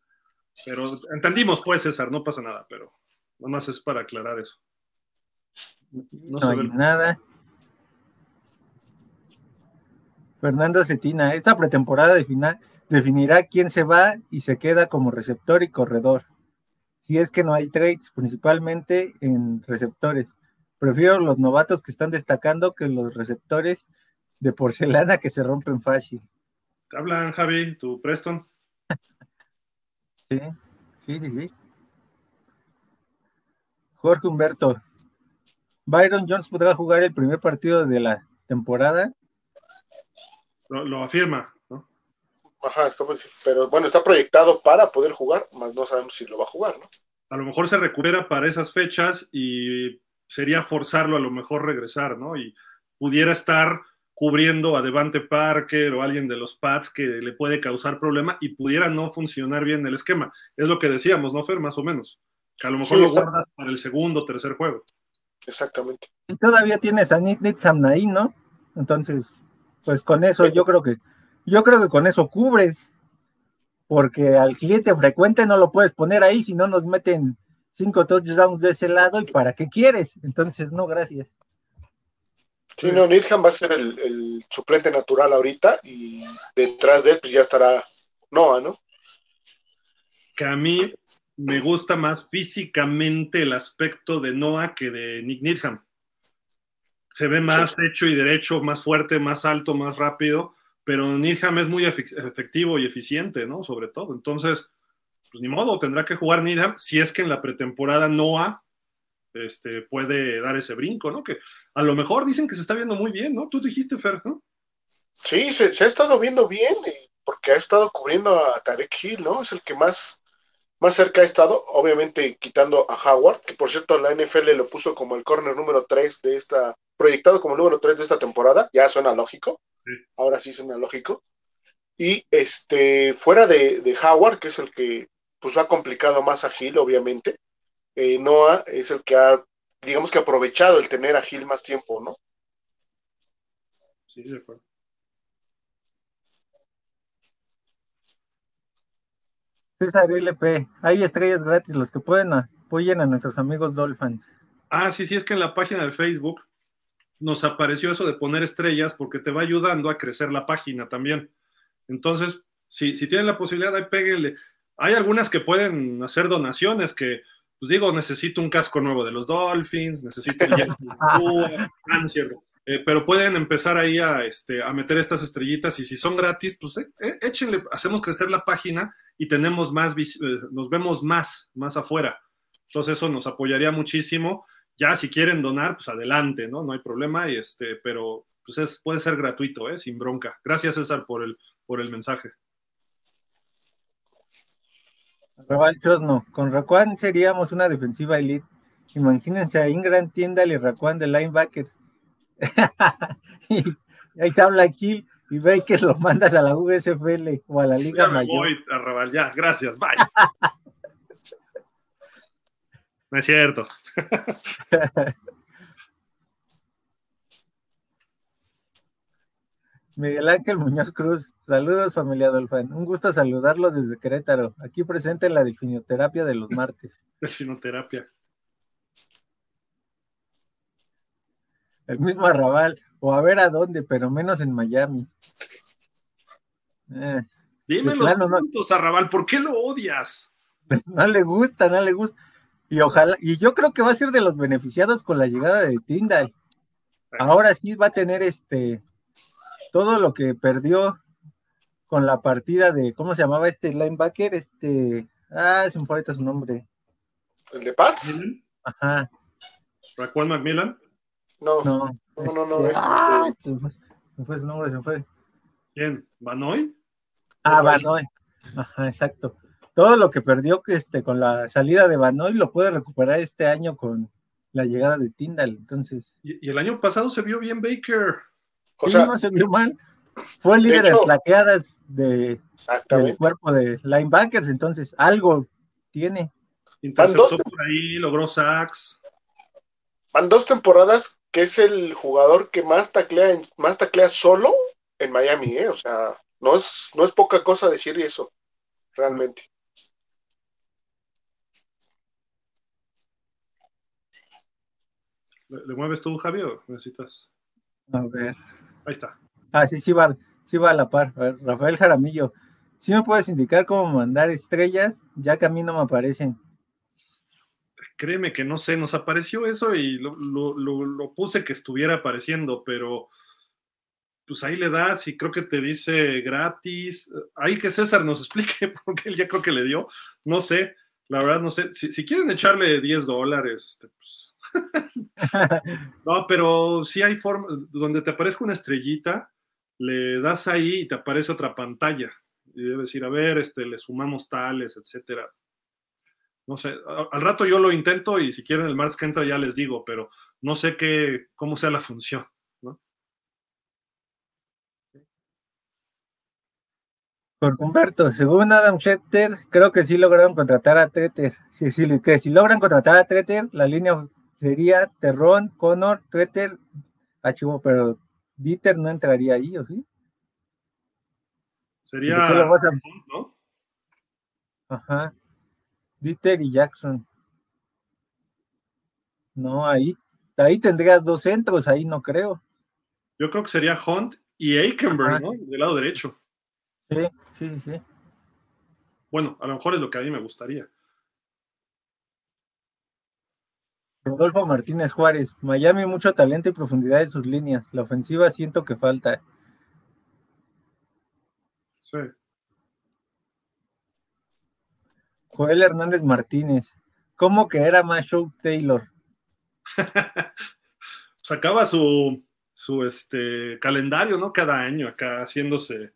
Pero entendimos, pues, César, no pasa nada, pero nada más es para aclarar eso. No, hay nada. Fernando Cetina, esta pretemporada de final definirá quién se va y se queda como receptor y corredor. Si es que no hay trades, principalmente en receptores. Prefiero los novatos que están destacando que los receptores de porcelana que se rompen fácil. ¿Te hablan, Javi? ¿Tu Preston? sí, sí, sí, sí. Jorge Humberto. Byron Jones podrá jugar el primer partido de la temporada. Lo, afirma, ¿no? Ajá, pero bueno, está proyectado para poder jugar, más no sabemos si lo va a jugar, ¿no? A lo mejor se recupera para esas fechas y sería forzarlo a lo mejor regresar, ¿no? Y pudiera estar cubriendo a Devante Parker o alguien de los Pats que le puede causar problema y pudiera no funcionar bien el esquema. Es lo que decíamos, ¿no, Fer? Más o menos. Que a lo mejor lo guardas para el segundo o tercer juego. Exactamente. Y todavía tienes a Nick Nitham ahí, ¿no? Entonces, pues con eso yo creo que yo creo que con eso cubres, porque al cliente frecuente no lo puedes poner ahí si no nos meten cinco touchdowns de ese lado y para qué quieres. Entonces, no, gracias. Sí, no, Needham va a ser el, suplente natural ahorita y detrás de él pues ya estará Noah, ¿no? Que a mí me gusta más físicamente el aspecto de Noah que de Nick Needham. Se ve más hecho y derecho, más fuerte, más alto, más rápido pero Needham es muy efectivo y eficiente, ¿no? Sobre todo. Entonces, pues ni modo, tendrá que jugar Needham si es que en la pretemporada Noah este, puede dar ese brinco, ¿no? Que a lo mejor dicen que se está viendo muy bien, ¿no? Tú dijiste, Fer, ¿no? Sí, se, ha estado viendo bien, eh, porque ha estado cubriendo a Tarek Hill, ¿no? Es el que más, más cerca ha estado, obviamente quitando a Howard, que por cierto la NFL lo puso como el corner número 3 de esta, proyectado como el número 3 de esta temporada, ya suena lógico. Ahora sí suena lógico. Y este, fuera de, Howard, que es el que pues ha complicado más a Gil, obviamente, eh, Noah es el que ha, digamos que aprovechado el tener a Gil más tiempo, ¿no? Sí, de acuerdo. César LP, hay estrellas gratis, los que pueden apoyen a nuestros amigos Dolphins. Ah, sí, sí, es que en la página de Facebook nos apareció eso de poner estrellas porque te va ayudando a crecer la página también. Entonces, si, si tienen la posibilidad, ahí péguenle. Hay algunas que pueden hacer donaciones que, pues digo, necesito un casco nuevo de los Dolphins, necesito ah. Eh, pero pueden empezar ahí a, este, a meter estas estrellitas y si son gratis, pues eh, eh, échenle, hacemos crecer la página y tenemos más, nos vemos más, más afuera. Entonces eso nos apoyaría muchísimo ya si quieren donar, pues adelante, ¿no? No hay problema, y este, pero pues es, puede ser gratuito, ¿eh? Sin bronca. Gracias, César, por el, por el mensaje. Raval Chosno, con Raquan seríamos una defensiva elite. Imagínense a Ingram, Tiendal y Raquan de linebackers. y ahí habla Kill y que lo mandas a la USFL o a la Liga ya Mayor. Voy, Raval, ya, gracias, bye. No es cierto. Miguel Ángel Muñoz Cruz, saludos familia Dolfán, un gusto saludarlos desde Querétaro, aquí presente en la delfinoterapia de los martes. Delfinoterapia. El mismo Arrabal, o a ver a dónde, pero menos en Miami. Eh, Dime los puntos, Arrabal, ¿por qué lo odias? No le gusta, no le gusta. Y ojalá, y yo creo que va a ser de los beneficiados con la llegada de Tyndall. Ahora sí va a tener este todo lo que perdió con la partida de, ¿cómo se llamaba este linebacker? Este, ah, se me fue ahorita su nombre. ¿El de Pats? Ajá. ¿Raquel Macmillan? No, no, no, no, no. Este, ah, se, fue, se fue su nombre, se fue. ¿Quién? ¿Banoy? Ah, Banoy. Ajá, exacto todo lo que perdió este, con la salida de Banoy lo puede recuperar este año con la llegada de Tyndall. Entonces. Y, el año pasado se vio bien Baker. O sea, no se vio mal. Fue el líder en plaqueadas de, del cuerpo de linebackers, entonces algo tiene. Interceptó por ahí, logró sacks. Van dos temporadas que es el jugador que más taclea, más taclea solo en Miami, ¿eh? O sea, no es, no es poca cosa decir eso, realmente. ¿Le, mueves tú, Javier? necesitas? A ver. Ahí está. Ah, sí, sí va, sí va a la par. Rafael Jaramillo, si me puedes indicar cómo mandar estrellas, ya que a mí no me aparecen. Créeme que no sé, nos apareció eso y lo, lo puse que estuviera apareciendo, pero pues ahí le das y creo que te dice gratis. Ahí que César nos explique, porque él ya creo que le dio. No sé, la verdad no sé. Si, quieren echarle 10 dólares, este, pues. no, pero sí hay forma, donde te aparezca una estrellita, le das ahí y te aparece otra pantalla. Y debes ir a ver, este, le sumamos tales, etcétera. No sé, al rato yo lo intento y si quieren el martes que entra ya les digo, pero no sé qué, cómo sea la función. Por Humberto, según Adam Schechter, creo que sí lograron contratar a Treter. Que si logran contratar a Treter, la línea sería Terrón, Connor, Treter, Achivo, pero Dieter no entraría ahí, ¿o sí? Sería ¿no? Ajá. Dieter y Jackson. No, ahí, ahí tendrías dos centros, ahí no creo. Yo creo que sería Hunt y Aikenberg, ¿no? Del lado derecho. Sí, sí, sí, Bueno, a lo mejor es lo que a mí me gustaría. Rodolfo Martínez Juárez, Miami mucho talento y profundidad en sus líneas. La ofensiva siento que falta. Sí. Joel Hernández Martínez, ¿cómo que era más show Taylor? Sacaba su, su este, calendario, ¿no? Cada año acá haciéndose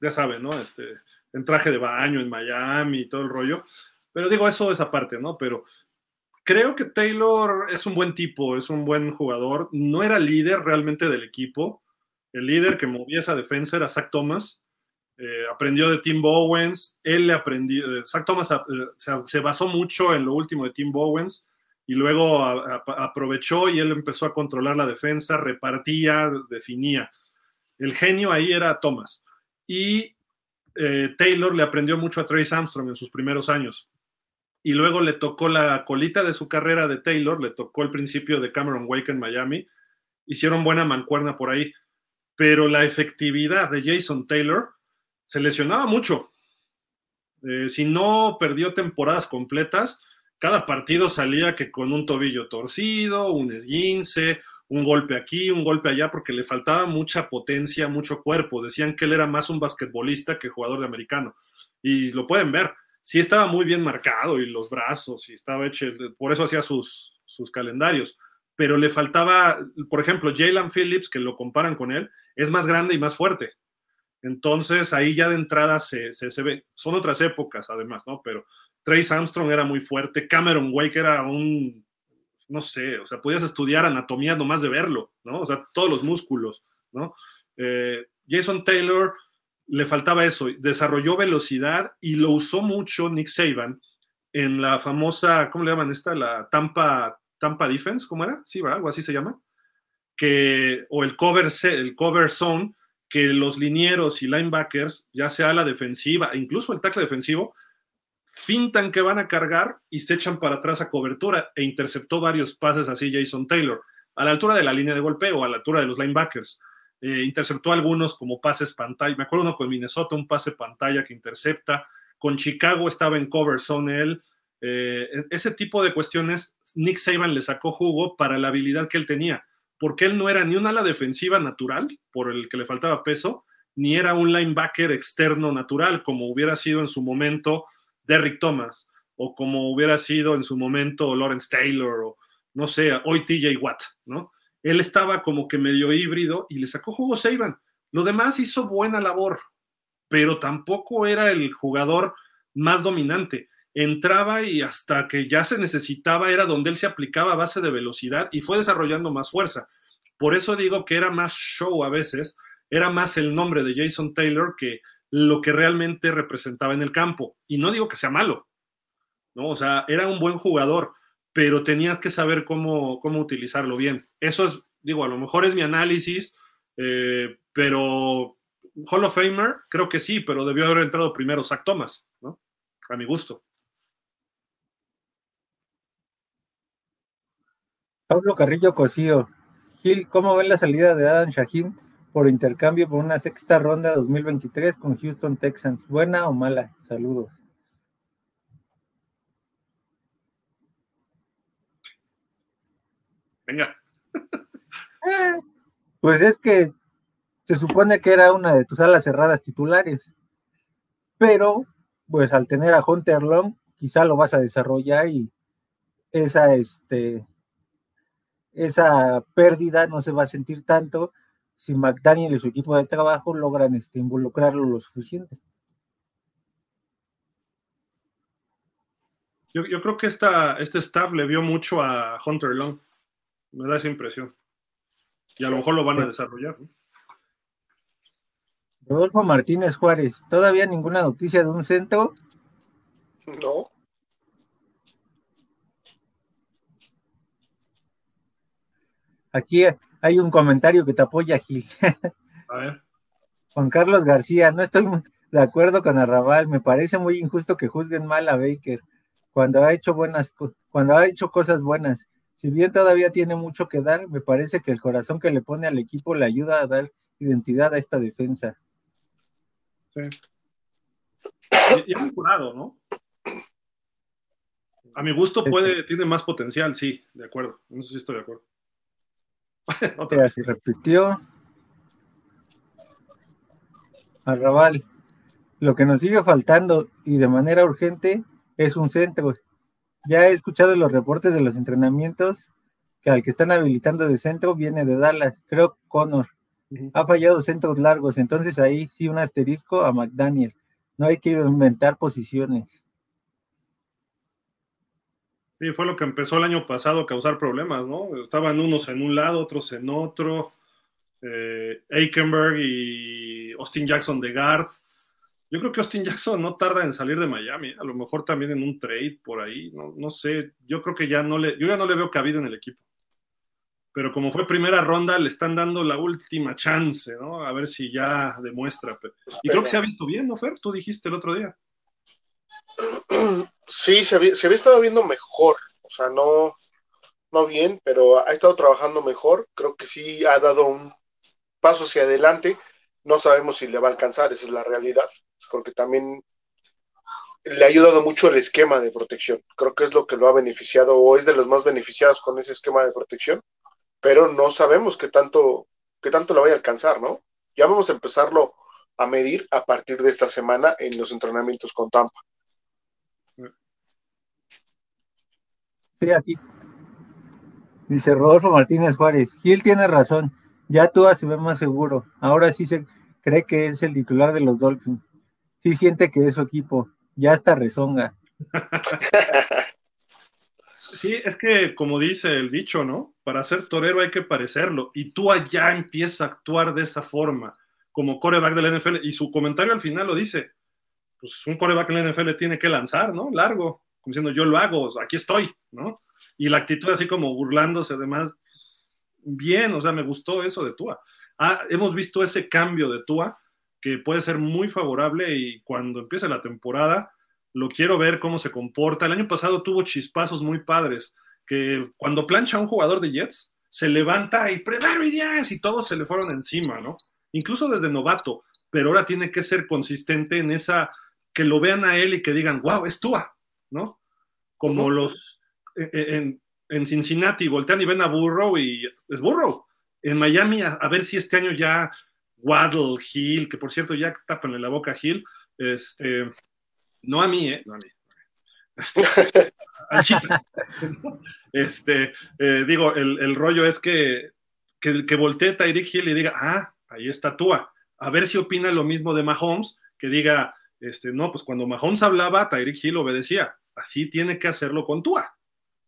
ya saben, ¿no? Este, en traje de baño en Miami y todo el rollo. Pero digo, eso es aparte, ¿no? Pero creo que Taylor es un buen tipo, es un buen jugador. No era líder realmente del equipo. El líder que movía esa defensa era Zach Thomas. Eh, aprendió de Tim Bowens. Él le aprendió. Eh, Zach Thomas eh, se, basó mucho en lo último de Tim Bowens y luego aprovechó y él empezó a controlar la defensa, repartía, definía. El genio ahí era Thomas y eh, Taylor le aprendió mucho a Trace Armstrong en sus primeros años. Y luego le tocó la colita de su carrera de Taylor, le tocó el principio de Cameron Wake en Miami. Hicieron buena mancuerna por ahí. Pero la efectividad de Jason Taylor se lesionaba mucho. Eh, si no perdió temporadas completas, cada partido salía que con un tobillo torcido, un esguince, un golpe aquí, un golpe allá, porque le faltaba mucha potencia, mucho cuerpo. Decían que él era más un basquetbolista que jugador de americano. Y lo pueden ver. Sí estaba muy bien marcado y los brazos y estaba hecho, por eso hacía sus, sus calendarios. Pero le faltaba, por ejemplo, Jalen Phillips, que lo comparan con él, es más grande y más fuerte. Entonces ahí ya de entrada se, se, ve. Son otras épocas además, ¿no? Pero Trace Armstrong era muy fuerte, Cameron Wake era un no sé, o sea, podías estudiar anatomía nomás de verlo, ¿no? O sea, todos los músculos, ¿no? Eh, Jason Taylor le faltaba eso, desarrolló velocidad y lo usó mucho Nick Saban en la famosa, ¿cómo le llaman esta? La Tampa, Tampa Defense, ¿cómo era? Sí. Algo así se llama. Que, o el cover, el cover zone, que los linieros y linebackers, ya sea la defensiva, incluso el tackle defensivo, fintan que van a cargar y se echan para atrás a cobertura e interceptó varios pases así Jason Taylor, a la altura de la línea de golpeo, a la altura de los linebackers. Eh, interceptó algunos como pases pantalla. Me acuerdo uno con Minnesota, un pase pantalla que intercepta. Con Chicago estaba en cover zone él. Eh, e-, ese tipo de cuestiones, Nick Saban le sacó jugo para la habilidad que él tenía, porque él no era ni un ala defensiva natural, por el que le faltaba peso, ni era un linebacker externo natural, como hubiera sido en su momento Derrick Thomas, o como hubiera sido en su momento Lawrence Taylor, o no sé, hoy TJ Watt, ¿no? Él estaba como que medio híbrido y le sacó jugo Saban. Lo demás hizo buena labor, pero tampoco era el jugador más dominante. Entraba y hasta que ya se necesitaba era donde él se aplicaba a base de velocidad y fue desarrollando más fuerza. Por eso digo que era más show a veces, era más el nombre de Jason Taylor que lo que realmente representaba en el campo. Y no digo que sea malo, ¿no? O sea, era un buen jugador, pero tenías que saber cómo, cómo utilizarlo bien. Eso es, digo, a lo mejor es mi análisis, eh, pero Hall of Famer, creo que sí, pero debió haber entrado primero Zach Thomas, ¿no? A mi gusto. Pablo Carrillo Cosío. Gil, ¿cómo ven la salida de Adam Shaheen por intercambio por una sexta ronda 2023 con Houston Texans? ¿Buena o mala? Saludos. Venga. Pues es que se supone que era una de tus alas cerradas titulares, pero pues al tener a Hunter Long, quizá lo vas a desarrollar y esa, este, esa pérdida no se va a sentir tanto si McDaniel y su equipo de trabajo logran este, involucrarlo lo suficiente. Yo, creo que esta, este staff le vio mucho a Hunter Long. Me da esa impresión. Y a lo mejor lo van a desarrollar. Rodolfo Martínez Juárez, ¿todavía ninguna noticia de un centro? No. Aquí hay un comentario que te apoya, Gil. A ver. Juan Carlos García, no estoy de acuerdo con Arrabal, me parece muy injusto que juzguen mal a Baker cuando ha hecho buenas cuando ha hecho cosas buenas. Si bien todavía tiene mucho que dar, me parece que el corazón que le pone al equipo le ayuda a dar identidad a esta defensa. Sí. Y, ha mejorado, ¿no? A mi gusto puede, tiene más potencial, sí, de acuerdo. No sé si estoy de acuerdo. Otra vez. repitió. Arrabal. Lo que nos sigue faltando y de manera urgente es un centro. Ya he escuchado los reportes de los entrenamientos que al que están habilitando de centro viene de Dallas, creo Connor. Ha fallado centros largos, entonces ahí sí un asterisco a McDaniel. No hay que inventar posiciones. Sí, fue lo que empezó el año pasado a causar problemas, ¿no? Estaban unos en un lado, otros en otro. Eh, Aikenberg y Austin Jackson de guard. Yo creo que Austin Jackson no tarda en salir de Miami, a lo mejor también en un trade por ahí, no, sé, yo creo que ya no le, yo ya no le veo cabida en el equipo. Pero como fue primera ronda, le están dando la última chance, ¿no? A ver si ya demuestra. Y creo que se ha visto bien, ¿no, Fer? Tú dijiste el otro día. Sí, se había, se había estado viendo mejor, o sea, no, no bien, pero ha estado trabajando mejor. Creo que sí ha dado un paso hacia adelante. No sabemos si le va a alcanzar, esa es la realidad, porque también le ha ayudado mucho el esquema de protección. Creo que es lo que lo ha beneficiado o es de los más beneficiados con ese esquema de protección, pero no sabemos qué tanto, qué tanto lo vaya a alcanzar, ¿no? Ya vamos a empezarlo a medir a partir de esta semana en los entrenamientos con Tampa. Sí, aquí. Dice Rodolfo Martínez Juárez. Gil tiene razón. Ya tú se ve más seguro. Ahora sí se cree que es el titular de los Dolphins. Sí siente que es su equipo. Ya está rezonga. Sí, es que como dice el dicho, ¿no? Para ser torero hay que parecerlo. Y tú allá empieza a actuar de esa forma, como coreback de la NFL. Y su comentario al final lo dice. Pues un coreback de la NFL tiene que lanzar, ¿no? Largo diciendo yo lo hago, aquí estoy, ¿no? Y la actitud así como burlándose, además, bien, o sea, me gustó eso de Tua. Ah, hemos visto ese cambio de Tua que puede ser muy favorable y cuando empiece la temporada lo quiero ver cómo se comporta. El año pasado tuvo chispazos muy padres, que cuando plancha a un jugador de Jets, se levanta y primero y diez y todos se le fueron encima, ¿no? Incluso desde novato, pero ahora tiene que ser consistente en esa, que lo vean a él y que digan, wow, es Tua, ¿no? Como los en, Cincinnati voltean y ven a Burrow y es Burrow. En Miami, a, ver si este año ya Waddle, Hill, que por cierto ya tapan la boca a Hill, este, no a mí, ¿eh? No a mí. Este, este eh, digo, el, rollo es que, que, que voltee Tyreek Hill y diga, ah, ahí está Tua. A ver si opina lo mismo de Mahomes, que diga, este, no, pues cuando Mahomes hablaba, Tyreek Hill obedecía. Así tiene que hacerlo con Tua.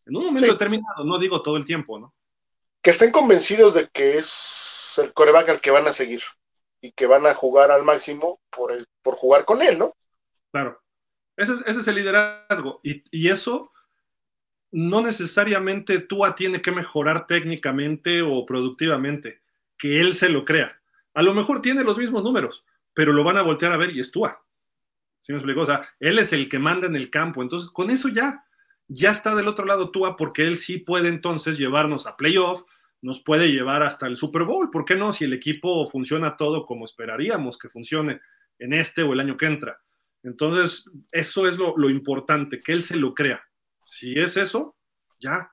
En un momento determinado, no digo todo el tiempo, ¿no? que estén convencidos de que es el coreback al que van a seguir y que van a jugar al máximo por, el, por jugar con él, ¿no? Claro. Ese, es el liderazgo. Y, y, eso no necesariamente Tua tiene que mejorar técnicamente o productivamente, que él se lo crea. A lo mejor tiene los mismos números, pero lo van a voltear a ver y es Tua. ¿Sí me explico? O sea, él es el que manda en el campo. Entonces, con eso ya, ya está del otro lado Tua, porque él sí puede entonces llevarnos a playoff, nos puede llevar hasta el Super Bowl. ¿Por qué no? Si el equipo funciona todo como esperaríamos que funcione en este o el año que entra. Entonces, eso es lo, importante, que él se lo crea. Si es eso, ya.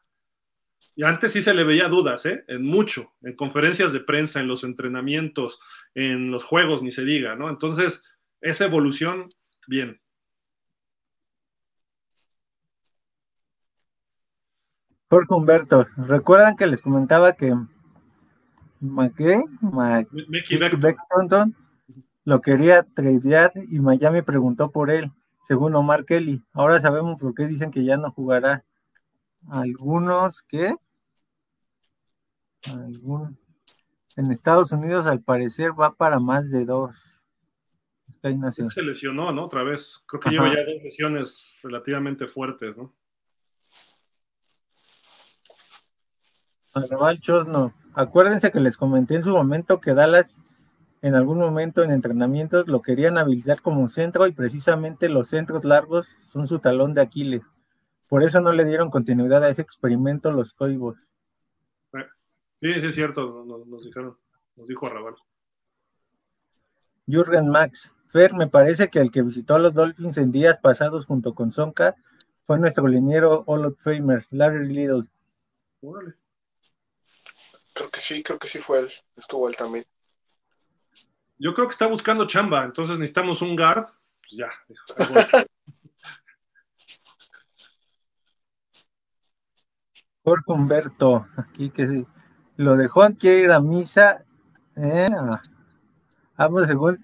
Y antes sí se le veía dudas, ¿eh? En mucho, en conferencias de prensa, en los entrenamientos, en los juegos, ni se diga, ¿no? Entonces, esa evolución, bien. Jorge Humberto, ¿recuerdan que les comentaba que. Mickey Beckton lo quería tradear y Miami preguntó por él, según Omar Kelly. Ahora sabemos por qué dicen que ya no jugará. Algunos ¿qué? Algún... En Estados Unidos al parecer va para más de dos. Se lesionó, ¿no? Otra vez. Creo que lleva ya dos lesiones relativamente fuertes, ¿no? Arrabal Chosno. Acuérdense que les comenté en su momento que Dallas en algún momento en entrenamientos lo querían habilitar como centro y precisamente los centros largos son su talón de Aquiles. Por eso no le dieron continuidad a ese experimento los Coibos. Sí, sí es cierto, nos, dijeron, nos dijo Arrabal. Jürgen Max. Fer, me parece que el que visitó a los Dolphins en días pasados junto con Sonka fue nuestro liniero Hall of Famer, Larry Little. Órale. Creo que sí, creo que sí fue él. Estuvo él también. Yo creo que está buscando chamba, entonces necesitamos un guard. Pues ya. Jorge Humberto, aquí que sí. Lo dejó quiere ir a misa. Eh, Ambos según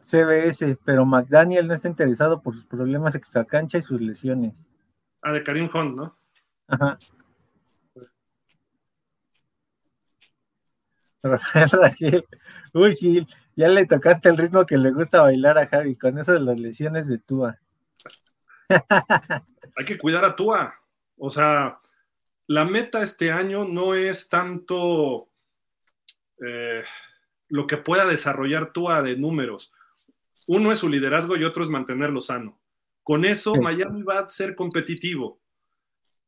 CBS, pero McDaniel no está interesado por sus problemas extracancha y sus lesiones. Ah, de Karim Hunt, ¿no? Ajá. Rafael Uy, Gil, ya le tocaste el ritmo que le gusta bailar a Javi con eso de las lesiones de Tua. Hay que cuidar a Tua. O sea, la meta este año no es tanto eh, lo que pueda desarrollar Tua de números. Uno es su liderazgo y otro es mantenerlo sano. Con eso, Miami va a ser competitivo.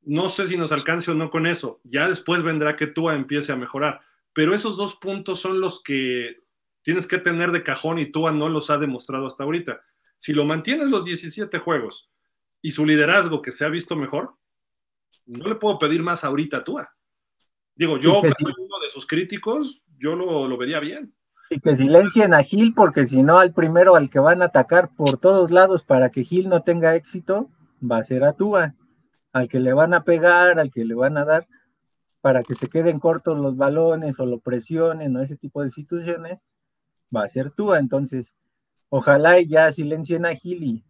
No sé si nos alcance o no con eso. Ya después vendrá que Tua empiece a mejorar pero esos dos puntos son los que tienes que tener de cajón y Tua no los ha demostrado hasta ahorita. Si lo mantienes los 17 juegos y su liderazgo que se ha visto mejor, no le puedo pedir más ahorita a Tua. Digo, yo que soy uno de sus críticos, yo lo, vería bien. Y que silencien a Gil, porque si no, al primero al que van a atacar por todos lados para que Gil no tenga éxito, va a ser a Tua. Al que le van a pegar, al que le van a dar, para que se queden cortos los balones o lo presionen o ese tipo de situaciones, va a ser tú. Entonces, ojalá y ya silencien a Gili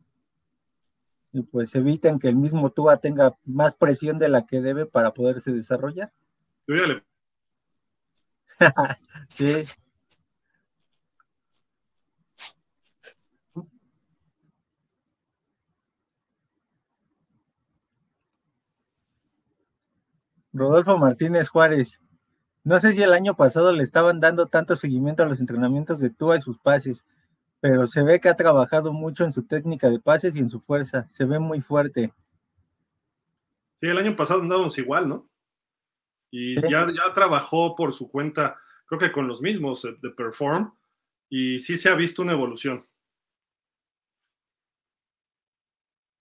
y pues eviten que el mismo Tua tenga más presión de la que debe para poderse desarrollar. sí. Rodolfo Martínez Juárez. No sé si el año pasado le estaban dando tanto seguimiento a los entrenamientos de Tua y sus pases, pero se ve que ha trabajado mucho en su técnica de pases y en su fuerza. Se ve muy fuerte. Sí, el año pasado andábamos igual, ¿no? Y ya, ya trabajó por su cuenta, creo que con los mismos eh, de Perform, y sí se ha visto una evolución.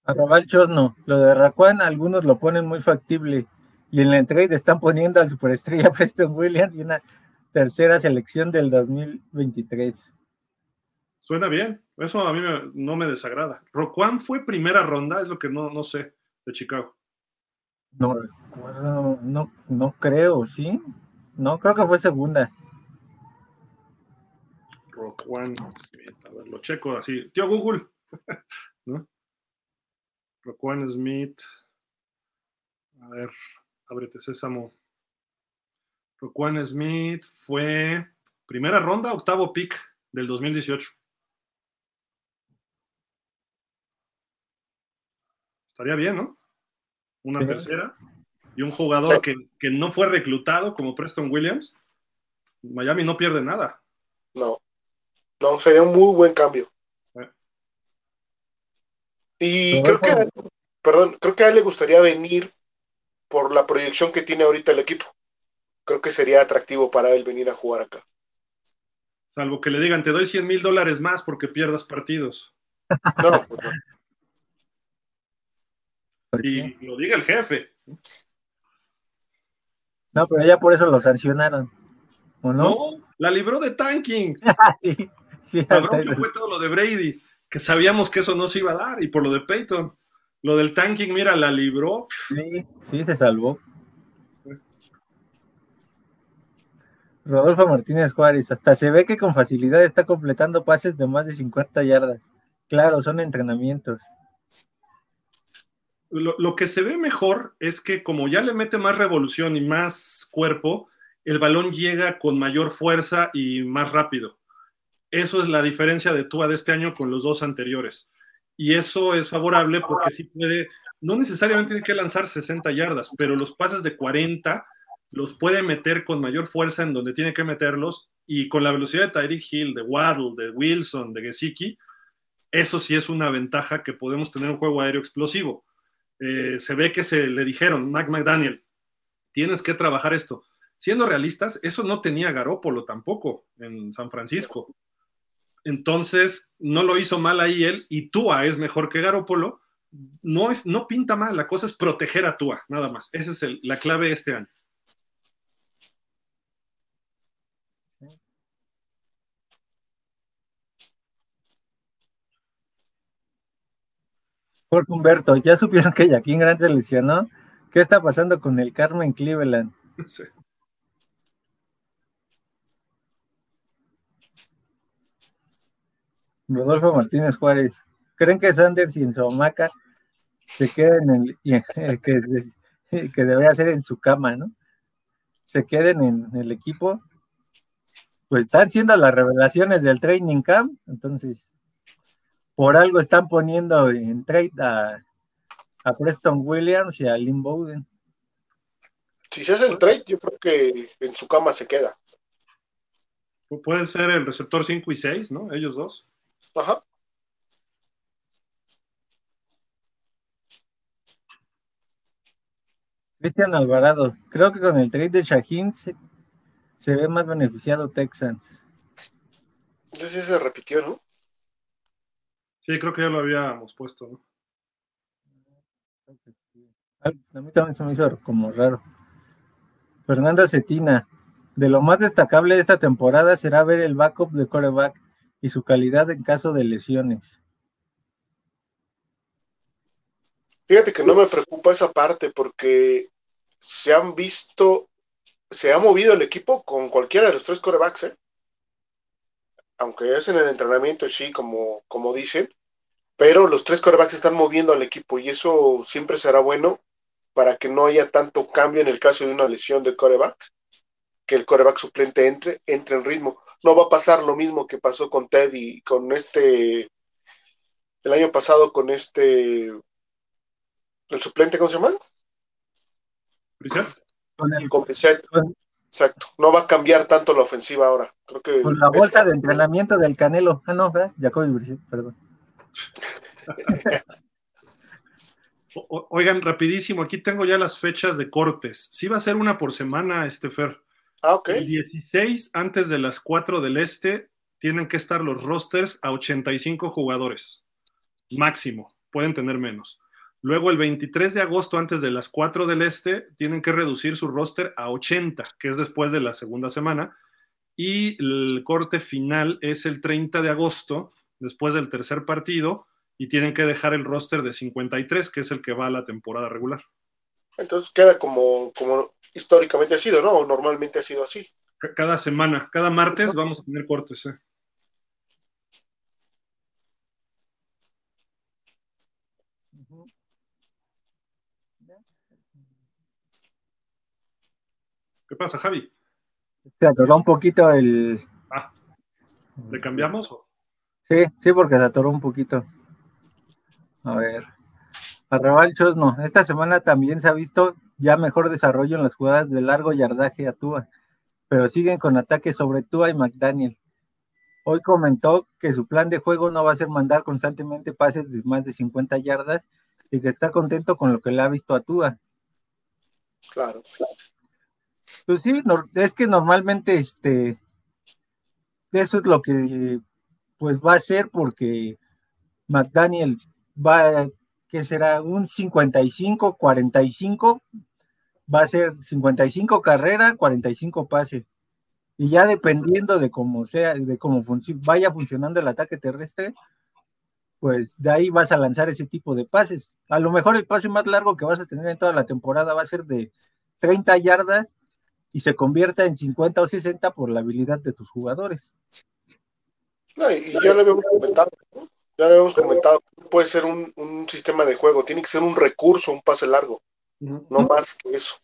Arrabal Chosno, lo de Raquan algunos lo ponen muy factible, y en la trade están poniendo al superestrella Preston Williams y una tercera selección del 2023. Suena bien, eso a mí no me desagrada. Roquan fue primera ronda, es lo que no, no sé, de Chicago. No recuerdo, no, no creo, ¿sí? No, creo que fue segunda. Roquan Smith, a ver, lo checo así. Tío Google, ¿no? Roquan Smith, a ver, Ábrete Sésamo. Roquan Smith fue primera ronda, octavo pick del 2018. Estaría bien, ¿no? Una tercera. Y un jugador que, que, no fue reclutado como Preston Williams. Miami no pierde nada. No. No, sería un muy buen cambio. Y creo que, perdón, creo que a él le gustaría venir por la proyección que tiene ahorita el equipo. Creo que sería atractivo para él venir a jugar acá. Salvo que le digan, te doy 100 mil dólares más porque pierdas partidos. No, pues Y lo diga el jefe. No, pero ya por eso lo sancionaron. ¿O no? No, la libró de tanking. sí, sí, fue todo lo de Brady que sabíamos que eso no se iba a dar, y por lo de Peyton. Lo del tanking, mira, la libró. Sí, sí, se salvó. Rodolfo Martínez Juárez, hasta se ve que con facilidad está completando pases de más de 50 yardas. Claro, son entrenamientos. Lo, lo, que se ve mejor es que como ya le mete más revolución y más cuerpo, el balón llega con mayor fuerza y más rápido. Eso es la diferencia de Tua de este año con los dos anteriores. Y eso es favorable porque sí puede, no necesariamente tiene que lanzar 60 yardas, pero los pases de 40 los puede meter con mayor fuerza en donde tiene que meterlos y con la velocidad de Tyreek Hill, de Waddle, de Wilson, de Gesicki, eso sí es una ventaja que podemos tener un juego aéreo explosivo. Eh, se ve que se le dijeron, Mac McDaniel, tienes que trabajar esto. Siendo realistas, eso no tenía Garópolo tampoco en San Francisco. Entonces, no lo hizo mal ahí él y Tua es mejor que Garópolo. No, es, no pinta mal, la cosa es proteger a Tua, nada más. Esa es el, la clave este año. Jorge Humberto, ¿ya supieron que Jaquín Grant se lesionó? ¿Qué está pasando con el Carmen Cleveland? Sí. Rodolfo Martínez Juárez. ¿Creen que Sanders y en su hamaca se queden en el, que, que debería ser en su cama, ¿no? Se queden en el equipo. Pues están siendo las revelaciones del training camp, entonces por algo están poniendo en trade a, a Preston Williams y a Lynn Bowden. Si se hace el trade, yo creo que en su cama se queda. Puede ser el receptor 5 y 6, ¿no? Ellos dos. Ajá. Cristian Alvarado, creo que con el trade de Shaheen se, ve más beneficiado Texans. Entonces se repitió, ¿no? Sí, creo que ya lo habíamos puesto, ¿no? A mí también se me hizo como raro. Fernanda Cetina, de lo más destacable de esta temporada será ver el backup de coreback y su calidad en caso de lesiones. Fíjate que no me preocupa esa parte porque se han visto, se ha movido el equipo con cualquiera de los tres corebacks, ¿eh? aunque es en el entrenamiento, sí, como, como dicen, pero los tres corebacks están moviendo al equipo y eso siempre será bueno para que no haya tanto cambio en el caso de una lesión de coreback, que el coreback suplente entre, entre en ritmo no va a pasar lo mismo que pasó con Ted y con este, el año pasado con este, el suplente, ¿cómo se llama? Con el Exacto. No va a cambiar tanto la ofensiva ahora. Creo que con la bolsa de entrenamiento del Canelo. Ah, no, Jacoby Brissett, perdón. Oigan, rapidísimo, aquí tengo ya las fechas de cortes. Sí va a ser una por semana, este Fer. Ah, El 16, antes de las 4 del este, tienen que estar los rosters a 85 jugadores. Máximo, pueden tener menos. Luego el 23 de agosto, antes de las 4 del este, tienen que reducir su roster a 80, que es después de la segunda semana. Y el corte final es el 30 de agosto, después del tercer partido, y tienen que dejar el roster de 53, que es el que va a la temporada regular. Entonces queda como, como históricamente ha sido, ¿no? O normalmente ha sido así. Cada semana, cada martes vamos a tener cortes, ¿eh? ¿Qué pasa, Javi? Se atoró un poquito el. Ah, ¿le cambiamos? Sí, sí, porque se atoró un poquito. A ver. Arrabal no. Esta semana también se ha visto ya mejor desarrollo en las jugadas de largo yardaje a Tua, pero siguen con ataques sobre Tua y McDaniel. Hoy comentó que su plan de juego no va a ser mandar constantemente pases de más de 50 yardas y que está contento con lo que le ha visto a Tua. Claro. Pues sí, es que normalmente este eso es lo que pues va a ser porque McDaniel va que será un 55-45, va a ser 55 carrera, 45 pase. Y ya dependiendo de cómo sea, de cómo vaya funcionando el ataque terrestre, pues de ahí vas a lanzar ese tipo de pases. A lo mejor el pase más largo que vas a tener en toda la temporada va a ser de 30 yardas y se convierta en 50 o 60 por la habilidad de tus jugadores. No, y ya lo habíamos comentado, ya lo habíamos comentado, puede ser un, un, sistema de juego, tiene que ser un recurso, un pase largo, no más que eso.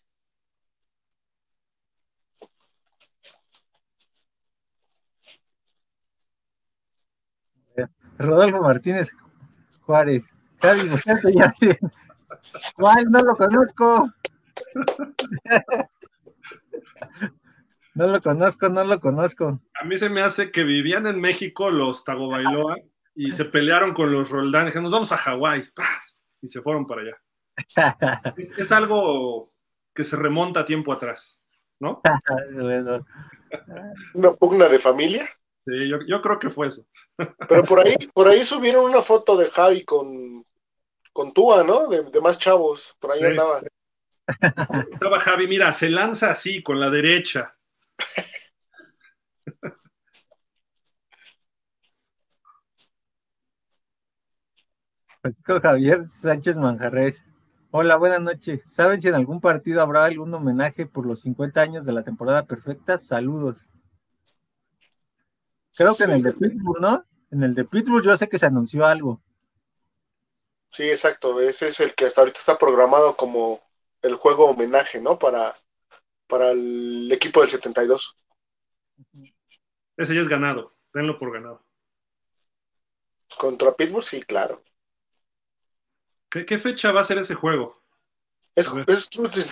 Rodolfo Martínez Juárez. Javi, ya ¿Cuál? No lo conozco. No lo conozco, no lo conozco. A mí se me hace que vivían en México los Tagovailoa y se pelearon con los Roldán. Dijeron, nos vamos a Hawái. Y se fueron para allá. es, algo que se remonta tiempo atrás, ¿no? ¿Una pugna de familia? Sí, yo, creo que fue eso. Pero por ahí, por ahí subieron una foto de Javi con, con Tua, ¿no? De, más chavos. Por ahí andaba. Estaba Javi, mira, se lanza así, con la derecha. Javier Sánchez Manjarres. Hola, buenas noches. ¿Saben si en algún partido habrá algún homenaje por los 50 años de la temporada perfecta? Saludos. Creo que en el de Pittsburgh, ¿no? En el de Pittsburgh yo sé que se anunció algo. Sí, exacto. Ese es el que hasta ahorita está programado como el juego homenaje, ¿no? Para, para el equipo del 72. Ese ya es ganado. Denlo por ganado. Contra Pittsburgh, sí, claro. ¿Qué, fecha va a ser ese juego? Es, es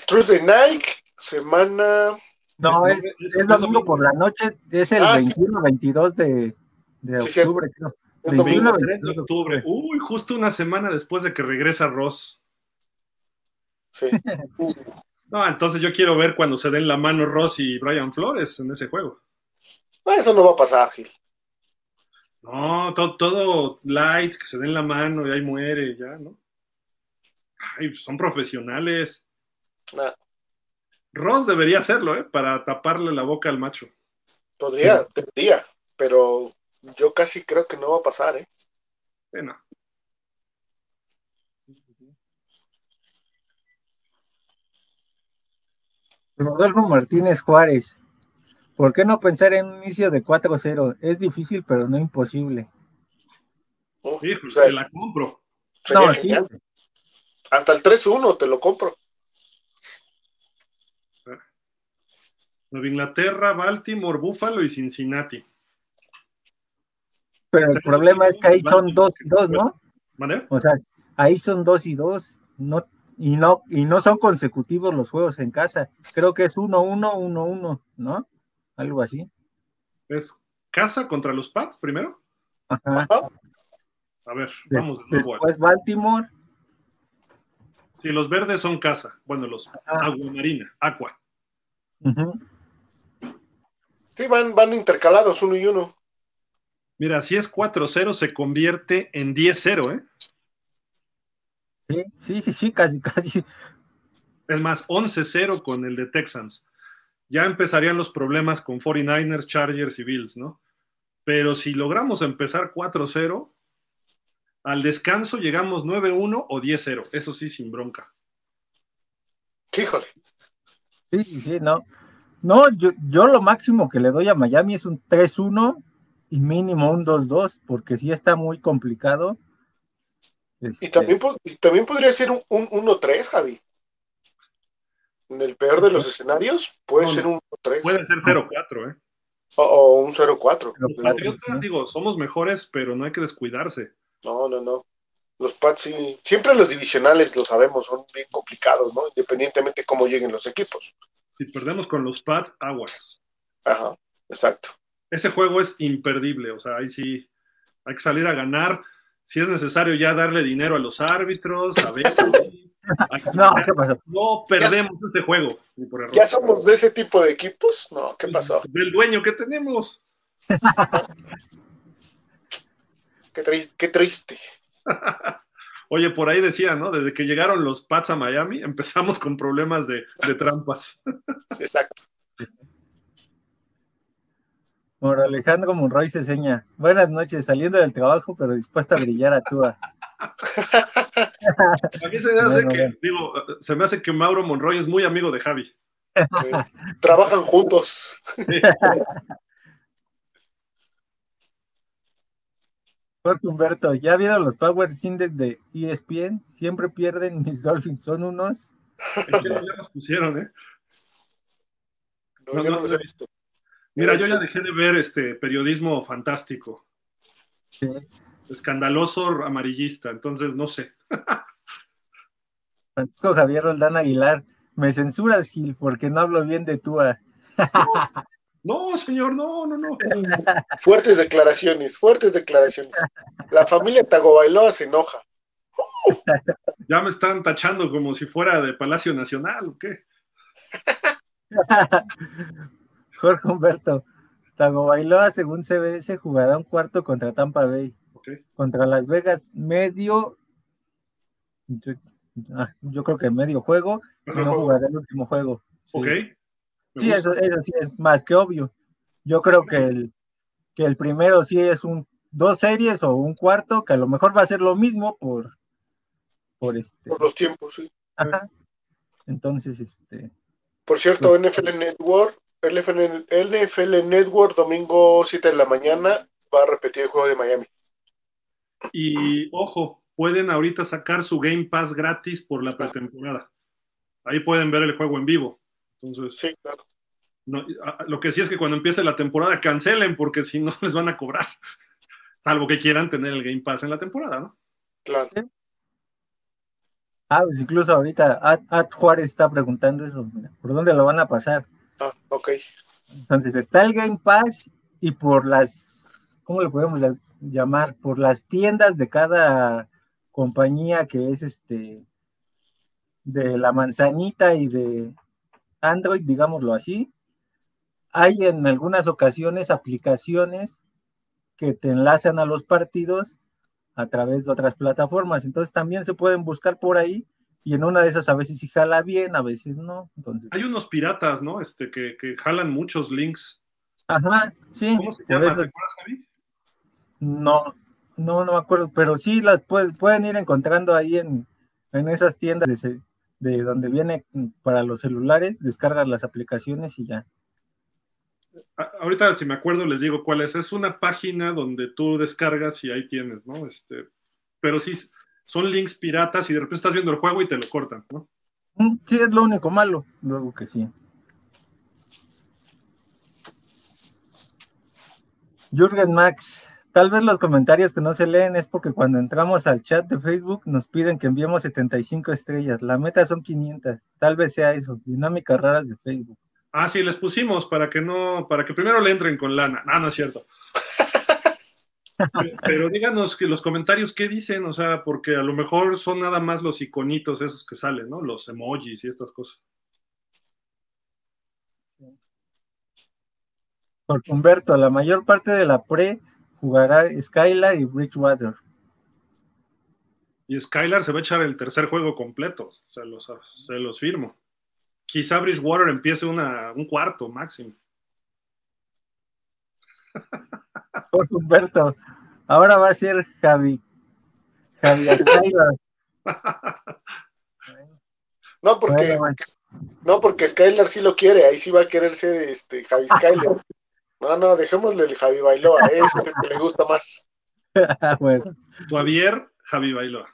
Tuesday Night, semana. No, es, es, domingo por la noche, es el 21 ah, 22 de, de octubre, creo. 21 de octubre. Uy, justo una semana después de que regresa Ross. Sí. no, entonces yo quiero ver cuando se den la mano Ross y Brian Flores en ese juego. Ah, eso no va a pasar, Gil. No, todo, todo light, que se den la mano y ahí muere, ya, ¿no? Ay, son profesionales. Ross debería hacerlo, ¿eh? Para taparle la boca al macho. Podría, tendría, pero yo casi creo que no va a pasar, ¿eh? Bueno. Rodolfo Martínez Juárez. ¿Por qué no pensar en un inicio de 4-0? Es difícil, pero no imposible. sí, pues te la compro. No, sí. Hasta el 3-1 te lo compro. Nueva Inglaterra, Baltimore, Buffalo y Cincinnati. Pero el problema es que ahí son dos y dos, ¿no? O sea, ahí son dos y dos, no, y no, y no son consecutivos los juegos en casa. Creo que es 1-1, 1-1, ¿no? Algo así. ¿Es casa contra los Pats primero? Ajá. A ver, vamos de nuevo. Después Baltimore. Sí, los verdes son casa. Bueno, los agua marina, aqua. Sí, van, van intercalados uno y uno. Mira, si es 4-0 se convierte en 10-0, ¿eh? Sí, sí, sí, sí, casi, casi. Es más, 11-0 con el de Texans. Ya empezarían los problemas con 49ers, Chargers y Bills, ¿no? Pero si logramos empezar 4-0, al descanso llegamos 9-1 o 10-0. Eso sí, sin bronca. Híjole. Sí, sí, no. No, yo, yo lo máximo que le doy a Miami es un 3-1 y mínimo un 2-2, porque sí está muy complicado. Y, este también, también podría ser un, 1-3, Javi. En el peor de los escenarios puede ser un 3. Puede ser 0-4, ¿eh? O, un 0-4. Los Patriotas, digo, somos mejores, pero no hay que descuidarse. No, no, no. Los Pats sí, siempre los divisionales, lo sabemos, son bien complicados, ¿no? Independientemente de cómo lleguen los equipos. Si perdemos con los Pats, aguas. Ajá, exacto. Ese juego es imperdible, o sea, ahí sí hay que salir a ganar. Si es necesario ya darle dinero a los árbitros, a ver. no, ¿qué pasó? No perdemos ese juego. ¿Ya somos de ese tipo de equipos? No, ¿qué pasó? Del dueño que tenemos. qué, triste, qué triste. Oye, por ahí decía, ¿no? Desde que llegaron los Pats a Miami, empezamos con problemas de, de trampas. Exacto. Por Alejandro Monroy se seña. Buenas noches, saliendo del trabajo, pero dispuesta a brillar a Tua. a mí se me hace que, digo, se me hace que Mauro Monroy es muy amigo de Javi. Trabajan juntos. Jorge Humberto, ¿ya vieron los Power Index de ESPN? Siempre pierden mis Dolphins, son unos. ya los pusieron, ¿eh? No, no, no los he visto. Mira, yo ya dejé de ver este periodismo fantástico. Escandaloso amarillista, entonces no sé. Francisco Javier Roldán Aguilar, me censuras, Gil, porque no hablo bien de Tua. No, señor, no, no, no. Fuertes declaraciones, fuertes declaraciones. La familia Tagovailoa se enoja. Ya me están tachando como si fuera de Palacio Nacional, ¿o qué? Jorge Humberto, Tagovailoa, según CBS, jugará un cuarto contra Tampa Bay. Contra Las Vegas, medio. Yo, creo que medio juego. no jugará el último juego. Sí. Ok. Sí, eso, sí es más que obvio. Yo creo que el, que el primero sí es un dos series o un cuarto, que a lo mejor va a ser lo mismo por, por este. Por los tiempos, sí. Ajá. Entonces, este. Por cierto, pues NFL Network el NFL Network, domingo 7 de la mañana, va a repetir el juego de Miami. Y ojo, pueden ahorita sacar su Game Pass gratis por la pretemporada. Ahí pueden ver el juego en vivo. Entonces, sí, claro. lo que sí es que cuando empiece la temporada cancelen porque si no les van a cobrar. Salvo que quieran tener el Game Pass en la temporada, ¿no? Claro. Ah, pues incluso ahorita Ad, Juárez está preguntando eso. ¿Por dónde lo van a pasar? Ah, ok. Entonces está el Game Pass y por las, ¿cómo le podemos llamar? Por las tiendas de cada compañía que es este de la manzanita y de Android, digámoslo así. Hay en algunas ocasiones aplicaciones que te enlazan a los partidos a través de otras plataformas. Entonces también se pueden buscar por ahí y en una de esas a veces sí jala bien, a veces no. Entonces... Hay unos piratas, ¿no? Este, que, que jalan muchos links. Ajá, sí. ¿Cómo se llama? ¿Te acuerdas, Javi? No, no, no me acuerdo, pero sí las pueden ir encontrando ahí en, en esas tiendas de, de, donde viene para los celulares, descargas las aplicaciones y ya. Ahorita, si me acuerdo, les digo cuál es. Es una página donde tú descargas y ahí tienes, ¿no? Este, pero sí, son links piratas y de repente estás viendo el juego y te lo cortan, ¿no? Mm, sí, es lo único malo, luego que sí. Jürgen Max, tal vez los comentarios que no se leen es porque cuando entramos al chat de Facebook nos piden que enviemos 75 estrellas. La meta son 500. Tal vez sea eso, dinámicas raras de Facebook. Ah, sí, les pusimos para que no, para que primero le entren con lana. Ah, no es cierto. Pero, díganos que los comentarios qué dicen, o sea, porque a lo mejor son nada más los iconitos esos que salen, ¿no? Los emojis y estas cosas. Por Humberto, la mayor parte de la pre jugará Skylar y Bridgewater. Y Skylar se va a echar el tercer juego completo, se los, se los firmo. Quizá Bridgewater empiece una, un cuarto máximo. Por Humberto, ahora va a ser Javi. Javi No, porque, no, porque Skylar sí lo quiere, ahí sí va a querer ser este Javi Skylar. No, no, dejémosle el Javi Bailoa, ese es el que le gusta más. bueno. Javier, Javi Bailoa.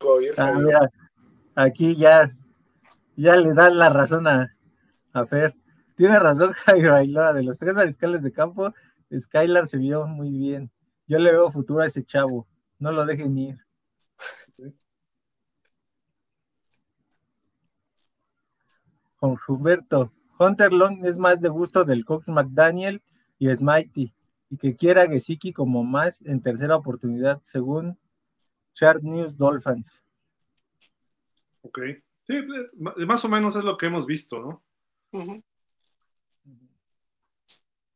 Javier, ah, aquí ya ya le da la razón a, a Fer. Tiene razón Jaime Bailoa, de los tres mariscales de campo, Skylar se vio muy bien. Yo le veo futuro a ese chavo, no lo dejen ir. Con Humberto, Hunter Long es más de gusto del coach McDaniel y Smitey, y que quiera a Gesicki como más en tercera oportunidad, según Chart News Dolphins. Ok. Sí, más o menos es lo que hemos visto, ¿no?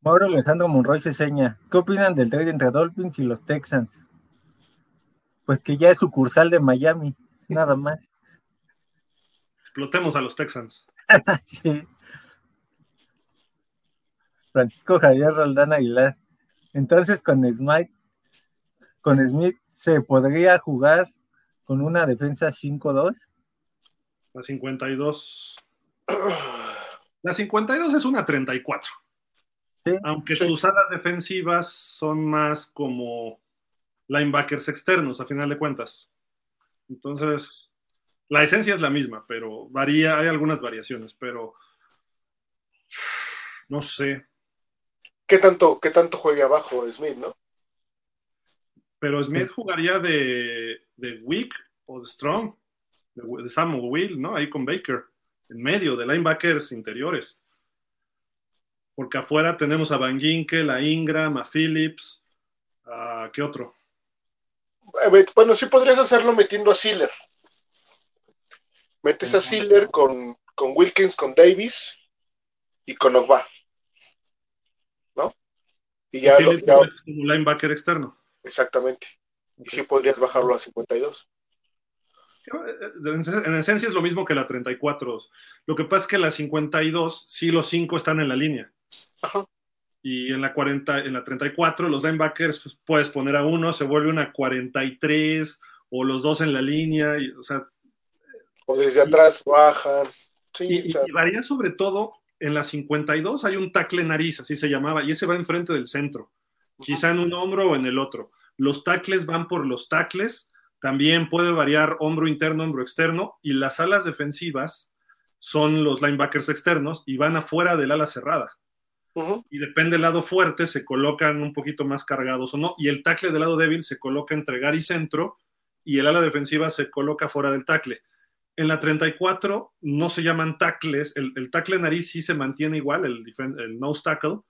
Mauro Alejandro Monroy se seña. ¿Qué opinan del trade entre Dolphins y los Texans? Pues que ya es sucursal de Miami, nada más. Explotemos a los Texans. sí. Francisco Javier Roldán Aguilar. Entonces con Smith, con Smith se podría jugar con una defensa 5-2. La 52. La 52 es una 34. Aunque sus alas defensivas son más como linebackers externos, a final de cuentas. Entonces, la esencia es la misma, pero varía, hay algunas variaciones, pero no sé. ¿Qué tanto, qué tanto juega abajo Smith, no? Pero Smith jugaría de, de weak o de strong, de, de Samuel Will, ¿no? Ahí con Baker, en medio, de linebackers interiores porque afuera tenemos a Van Ginkel, a Ingram, a Phillips, a ¿qué otro? Eh, bueno, sí podrías hacerlo metiendo a Siller. Metes a Siller con, Wilkins, con Davis y con Ogba. Y ya, lo, ya... como linebacker externo. Exactamente. Y sí podrías bajarlo a 52. En esencia es lo mismo que la 34. Lo que pasa es que la 52, sí los cinco están en la línea. Y en la 40, en la 34, los linebackers pues, puedes poner a uno, se vuelve una 43, o los dos en la línea, y, o sea. O desde atrás bajan. y, varía sobre todo en la 52 hay un tackle nariz, así se llamaba, y ese va enfrente del centro, quizá en un hombro o en el otro. Los tackles van por los tackles, también puede variar hombro interno, hombro externo, y las alas defensivas son los linebackers externos y van afuera del ala cerrada. Y depende del lado fuerte, se colocan un poquito más cargados o no. Y el tackle del lado débil se coloca entre gar y centro, y el ala defensiva se coloca fuera del tackle. En la 34 no se llaman tackles, el, el tackle nariz sí se mantiene igual, el, el nose tackle,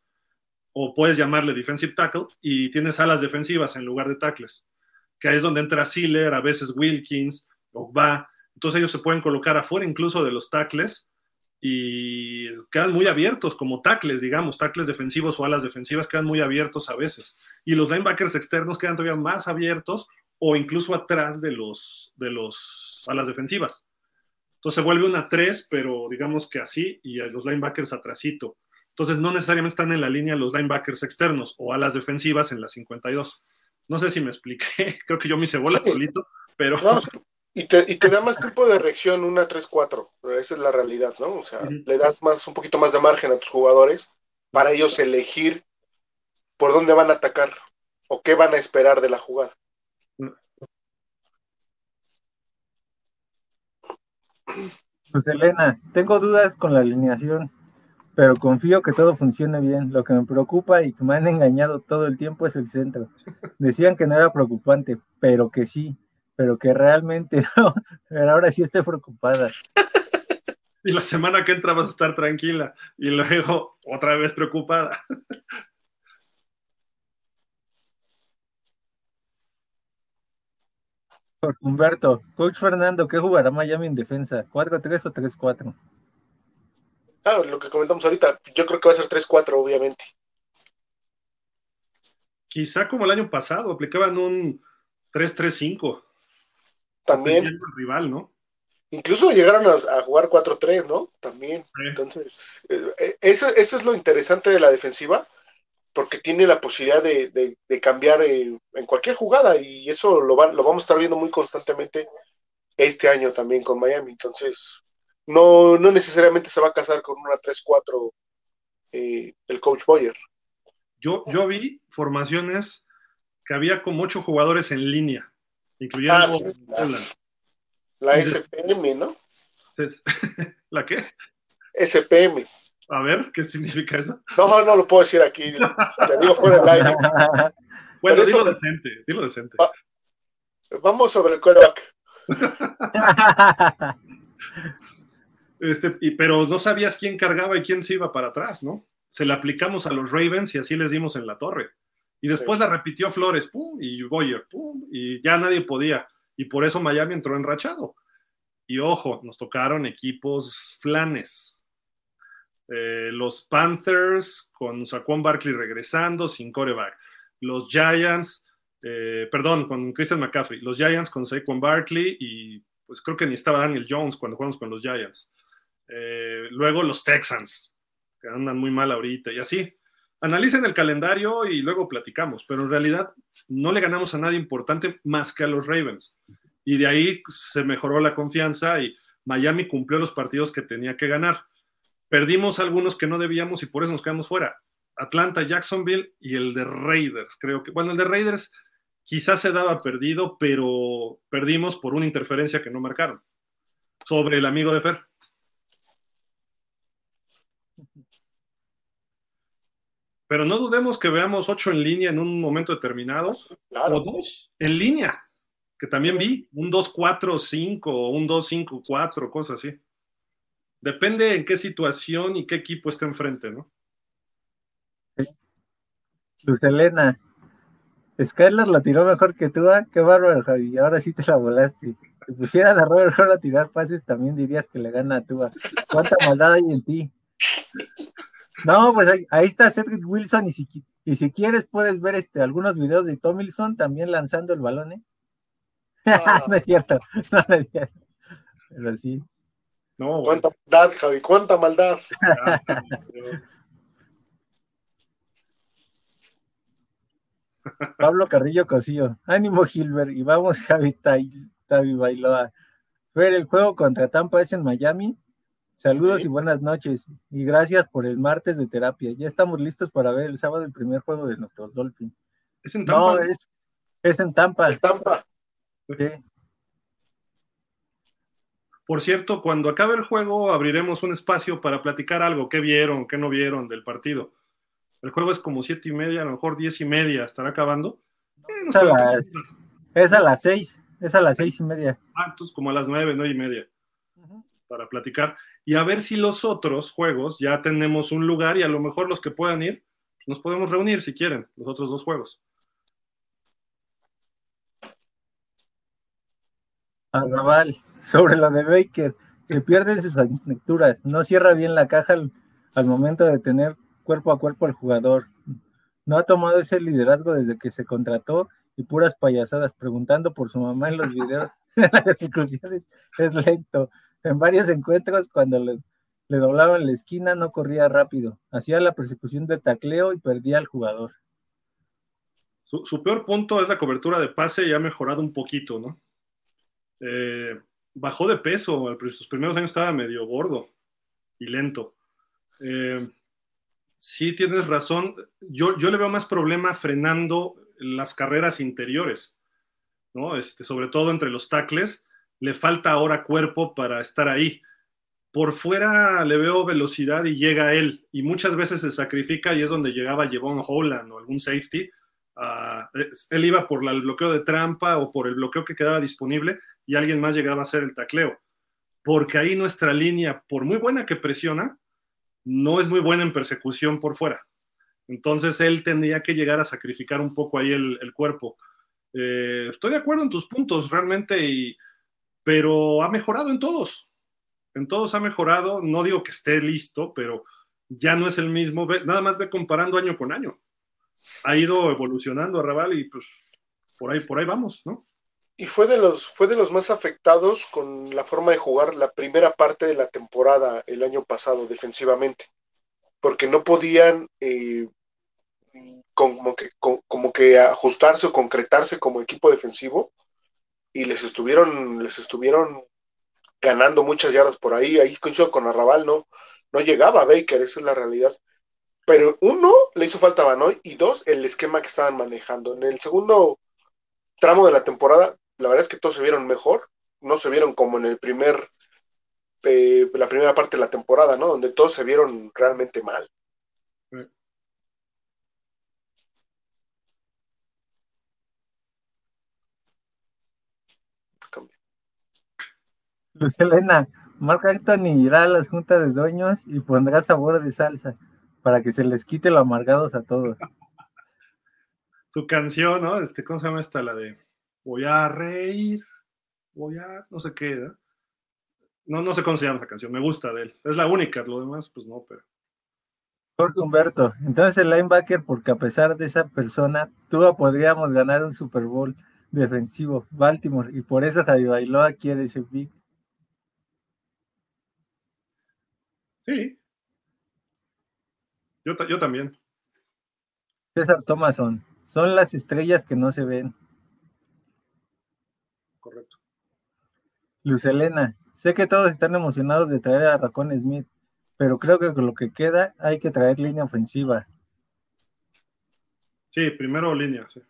o puedes llamarle defensive tackle, y tienes alas defensivas en lugar de tackles, que ahí es donde entra Sealer, a veces Wilkins, Ogba, entonces ellos se pueden colocar afuera incluso de los tackles y quedan muy abiertos como tackles, digamos, tackles defensivos o alas defensivas quedan muy abiertos a veces. Y los linebackers externos quedan todavía más abiertos o incluso atrás de los, de los alas defensivas. Entonces se vuelve una 3, pero digamos que así, y los linebackers atrasito. Entonces no necesariamente están en la línea los linebackers externos o alas defensivas en la 52. No sé si me expliqué, creo que yo me hice bola solito, pero... Y te, y te da más tiempo de reacción una 3-4, esa es la realidad, ¿no? O sea, le das más, un poquito más de margen a tus jugadores para ellos elegir por dónde van a atacar o qué van a esperar de la jugada. Pues Elena, tengo dudas con la alineación, pero confío que todo funcione bien. Lo que me preocupa y que me han engañado todo el tiempo es el centro. Decían que no era preocupante, pero que sí pero que realmente no, pero ahora sí estoy preocupada. Y la semana que entra vas a estar tranquila y luego otra vez preocupada. Humberto, Coach Fernando, ¿qué jugará Miami en defensa? ¿4-3 o 3-4? Ah, lo que comentamos ahorita, yo creo que va a ser 3-4, obviamente. Quizá como el año pasado, aplicaban un 3-3-5 también. rival, ¿no? Incluso llegaron a, jugar 4-3, ¿no? También. Entonces, eh, eh, eso, eso es lo interesante de la defensiva, porque tiene la posibilidad de, cambiar en, cualquier jugada y eso lo, lo vamos a estar viendo muy constantemente este año también con Miami. Entonces, no, no necesariamente se va a casar con una 3-4 eh, el coach Boyer. Yo, yo vi formaciones que había como ocho jugadores en línea incluyendo ah, la, SPM, ¿no? ¿La qué? SPM. A ver, ¿qué significa eso? No, no lo puedo decir aquí. Te digo fuera del aire. Bueno, dilo decente, dilo decente. Vamos sobre el quarterback. este, pero no sabías quién cargaba y quién se iba para atrás, ¿no? Se le aplicamos a los Ravens y así les dimos en la torre. Y después la repitió Flores, pum, y Boyer, pum, y ya nadie podía. Y por eso Miami entró enrachado. Y ojo, nos tocaron equipos flanes. Eh, los Panthers con Saquon Barkley regresando sin coreback. Los Giants, eh, perdón, con Christian McCaffrey. Los Giants con Saquon Barkley y pues creo que ni estaba Daniel Jones cuando jugamos con los Giants. Eh, luego los Texans, que andan muy mal ahorita y así. Analicen el calendario y luego platicamos, pero en realidad no le ganamos a nadie importante más que a los Ravens. Y de ahí se mejoró la confianza y Miami cumplió los partidos que tenía que ganar. Perdimos algunos que no debíamos y por eso nos quedamos fuera. Atlanta, Jacksonville y el de Raiders, creo que. Bueno, el de Raiders quizás se daba perdido, pero perdimos por una interferencia que no marcaron sobre el amigo de Fer. Pero no dudemos que veamos ocho en línea en un momento determinado, o dos en línea, que también vi, un 2-4-5 o un 2-5-4, cosas así. Depende en qué situación y qué equipo está enfrente, ¿no? Luz Elena, Skylar la tiró mejor que tú, ¿ah? qué bárbaro, Javi, ahora sí te la volaste. Si pusieran a Robert a tirar pases, también dirías que le gana a Tua. ¿Cuánta maldad hay en ti? No, pues ahí, está Cedric Wilson y si, y si quieres puedes ver este, algunos videos de Tomilson también lanzando el balón, ¿eh? Ah. No. es cierto, no, es cierto. Pero sí. No, cuánta maldad, Javi, cuánta maldad. Pablo Carrillo Cosillo, ánimo Gilbert, y vamos Javi Tavi Bailoa. Ver el juego contra Tampa es en Miami. Saludos y buenas noches. Y gracias por el martes de terapia. Ya estamos listos para ver el sábado el primer juego de nuestros Dolphins. ¿Es en Tampa? No, es, es en Tampa. Es Tampa. Sí. Por cierto, cuando acabe el juego abriremos un espacio para platicar algo, qué vieron, qué no vieron del partido. El juego es como siete y media, a lo mejor diez y media, estará acabando. Eh, es, a las, es, a las, seis, es a las seis y media. Ah, entonces como a las nueve, nueve y media, uh -huh. para platicar y a ver si los otros juegos ya tenemos un lugar y a lo mejor los que puedan ir, nos podemos reunir si quieren, los otros dos juegos. Arrabal, sobre lo de Baker, se pierden sus lecturas, no cierra bien la caja al, momento de tener cuerpo a cuerpo al jugador. No ha tomado ese liderazgo desde que se contrató y puras payasadas, preguntando por su mamá en los videos de las es lento en varios encuentros cuando le, le doblaban la esquina no corría rápido, hacía la persecución de tacleo y perdía al jugador. Su, su, peor punto es la cobertura de pase y ha mejorado un poquito, ¿no? Eh, bajó de peso, sus primeros años estaba medio gordo y lento. Eh, sí, tienes razón, yo, yo le veo más problema frenando las carreras interiores, ¿no? Este, sobre todo entre los tacles le falta ahora cuerpo para estar ahí. Por fuera le veo velocidad y llega él, y muchas veces se sacrifica y es donde llegaba Jevon Holland o algún safety. Uh, él iba por el bloqueo de trampa o por el bloqueo que quedaba disponible y alguien más llegaba a hacer el tacleo. Porque ahí nuestra línea, por muy buena que presiona, no es muy buena en persecución por fuera. Entonces él tendría que llegar a sacrificar un poco ahí el, cuerpo. Eh, estoy de acuerdo en tus puntos, realmente, y, pero ha mejorado en todos. En todos ha mejorado. No digo que esté listo, pero ya no es el mismo. Nada más ve comparando año con año. Ha ido evolucionando a Raval y pues por ahí, por ahí vamos, ¿no? Y fue de los, fue de los más afectados con la forma de jugar la primera parte de la temporada el año pasado defensivamente. Porque no podían eh, como, que, como que ajustarse o concretarse como equipo defensivo y les estuvieron, les estuvieron ganando muchas yardas por ahí. Ahí coincido con Arrabal, no, no llegaba a Baker, esa es la realidad. Pero uno, le hizo falta a Banoy y dos, el esquema que estaban manejando. En el segundo tramo de la temporada, la verdad es que todos se vieron mejor, no se vieron como en el primer eh, la primera parte de la temporada, ¿no? Donde todos se vieron realmente mal. Luz Elena, Marc Anthony irá a las juntas de dueños y pondrá sabor de salsa para que se les quite lo amargados a todos. Su canción, ¿no? Este, ¿Cómo se llama esta? La de Voy a reír, voy a, no sé qué, ¿no? No, no sé cómo se llama esa canción, me gusta de él. Es la única, lo demás, pues no, pero. Jorge Humberto, entonces el linebacker, porque a pesar de esa persona, tú podríamos ganar un Super Bowl defensivo, Baltimore, y por eso Javi Bailoa quiere ese pick. Sí. Yo, yo también. César Thomason, son las estrellas que no se ven. Correcto. Luz Elena, sé que todos están emocionados de traer a Racón Smith, pero creo que con lo que queda hay que traer línea ofensiva. Sí, primero línea, sí.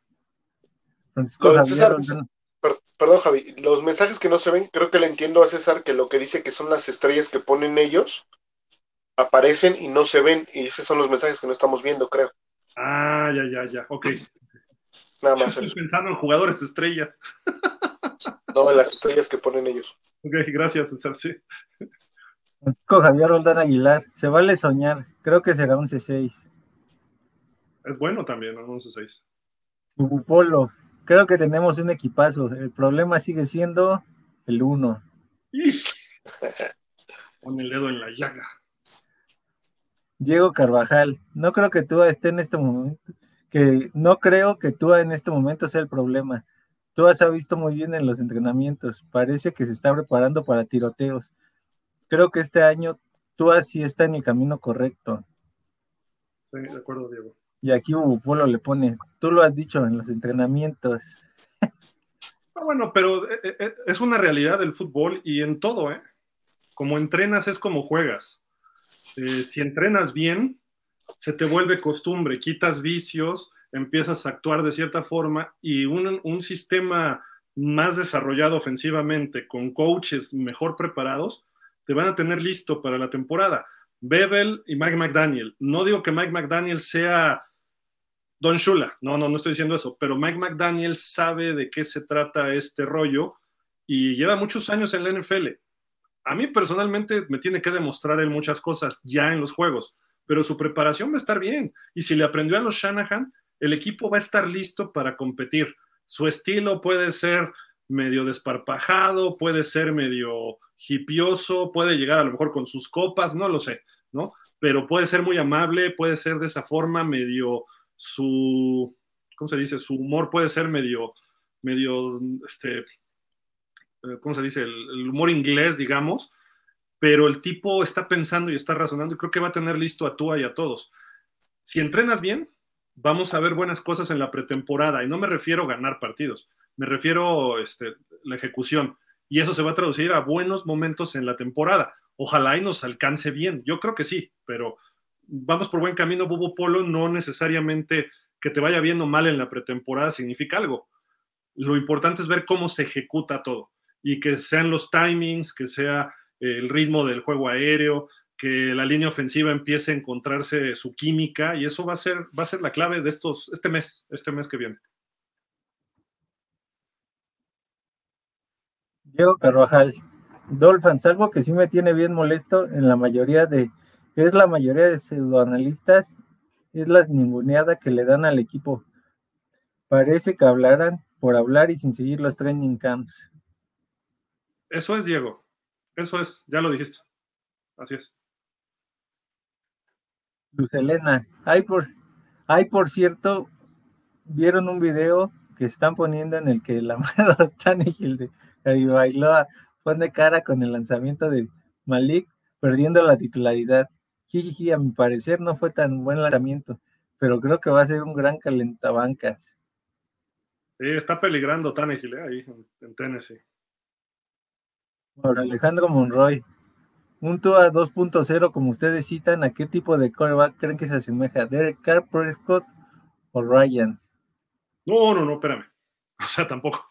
Francisco perdón, Javi, los mensajes que no se ven, creo que le entiendo a César que lo que dice que son las estrellas que ponen ellos, aparecen y no se ven, y esos son los mensajes que no estamos viendo, creo. Ah, ya, ya, ya, ok. Nada más. Estoy pensando en jugadores estrellas. No, las estrellas que ponen ellos. Ok, gracias, César, sí. Francisco Javier Roldán Aguilar, se vale soñar, creo que será un C6. Es bueno también, un C6. Polo, creo que tenemos un equipazo, el problema sigue siendo el 1. Pon el dedo en la llaga. Diego Carvajal, no creo que tú esté en este momento, que no creo que tú en este momento sea el problema. Tú has visto muy bien en los entrenamientos, parece que se está preparando para tiroteos. Creo que este año tú así está en el camino correcto. Sí, de acuerdo, Diego. Y aquí Hugo Polo le pone, tú lo has dicho en los entrenamientos. Ah, bueno, pero eh, eh, es una realidad del fútbol y en todo, ¿eh? Como entrenas es como juegas. Eh, si entrenas bien, se te vuelve costumbre, quitas vicios, empiezas a actuar de cierta forma y un, un sistema más desarrollado ofensivamente, con coaches mejor preparados, te van a tener listo para la temporada. Bebel y Mike McDaniel. No digo que Mike McDaniel sea Don Shula, no, no, no estoy diciendo eso, pero Mike McDaniel sabe de qué se trata este rollo y lleva muchos años en la NFL a mí personalmente me tiene que demostrar él muchas cosas ya en los juegos, pero su preparación va a estar bien. Y si le aprendió a los Shanahan, el equipo va a estar listo para competir. Su estilo puede ser medio desparpajado, puede ser medio hipioso, puede llegar a lo mejor con sus copas, no lo sé, ¿no? Pero puede ser muy amable, puede ser de esa forma medio su, ¿cómo se dice? Su humor puede ser medio, medio, este, eh, ¿cómo se dice? El, humor inglés, digamos, pero el tipo está pensando y está razonando y creo que va a tener listo a Tua y a todos. Si entrenas bien, vamos a ver buenas cosas en la pretemporada y no me refiero a ganar partidos, me refiero a este, la ejecución y eso se va a traducir a buenos momentos en la temporada. Ojalá y nos alcance bien, yo creo que sí, pero vamos por buen camino, Bubo Polo, no necesariamente que te vaya bien o mal en la pretemporada significa algo. Lo importante es ver cómo se ejecuta todo y que sean los timings, que sea el ritmo del juego aéreo, que la línea ofensiva empiece a encontrarse su química y eso va a ser, va a ser la clave de estos, este mes, este mes que viene. Diego Carvajal, Dolphins, algo que sí me tiene bien molesto en la mayoría de, es la mayoría de pseudoanalistas, es la ninguneada que le dan al equipo. Parece que hablaran por hablar y sin seguir los training camps. Eso es, Diego. Eso es, ya lo dijiste. Así es. Luz Elena, hay por, hay por cierto, vieron un video que están poniendo en el que la mano Tannehill de Bailoa pone cara con el lanzamiento de Malik, perdiendo la titularidad. Jijiji, a mi parecer no fue tan buen lanzamiento, pero creo que va a ser un gran calentabancas. Sí, está peligrando Tannehill eh, ahí en Tennessee. Ahora, Alejandro Monroy, un TUA 2.0, como ustedes citan, ¿a qué tipo de coreback creen que se asemeja? ¿Derek Carr, Prescott o Ryan? No, no, no, espérame. O sea, tampoco.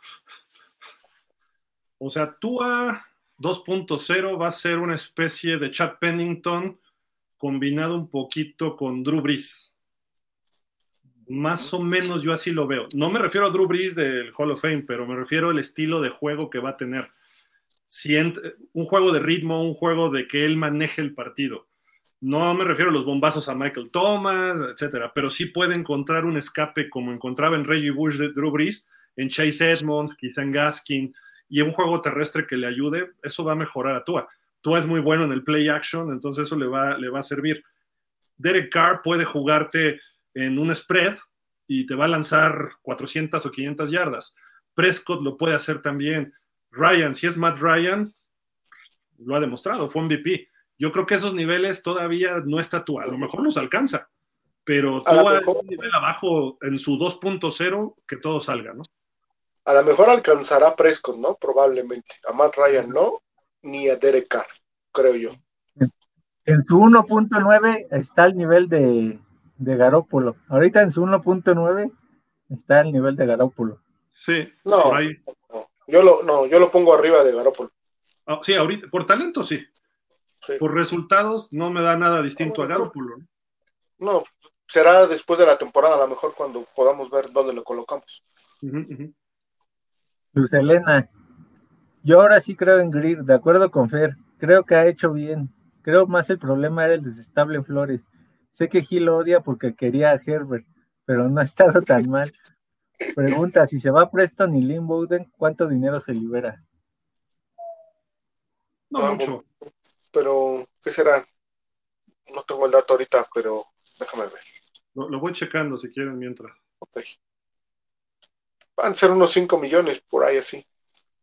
O sea, Tua 2.0 va a ser una especie de Chad Pennington combinado un poquito con Drew Brees. Más o menos yo así lo veo. No me refiero a Drew Brees del Hall of Fame, pero me refiero al estilo de juego que va a tener. Un juego de ritmo, un juego de que él maneje el partido. No me refiero a los bombazos a Michael Thomas, etcétera, pero sí puede encontrar un escape como encontraba en Reggie Bush de Drew Brees, en Chase Edmonds, quizá en Gaskin, y un juego terrestre que le ayude, eso va a mejorar a Tua. Tua es muy bueno en el play action, entonces eso le va, le va a servir. Derek Carr puede jugarte en un spread y te va a lanzar 400 o 500 yardas. Prescott lo puede hacer también. Ryan, si es Matt Ryan, lo ha demostrado, fue MVP. Yo creo que esos niveles todavía no está tú, a lo mejor los alcanza, pero tú a un nivel abajo en su 2.0 que todo salga, ¿no? A lo mejor alcanzará Prescott, ¿no? Probablemente. A Matt Ryan no, ni a Derek Carr, creo yo. En su 1.9 está el nivel de, de Garópolo. Ahorita en su 1.9 está el nivel de Garópolo. Sí, no, Yo lo, no, yo lo pongo arriba de Garópolo. Ah, sí, ahorita, por talento sí. Por resultados no me da nada distinto a Garópolo. ¿no? será después de la temporada, a lo mejor cuando podamos ver dónde lo colocamos. Luz Elena, yo ahora sí creo en Greer, de acuerdo con Fer, creo que ha hecho bien. Creo más el problema era el desestable Flores. Sé que Gil odia porque quería a Herbert, pero no ha estado tan mal. Pregunta, si se va Preston y Lynn Bowden, ¿cuánto dinero se libera? No, mucho. Pero, ¿qué será? No tengo el dato ahorita, pero déjame ver. Lo, voy checando si quieren mientras. Ok. Van a ser unos 5 millones por ahí así.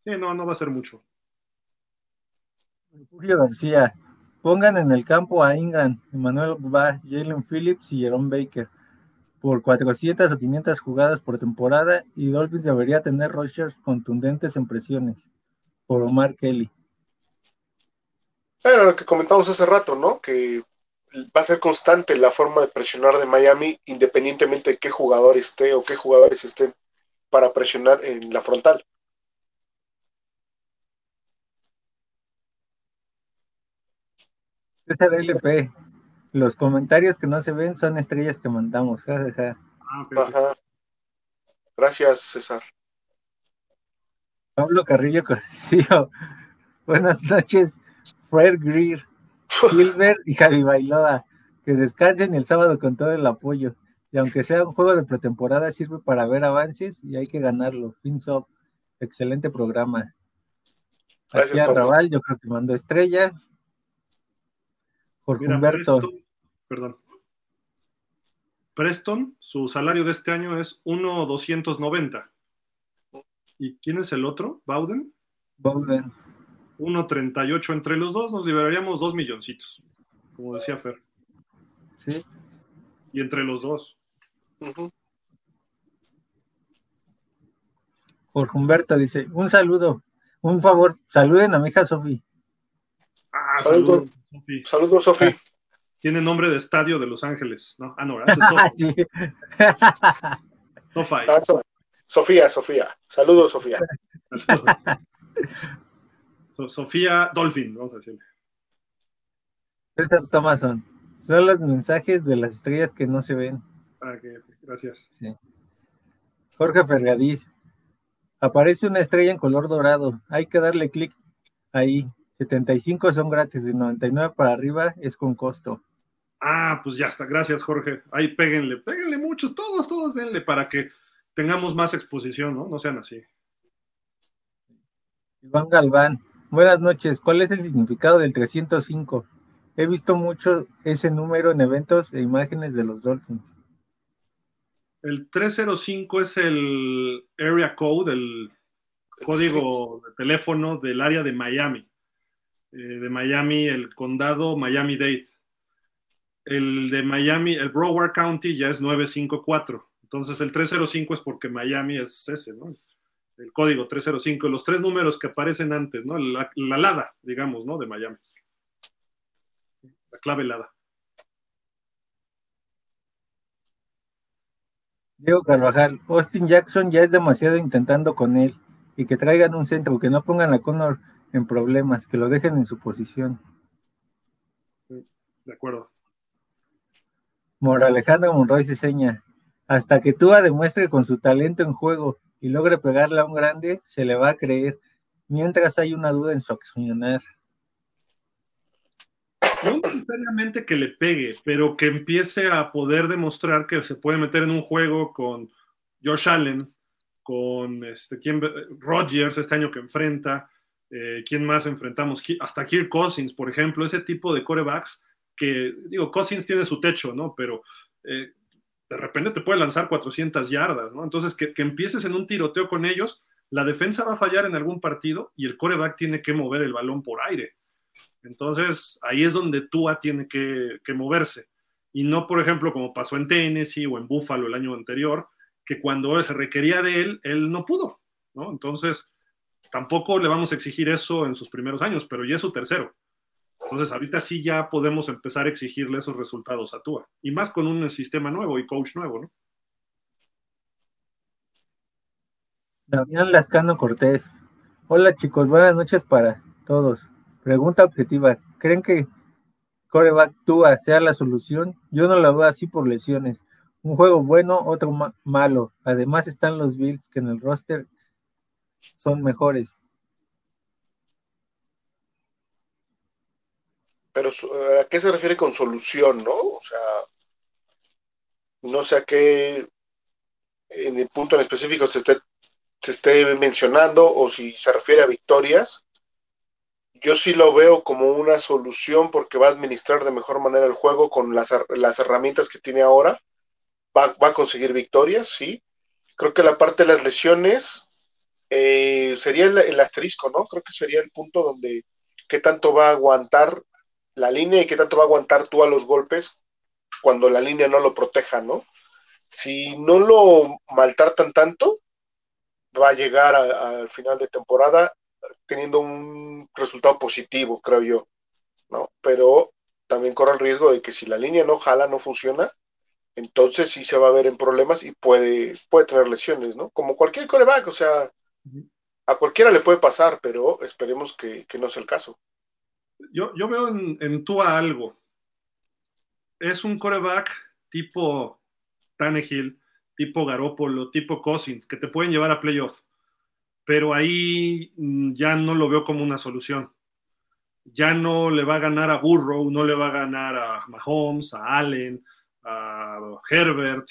Sí, no, no va a ser mucho. Julio García, Pongan en el campo a Ingram, Emmanuel Va, Jalen Phillips y Jerome Baker por 400 o 500 jugadas por temporada y Dolphins debería tener rushers contundentes en presiones por Omar Kelly. Era lo que comentamos hace rato, ¿no? Que va a ser constante la forma de presionar de Miami independientemente de qué jugador esté o qué jugadores estén para presionar en la frontal. César LP. Los comentarios que no se ven son estrellas que mandamos. Ah, Gracias, César. Pablo Carrillo Corrillo. Buenas noches, Fred Greer, Gilbert y Javi Bailoa. Que descansen el sábado con todo el apoyo. Y aunque sea un juego de pretemporada, sirve para ver avances y hay que ganarlo. Finso, excelente programa. Gracias, Aquí a Raval, yo creo que mandó estrellas. Por Humberto. perdón. Preston, su salario de este año es 1,290. ¿Y quién es el otro? ¿Bowden? Bowden. 1,38 entre los dos, nos liberaríamos dos milloncitos, como decía Fer. Sí. Y entre los dos. Por Humberto dice, un saludo, un favor, saluden a mi hija Sofía. Ah, saludos, Sofi. Saludos, Sofi. Tiene nombre de estadio de Los Ángeles, ¿no? Ah, no, Sofía. Ah, Sofía, Sofía. Saludos, Sofía. Sofía Dolphin, vamos a decirle. César Thomason. Son los mensajes de las estrellas que no se ven. Ah, gracias. Sí. Jorge Fergadís. Aparece una estrella en color dorado. Hay que darle clic ahí. 75 son gratis, de 99 para arriba es con costo. Ah, pues ya está, gracias Jorge. Ahí péguenle, péguenle muchos, todos, todos denle para que tengamos más exposición, ¿no? No sean así. Iván Galván, buenas noches. ¿Cuál es el significado del 305? He visto mucho ese número en eventos e imágenes de los Dolphins. El 305 es el area code, el código de teléfono del área de Miami. Eh, de Miami, el condado Miami-Dade. El de Miami, el Broward County ya es 954. Entonces el 305 es porque Miami es ese, ¿no? El código 305, los tres números que aparecen antes, ¿no? La, la LADA, digamos, ¿no? De Miami. La clave LADA. Diego Carvajal, Austin Jackson ya es demasiado intentando con él y que traigan un centro, que no pongan a Connor en problemas, que lo dejen en su posición. De acuerdo. Mor Alejandro Monroy se seña, hasta que Tua demuestre con su talento en juego y logre pegarle a un grande, se le va a creer, mientras hay una duda en su accionar. No necesariamente que le pegue, pero que empiece a poder demostrar que se puede meter en un juego con Josh Allen, con este, ¿quién, Rodgers este año que enfrenta, eh, ¿quién más enfrentamos? Hasta Kirk Cousins, por ejemplo, ese tipo de corebacks que, digo, Cousins tiene su techo, ¿no? Pero eh, de repente te puede lanzar 400 yardas, ¿no? Entonces, que, empieces en un tiroteo con ellos, la defensa va a fallar en algún partido y el coreback tiene que mover el balón por aire. Entonces, ahí es donde Tua tiene que, que moverse. Y no, por ejemplo, como pasó en Tennessee o en Buffalo el año anterior, que cuando se requería de él, él no pudo, ¿no? Entonces, tampoco le vamos a exigir eso en sus primeros años, pero ya es su tercero. Entonces, ahorita sí ya podemos empezar a exigirle esos resultados a Tua. Y más con un sistema nuevo y coach nuevo, ¿no? Damián Lascano Cortés. Hola chicos, buenas noches para todos. Pregunta objetiva. ¿Creen que coreback Tua sea la solución? Yo no la veo así por lesiones. Un juego bueno, otro malo. Además están los Bills que en el roster son mejores. Pero ¿a qué se refiere con solución, no? O sea, no sé a qué en el punto en específico se esté, se esté mencionando o si se refiere a victorias. Yo sí lo veo como una solución porque va a administrar de mejor manera el juego con las, las herramientas que tiene ahora. Va, va, a conseguir victorias, sí. Creo que la parte de las lesiones eh, sería el, el, asterisco, ¿no? Creo que sería el punto donde qué tanto va a aguantar la línea y qué tanto va a aguantar tú a los golpes cuando la línea no lo proteja, ¿no? Si no lo maltratan tanto, va a llegar al final de temporada teniendo un resultado positivo, creo yo, ¿no? Pero también corre el riesgo de que si la línea no jala, no funciona, entonces sí se va a ver en problemas y puede, puede tener lesiones, ¿no? Como cualquier coreback, o sea, a cualquiera le puede pasar, pero esperemos que, que no sea el caso yo, yo veo en, en Tua algo. Es un coreback tipo Tannehill, tipo Garópolo, tipo Cousins, que te pueden llevar a playoff. Pero ahí mm, ya no lo veo como una solución. Ya no le va a ganar a Burrow, no le va a ganar a Mahomes, a Allen, a Herbert,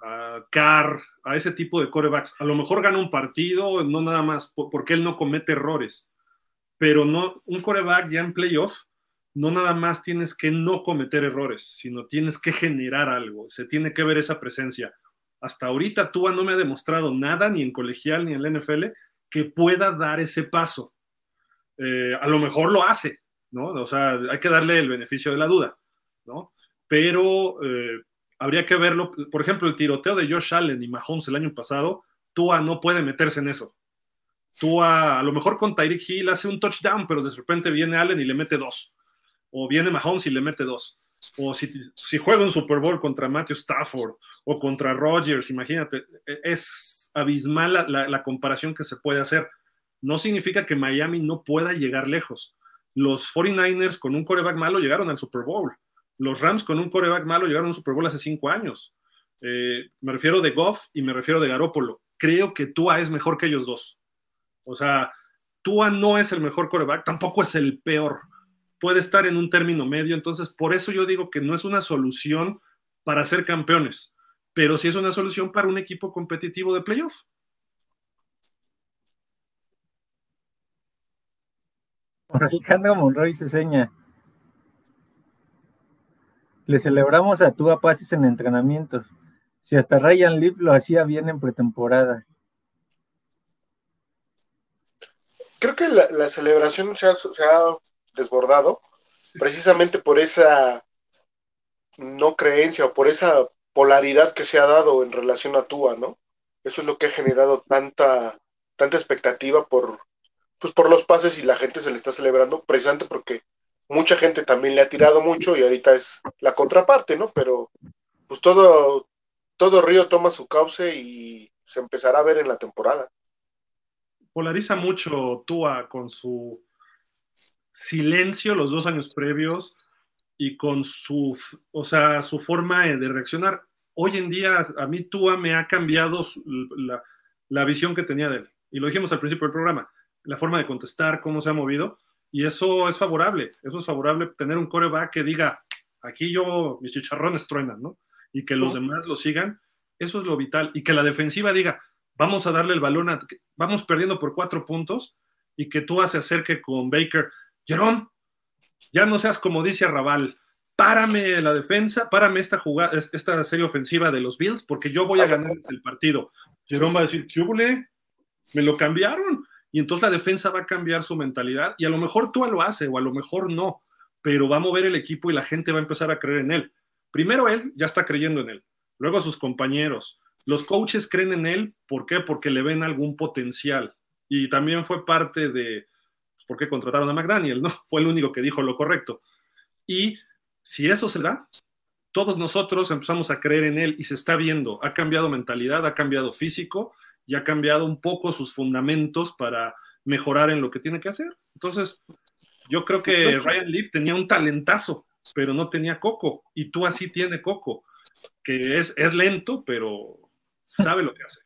a Carr, a ese tipo de corebacks. A lo mejor gana un partido, no nada más, porque él no comete errores pero no, un coreback ya en playoff, no nada más tienes que no cometer errores, sino tienes que generar algo, se tiene que ver esa presencia. Hasta ahorita Tua no me ha demostrado nada, ni en colegial ni en la NFL, que pueda dar ese paso. Eh, a lo mejor lo hace, ¿no? O sea, hay que darle el beneficio de la duda, ¿no? Pero eh, habría que verlo. Por ejemplo, el tiroteo de Josh Allen y Mahomes el año pasado, Tua no puede meterse en eso tú a, lo mejor con Tyreek Hill hace un touchdown, pero de repente viene Allen y le mete dos. O viene Mahomes y le mete dos. O si, si juega un Super Bowl contra Matthew Stafford o contra Rodgers, imagínate, e, es abismal la, la, comparación que se puede hacer. No significa que Miami no pueda llegar lejos. Los 49ers con un coreback malo llegaron al Super Bowl. Los Rams con un coreback malo llegaron al Super Bowl hace cinco años. Eh, me refiero de Goff y me refiero de Garópolo. Creo que Tua es mejor que ellos dos. O sea, Tua no es el mejor coreback, tampoco es el peor. Puede estar en un término medio, entonces por eso yo digo que no es una solución para ser campeones, pero sí es una solución para un equipo competitivo de playoff. Alejandro Monroy se seña. Le celebramos a Tua pases en entrenamientos. Si hasta Ryan Leaf lo hacía bien en pretemporada. creo que la, celebración se ha, desbordado precisamente por esa no creencia o por esa polaridad que se ha dado en relación a Tua, ¿no? Eso es lo que ha generado tanta, tanta expectativa por, pues por los pases y la gente se le está celebrando, precisamente porque mucha gente también le ha tirado mucho y ahorita es la contraparte, ¿no? Pero pues todo, todo río toma su cauce y se empezará a ver en la temporada polariza mucho Tua con su silencio los dos años previos y con su, o sea, su forma de reaccionar. Hoy en día a mí Tua me ha cambiado la, la visión que tenía de él. Y lo dijimos al principio del programa, la forma de contestar, cómo se ha movido. Y eso es favorable, eso es favorable tener un coreback que diga, aquí yo, mis chicharrones truenan, ¿no? Y que los demás lo sigan, eso es lo vital. Y que la defensiva diga, vamos a darle el balón, a, vamos perdiendo por cuatro puntos y que tú se acerque con Baker, Jerome, ya no seas como dice Arrabal, párame la defensa, párame esta jugada, esta serie ofensiva de los Bills, porque yo voy a ganar el partido. Jerome va a decir, ¿qué hubo? Me lo cambiaron. Y entonces la defensa va a cambiar su mentalidad y a lo mejor tú lo hace o a lo mejor no, pero va a mover el equipo y la gente va a empezar a creer en él. Primero él ya está creyendo en él, luego sus compañeros. Los coaches creen en él, ¿por qué? Porque le ven algún potencial. Y también fue parte de pues, por qué contrataron a McDaniel, ¿no? Fue el único que dijo lo correcto. Y si eso se da, todos nosotros empezamos a creer en él y se está viendo. Ha cambiado mentalidad, ha cambiado físico y ha cambiado un poco sus fundamentos para mejorar en lo que tiene que hacer. Entonces, yo creo que Ryan Leaf tenía un talentazo, pero no tenía coco. Y tú así tiene coco, que es, es lento, pero sabe lo que hace.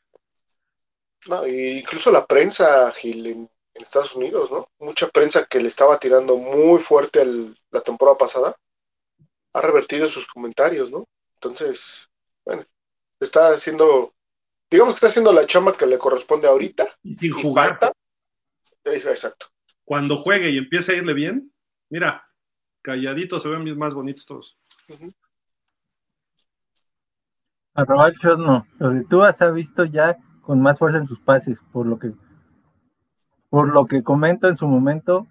No, incluso la prensa, Gil, en, Estados Unidos, ¿no? Mucha prensa que le estaba tirando muy fuerte la temporada pasada, ha revertido sus comentarios, ¿no? Entonces, bueno, está haciendo digamos que está haciendo la chamba que le corresponde ahorita. Y sin jugar. Exacto. Cuando juegue y empiece a irle bien, mira, calladitos se ven más bonitos todos. A no. Lo de tú has visto ya con más fuerza en sus pases, por lo que por lo que comento en su momento,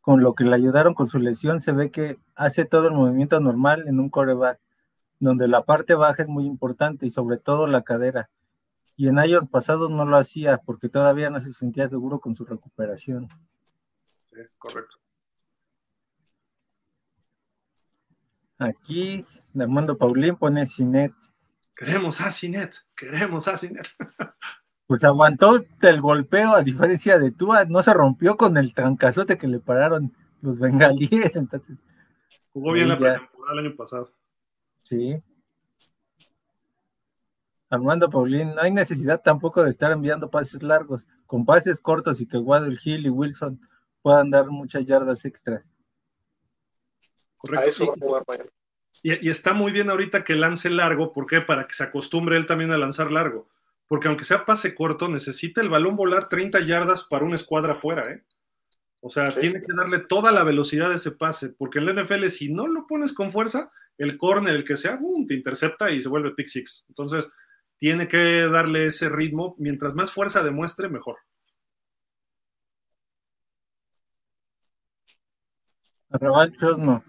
con lo que le ayudaron con su lesión, se ve que hace todo el movimiento normal en un coreback donde la parte baja es muy importante y sobre todo la cadera. Y en años pasados no lo hacía porque todavía no se sentía seguro con su recuperación. Sí, correcto. Aquí Armando Paulín pone Cinet. Queremos a Cinet, queremos a Cinet. Pues aguantó el golpeo, a diferencia de Tua, no se rompió con el trancazote que le pararon los bengalíes, entonces. Jugó bien la pretemporada el año pasado. Sí. Armando Paulín, no hay necesidad tampoco de estar enviando pases largos, con pases cortos y que Waddle Hill y Wilson puedan dar muchas yardas extras. Correcto. A eso va a jugar Y, y, está muy bien ahorita que lance largo, ¿por qué? Para que se acostumbre él también a lanzar largo. Porque aunque sea pase corto, necesita el balón volar 30 yardas para una escuadra afuera, ¿eh? O sea, tiene que darle toda la velocidad de ese pase, porque en la NFL, si no lo pones con fuerza, el corner, el que sea, te intercepta y se vuelve pick six. Entonces, tiene que darle ese ritmo. Mientras más fuerza demuestre, mejor. Arrabal Chosno.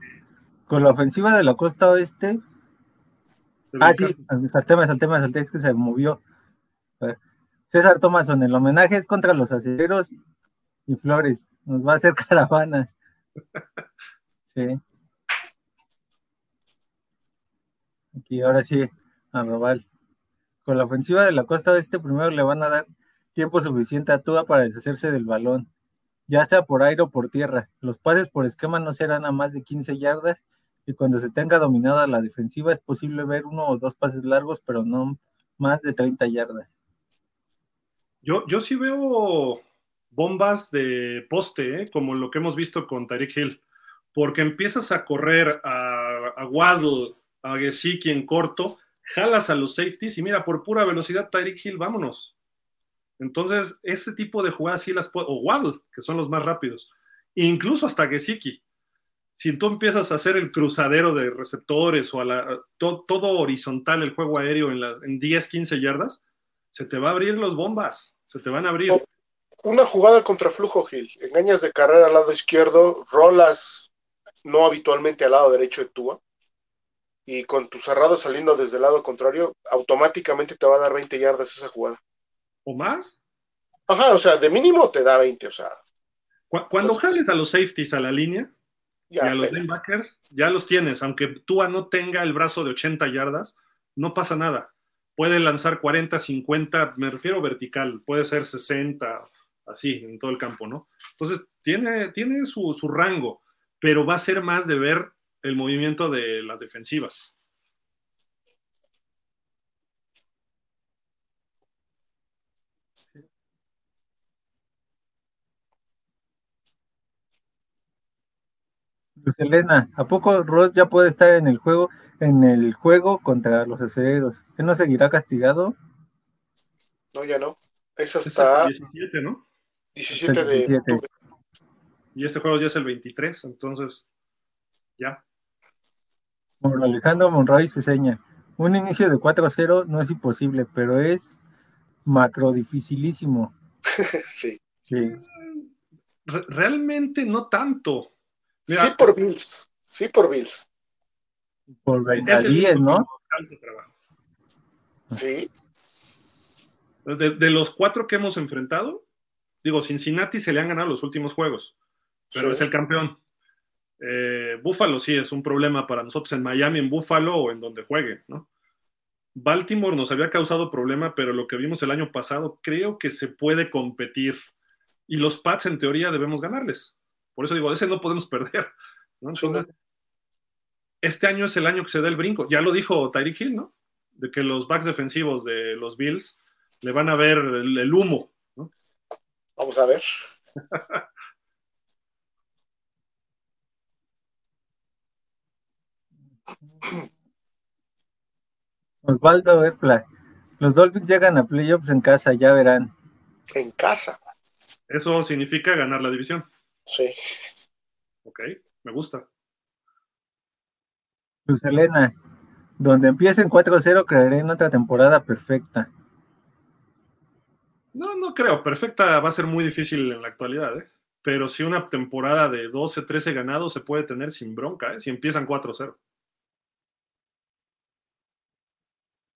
Con la ofensiva de la costa oeste. Ah, sí, salté, me salté, me salté, es que se movió. César Thomason, el homenaje es contra los acereros y flores. Nos va a hacer caravanas. Sí. Aquí ahora sí, a Robal. Con la ofensiva de la costa oeste, primero le van a dar tiempo suficiente a Tua para deshacerse del balón, ya sea por aire o por tierra. Los pases por esquema no serán a más de 15 yardas y cuando se tenga dominada la defensiva es posible ver uno o dos pases largos, pero no más de 30 yardas. Yo, yo sí veo bombas de poste, ¿eh? como lo que hemos visto con Tariq Hill, porque empiezas a correr a, a Waddle, a Gesicki en corto, jalas a los safeties y mira, por pura velocidad, Tyreek Hill, vámonos. Entonces, ese tipo de jugadas sí las puede, o Waddle, que son los más rápidos, incluso hasta Gesicki. Si tú empiezas a hacer el cruzadero de receptores o a la, todo horizontal, el juego aéreo en, en 10, 15 yardas, se te va a abrir los bombas, se te van a abrir. Una jugada contra flujo, Gil. Engañas de carrera al lado izquierdo, rolas no habitualmente al lado derecho de Tua y con tu cerrado saliendo desde el lado contrario, automáticamente te va a dar 20 yardas esa jugada. ¿O más? Ajá, o sea, de mínimo te da 20, o sea. Cuando jales a los safeties a la línea y a los linebackers, ya los tienes. Aunque Tua no tenga el brazo de 80 yardas, no pasa nada. Puede lanzar 40, 50, me refiero vertical, puede ser 60, así, en todo el campo, ¿no? Entonces, tiene, tiene su, su rango, pero va a ser más de ver el movimiento de las defensivas. Luz Elena, ¿a poco Ross ya puede estar en el juego, en el juego contra los aceleros? ¿Él no seguirá castigado? No, ya no. Eso está. 17, ¿no? 17 de 17. octubre. Y este juego ya es el 23, entonces ya. Por Alejandro Monroy se seña. Un inicio de 4-0 no es imposible, pero es macro dificilísimo. sí. Sí. Re- realmente no tanto. Mira, sí por Bills. Sí por Bills. Por Bengalíes, ¿no? Sí. De, de los cuatro que hemos enfrentado, digo, Cincinnati se le han ganado los últimos juegos, pero sí. es el campeón. Eh, Buffalo sí es un problema para nosotros en Miami, en Buffalo o en donde juegue, ¿no? Baltimore nos había causado problema, pero lo que vimos el año pasado creo que se puede competir. Y los Pats en teoría debemos ganarles. Por eso digo, ese no podemos perder. ¿no? Entonces, este año es el año que se da el brinco. Ya lo dijo Tyreek Hill, ¿no? De que los backs defensivos de los Bills le van a ver el, el humo. ¿no? Vamos a ver. Osvaldo Erpla. Los Dolphins llegan a playoffs en casa, ya verán. En casa. Eso significa ganar la división. Sí. Ok, me gusta. Luz Elena, donde empiecen 4-0 creeré en otra temporada perfecta. No, no creo. Perfecta va a ser muy difícil en la actualidad, ¿eh? Pero si una temporada de 12, 13 ganados se puede tener sin bronca, ¿eh? Si empiezan 4-0.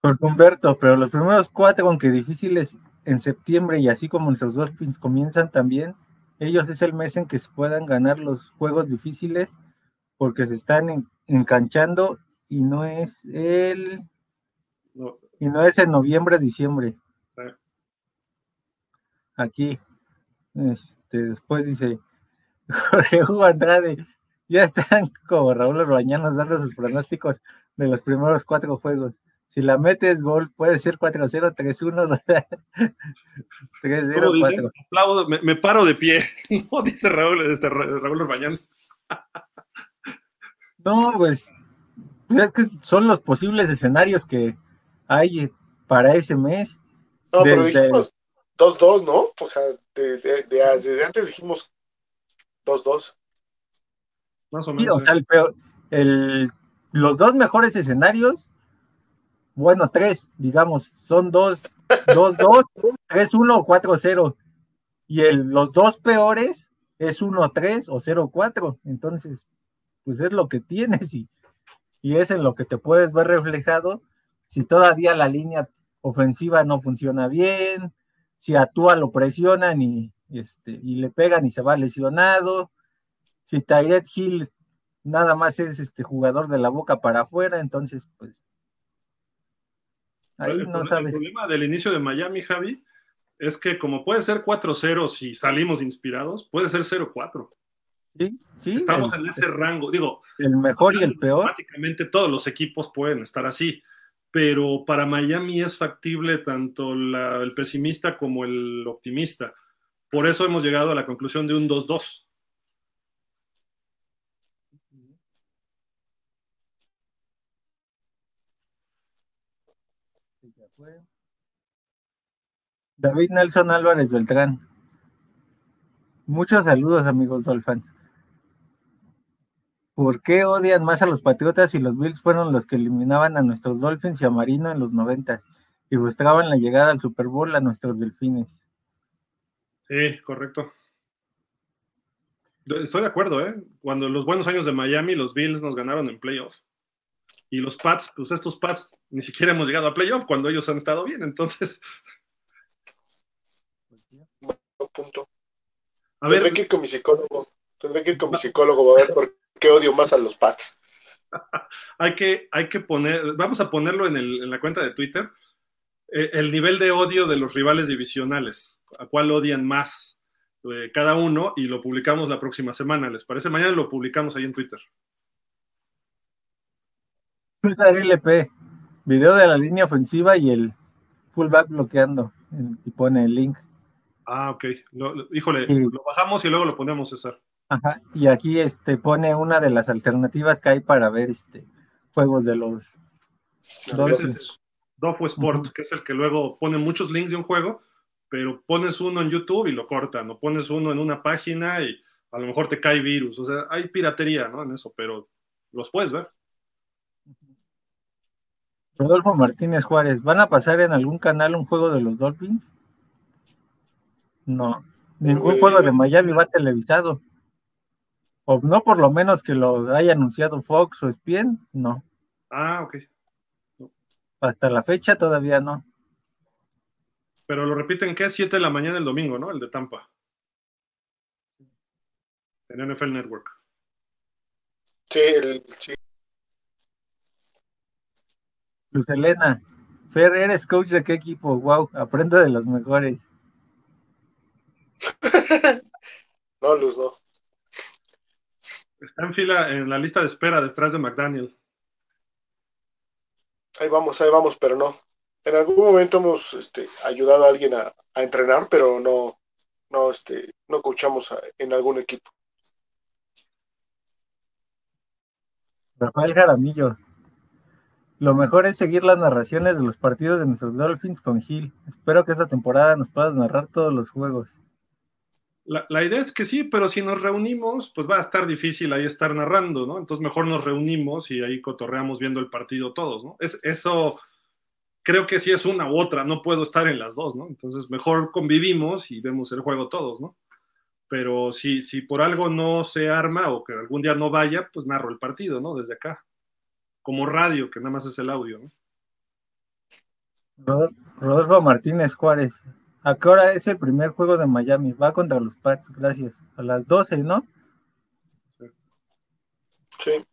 Jorge Humberto, pero los primeros cuatro, aunque difíciles en septiembre y así como nuestros Dolphins comienzan también, ellos es el mes en que se puedan ganar los juegos difíciles porque se están en- enganchando y no es el No, y no es en noviembre, diciembre. Eh. Aquí. Este, después dice Jorge Hugo Andrade, ya están como Raúl Orbañanos dando sus pronósticos de los primeros cuatro juegos. Si la metes gol, puede ser 4-0, 3-1, 3-0, ¿Cómo dice? 4. Aplaudo, me, me paro de pie. No, dice Raúl, este, Ra- Raúl Orbañanos. No, pues, pues es que son los posibles escenarios que hay para ese mes. No, pero Desde- dijimos 2-2, ¿no? O sea, de- de- de- desde antes dijimos 2-2. Más o Sí, menos. o ¿eh? sea, el peor- el- los dos mejores escenarios, bueno, tres, digamos, son dos, dos, dos, tres, uno cuatro, cero. Y los dos peores es uno, tres o cero, cuatro. Entonces, pues es lo que tienes y, es en lo que te puedes ver reflejado. Si todavía la línea ofensiva no funciona bien, si a Tua lo presionan y, este, y le pegan y se va lesionado, si Tyret Hill nada más es este jugador de la boca para afuera, entonces pues ahí el, no problema- el sabes. problema del inicio de Miami, Javi, es que como puede ser 4-0 si salimos inspirados, puede ser 0-4. Sí, sí, Estamos el, en ese rango. Digo, el mejor y el peor. Prácticamente todos los equipos pueden estar así, pero para Miami es factible tanto la- el pesimista como el optimista. Por eso hemos llegado a la conclusión de un 2-2. David Nelson Álvarez Beltrán. Muchos saludos, amigos Dolphins. ¿Por qué odian más a los Patriotas si los Bills fueron los que eliminaban a nuestros Dolphins y a Marino en los 90 y frustraban la llegada al Super Bowl a nuestros Delfines? Sí, correcto. Estoy de acuerdo, ¿eh? Cuando en los buenos años de Miami, los Bills nos ganaron en playoff. Y los Pats, pues estos Pats ni siquiera hemos llegado a playoff cuando ellos han estado bien. Entonces, Buen punto. a ver, Tendré que ir con mi psicólogo. Tendré que ir con mi psicólogo a ver por qué odio más a los Pats. hay que, hay que poner, vamos a ponerlo en, el- en la cuenta de Twitter, eh, el nivel de odio de los rivales divisionales, a cuál odian más. eh, cada uno y lo publicamos la próxima semana. ¿Les parece? Mañana lo publicamos ahí en Twitter. LP, video de la línea ofensiva y el fullback bloqueando y pone el link. Ah, ok. híjole, lo bajamos y luego lo ponemos, César. Ajá, y aquí este pone una de las alternativas que hay para ver este juegos de los Dofo Sport, que es el que luego pone muchos links de un juego, pero pones uno en YouTube y lo cortan, o pones uno en una página y a lo mejor te cae virus. O sea, hay piratería, ¿no? En eso, pero los puedes ver. Rodolfo Martínez Juárez, ¿van a pasar en algún canal un juego de los Dolphins? No, ningún juego de Miami va televisado. O no por lo menos que lo haya anunciado Fox o ESPN, no. Ah, ok. Hasta la fecha todavía no. Pero lo repiten que es 7 de la mañana el domingo, ¿no? El de Tampa. En NFL Network. Sí, el, sí. Luz Elena, Fer, ¿eres coach de qué equipo? Wow, aprende de los mejores. no, Luz, no. Está en fila, en la lista de espera detrás de McDaniel. Ahí vamos, ahí vamos, pero no. En algún momento hemos este, ayudado a alguien a, entrenar, pero no, no, este, no coachamos en algún equipo. Rafael Jaramillo, lo mejor es seguir las narraciones de los partidos de nuestros Dolphins con Gil. Espero que esta temporada nos puedas narrar todos los juegos. La, idea es que sí, pero si nos reunimos, pues va a estar difícil ahí estar narrando, ¿no? Entonces mejor nos reunimos y ahí cotorreamos viendo el partido todos, ¿no? Es, eso creo que sí es una u otra, no puedo estar en las dos, ¿no? Entonces mejor convivimos y vemos el juego todos, ¿no? Pero si, si por algo no se arma o que algún día no vaya, pues narro el partido, ¿no? Desde acá como radio, que nada más es el audio, ¿no? Rodolfo Martínez Juárez. ¿A qué hora es el primer juego de Miami? Va contra los Pats, gracias. A las 12, ¿no? Sí.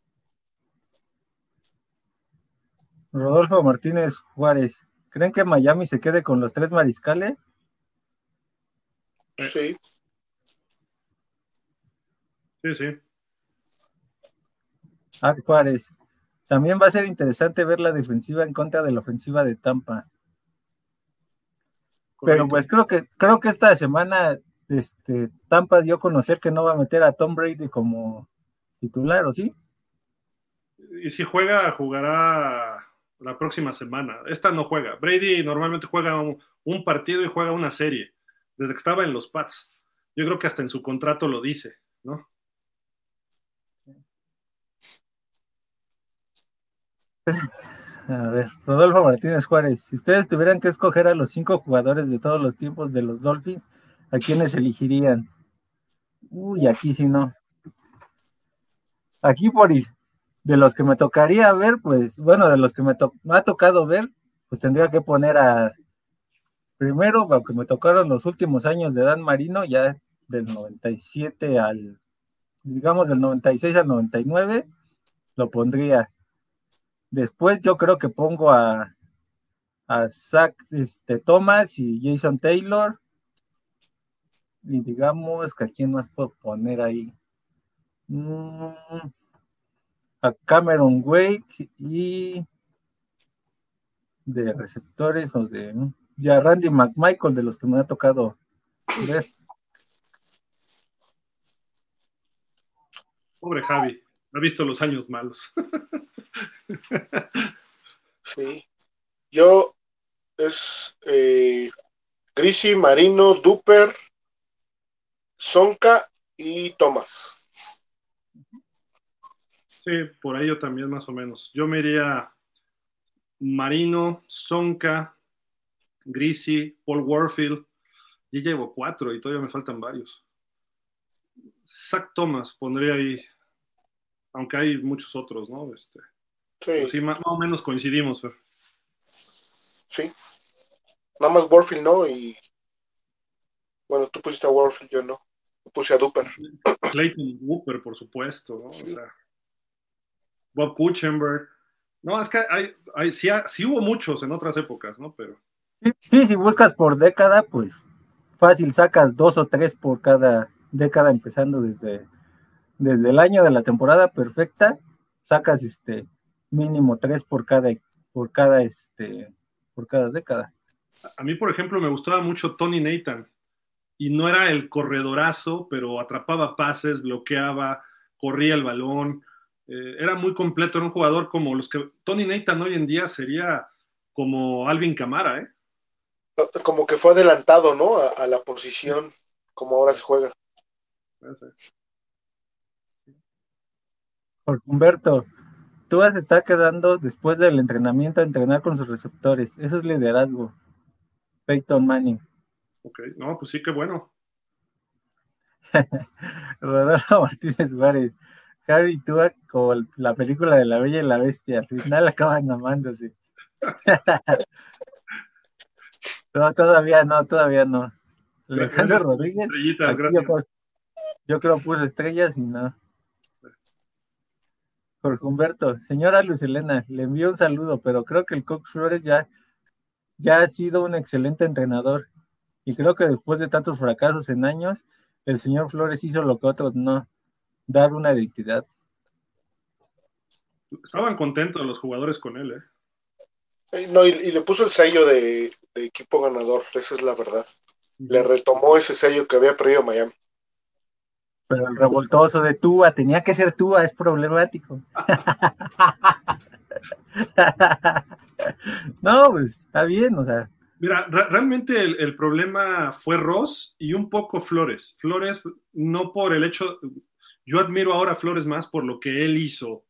Rodolfo Martínez Juárez. ¿Creen que Miami se quede con los tres mariscales? Sí. Sí, sí. Ah, Juárez. También va a ser interesante ver la defensiva en contra de la ofensiva de Tampa. Pero pues creo que creo que esta semana este, Tampa dio a conocer que no va a meter a Tom Brady como titular, ¿o sí? Y si juega, jugará la próxima semana. Esta no juega. Brady normalmente juega un, un partido y juega una serie, desde que estaba en los Pats. Yo creo que hasta en su contrato lo dice, ¿no? A ver, Rodolfo Martínez Juárez, si ustedes tuvieran que escoger a los cinco jugadores de todos los tiempos de los Dolphins, ¿a quiénes elegirían? Uy, aquí sí no. Aquí por de los que me tocaría ver, pues, bueno, de los que me, ha tocado ver, pues tendría que poner a primero, aunque me tocaron los últimos años de Dan Marino, ya del 97 al, digamos, del 96 al 99, lo pondría Después yo creo que pongo a, Zach este, Thomas y Jason Taylor. Y digamos que a quién más puedo poner ahí. Mm, a Cameron Wake y de receptores o de ya Randy McMichael de los que me ha tocado ver. Pobre Javi, ha visto los años malos. Sí. Yo es eh, Grisi, Marino, Duper, Sonka y Tomás. Sí, por ahí yo también más o menos. Yo me iría Marino, Sonka, Grisi, Paul Warfield. Ya llevo cuatro y todavía me faltan varios. Zach Thomas pondría ahí, aunque hay muchos otros, ¿no? Este, Sí. más, o menos coincidimos, Sí. Nada más Warfield no y. Bueno, tú pusiste a Warfield, yo no. puse a Duper. Clayton Wooper, por supuesto, ¿no? O sea, Bob Kuchenberg. No, es que hay, hay sí, sí, hubo muchos en otras épocas, ¿no? Pero. Sí, si buscas por década, pues fácil sacas dos o tres por cada década empezando desde, desde el año de la temporada perfecta, sacas este mínimo tres por cada, por cada este, por cada década. A mí, por ejemplo, me gustaba mucho Tony Nathan y no era el corredorazo, pero atrapaba pases, bloqueaba, corría el balón, eh, era muy completo, era un jugador como los que Tony Nathan hoy en día sería como Alvin Camara, ¿eh? Como que fue adelantado, ¿no? A, la posición como ahora se juega. Por Humberto, tú vas a estar quedando después del entrenamiento a entrenar con sus receptores. Eso es liderazgo. Peyton Manning. Ok, no, pues sí, qué bueno. Rodolfo Martínez Juárez. Javi tú como la película de la Bella y la Bestia. Al final acaban amándose. no, todavía no, todavía no. Alejandro Rodríguez. Yo, creo, puse estrellas y no. Jorge Humberto, señora Luz Elena, le envío un saludo, pero creo que el Cox Flores ya, ya ha sido un excelente entrenador. Y creo que después de tantos fracasos en años, el señor Flores hizo lo que otros no, dar una identidad. Estaban contentos los jugadores con él, ¿eh? No, y, le puso el sello de, equipo ganador, esa es la verdad. Le retomó ese sello que había perdido Miami. Pero el revoltoso de Tua, tenía que ser Tua, es problemático. no, pues está bien, o sea. Mira, realmente el, problema fue Ross y un poco Flores. Flores, no por el hecho, yo admiro ahora a Flores más por lo que él hizo,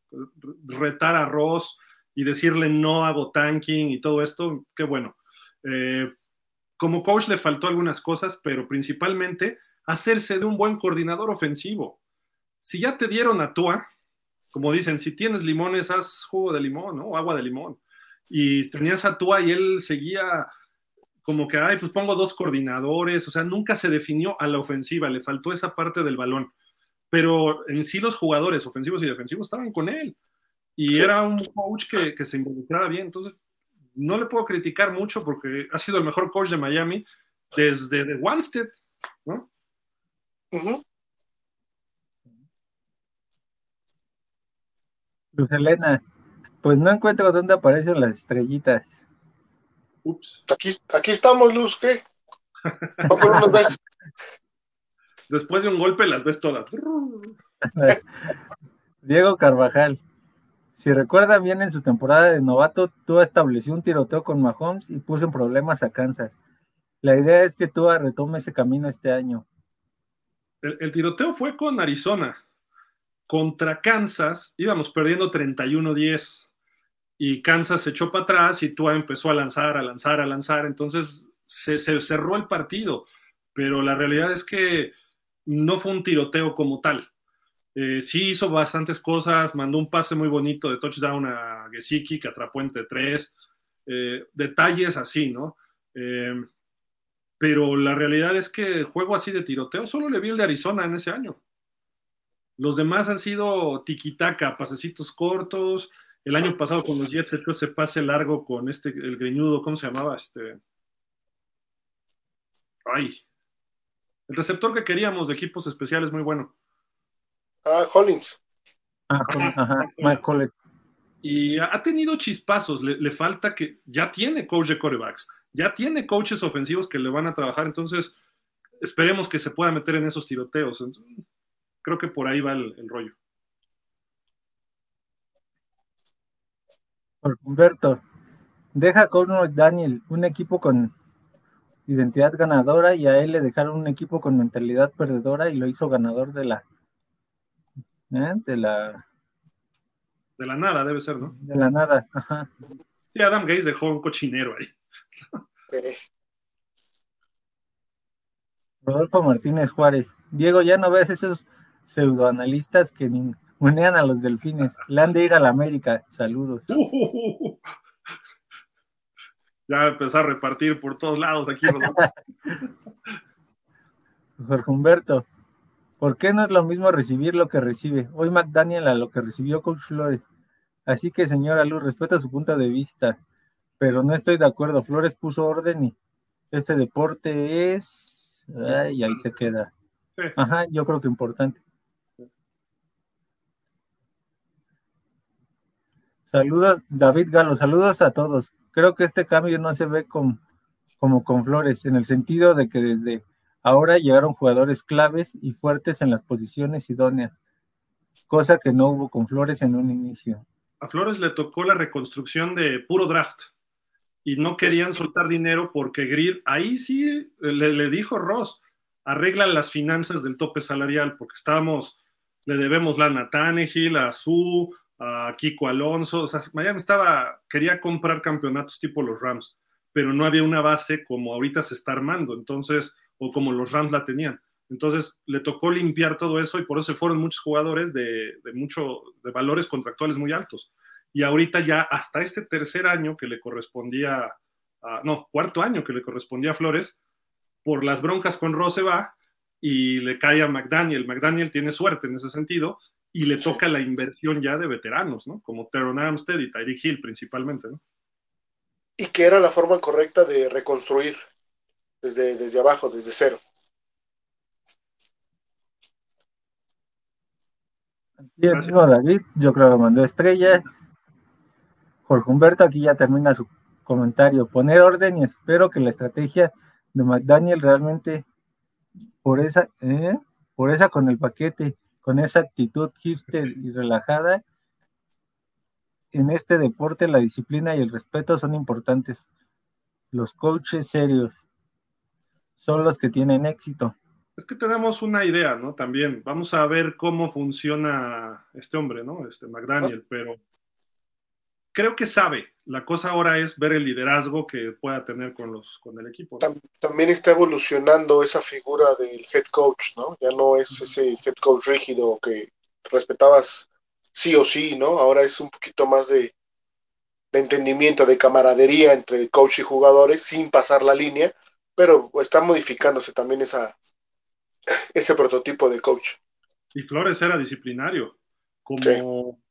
retar a Ross y decirle no hago tanking y todo esto, qué bueno. Eh, como coach le faltó algunas cosas, pero principalmente hacerse de un buen coordinador ofensivo. Si ya te dieron a Tua, como dicen, si tienes limones, haz jugo de limón, ¿no? Agua de limón. Y tenías a Tua y él seguía como que, ay, pues pongo dos coordinadores, o sea, nunca se definió a la ofensiva, le faltó esa parte del balón pero en sí los jugadores ofensivos y defensivos estaban con él. Y era un coach que, se involucraba bien. Entonces, no le puedo criticar mucho porque ha sido el mejor coach de Miami desde de Wanstead, ¿no? Luz Elena, pues no encuentro dónde aparecen las estrellitas. Ups. Aquí, aquí estamos, Luz, ¿qué? ¿Cómo nos ves? después de un golpe las ves todas. Diego Carvajal. Si recuerdan bien, en su temporada de novato, Tua estableció un tiroteo con Mahomes y puso en problemas a Kansas. La idea es que Tua retome ese camino este año. El, tiroteo fue con Arizona. Contra Kansas íbamos perdiendo 31-10 y Kansas se echó para atrás y Tua empezó a lanzar, a lanzar, a lanzar. Entonces se cerró el partido. Pero la realidad es que no fue un tiroteo como tal. Eh, sí hizo bastantes cosas, mandó un pase muy bonito de touchdown a Gesicki que atrapó entre tres, eh, detalles así, ¿no? Eh, pero la realidad es que el juego así de tiroteo solo le vi el de Arizona en ese año. Los demás han sido tiquitaca, pasecitos cortos. El año pasado con los Jets hecho ese pase largo con este, el greñudo, ¿cómo se llamaba? Este. Ay, el receptor que queríamos de equipos especiales, muy bueno. Ah, Hollins. Ah, ajá, Mike Y ha tenido chispazos, le, falta que ya tiene coach de corebacks, ya tiene coaches ofensivos que le van a trabajar, entonces esperemos que se pueda meter en esos tiroteos. creo que por ahí va el, rollo. Humberto, deja con Daniel un equipo con identidad ganadora y a él le dejaron un equipo con mentalidad perdedora y lo hizo ganador de la ¿eh? de la de la nada debe ser, ¿no? De la nada, ajá. Sí, Adam Gates dejó un cochinero ahí. Rodolfo Martínez Juárez. Diego, ya no ves esos pseudoanalistas que unean a los delfines. Le han de ir a la América. Saludos. ya empezar a repartir por todos lados aquí. Jorge Humberto, ¿por qué no es lo mismo recibir lo que recibe? Hoy McDaniel a lo que recibió Coach Flores. Así que, señora Luz, respeta su punto de vista, pero no estoy de acuerdo. Flores puso orden y este deporte es y ahí se queda. Ajá, yo creo que importante. Saludos, David Galo, saludos a todos. Creo que este cambio no se ve como con Flores, en el sentido de que desde ahora llegaron jugadores claves y fuertes en las posiciones idóneas, cosa que no hubo con Flores en un inicio. A Flores le tocó la reconstrucción de puro draft y no querían soltar dinero porque Greer, ahí sí le, le dijo Ross, arreglan las finanzas del tope salarial porque estábamos, le debemos la a Tannehill, a Su, a Kiko Alonso, o sea, Miami estaba, quería comprar campeonatos tipo los Rams, pero no había una base como ahorita se está armando, entonces, o como los Rams la tenían. Entonces le tocó limpiar todo eso y por eso se fueron muchos jugadores de, de, mucho, de valores contractuales muy altos. Y ahorita ya hasta este tercer año que le correspondía, a, no, cuarto año que le correspondía a Flores, por las broncas con Rose va y le cae a McDaniel. McDaniel tiene suerte en ese sentido y le toca la inversión ya de veteranos, ¿no? Como Teron Armstead y Tyreek Hill principalmente, ¿no? Y que era la forma correcta de reconstruir desde, desde abajo, desde cero. Bien, David, yo creo que mandó estrella. Jorge Humberto aquí ya termina su comentario. Poner orden y espero que la estrategia de McDaniel realmente por esa, ¿eh? por esa con el paquete con esa actitud hipster y relajada, en este deporte la disciplina y el respeto son importantes. Los coaches serios son los que tienen éxito. Es que tenemos una idea, ¿no? También vamos a ver cómo funciona este hombre, ¿no? Este McDaniel, pero creo que sabe. La cosa ahora es ver el liderazgo que pueda tener con, los, con el equipo. También está evolucionando esa figura del head coach, ¿no? Ya no es ese head coach rígido que respetabas sí o sí, ¿no? Ahora es un poquito más de, de entendimiento, de camaradería entre coach y jugadores sin pasar la línea, pero está modificándose también esa, ese prototipo de coach. Y Flores era disciplinario, como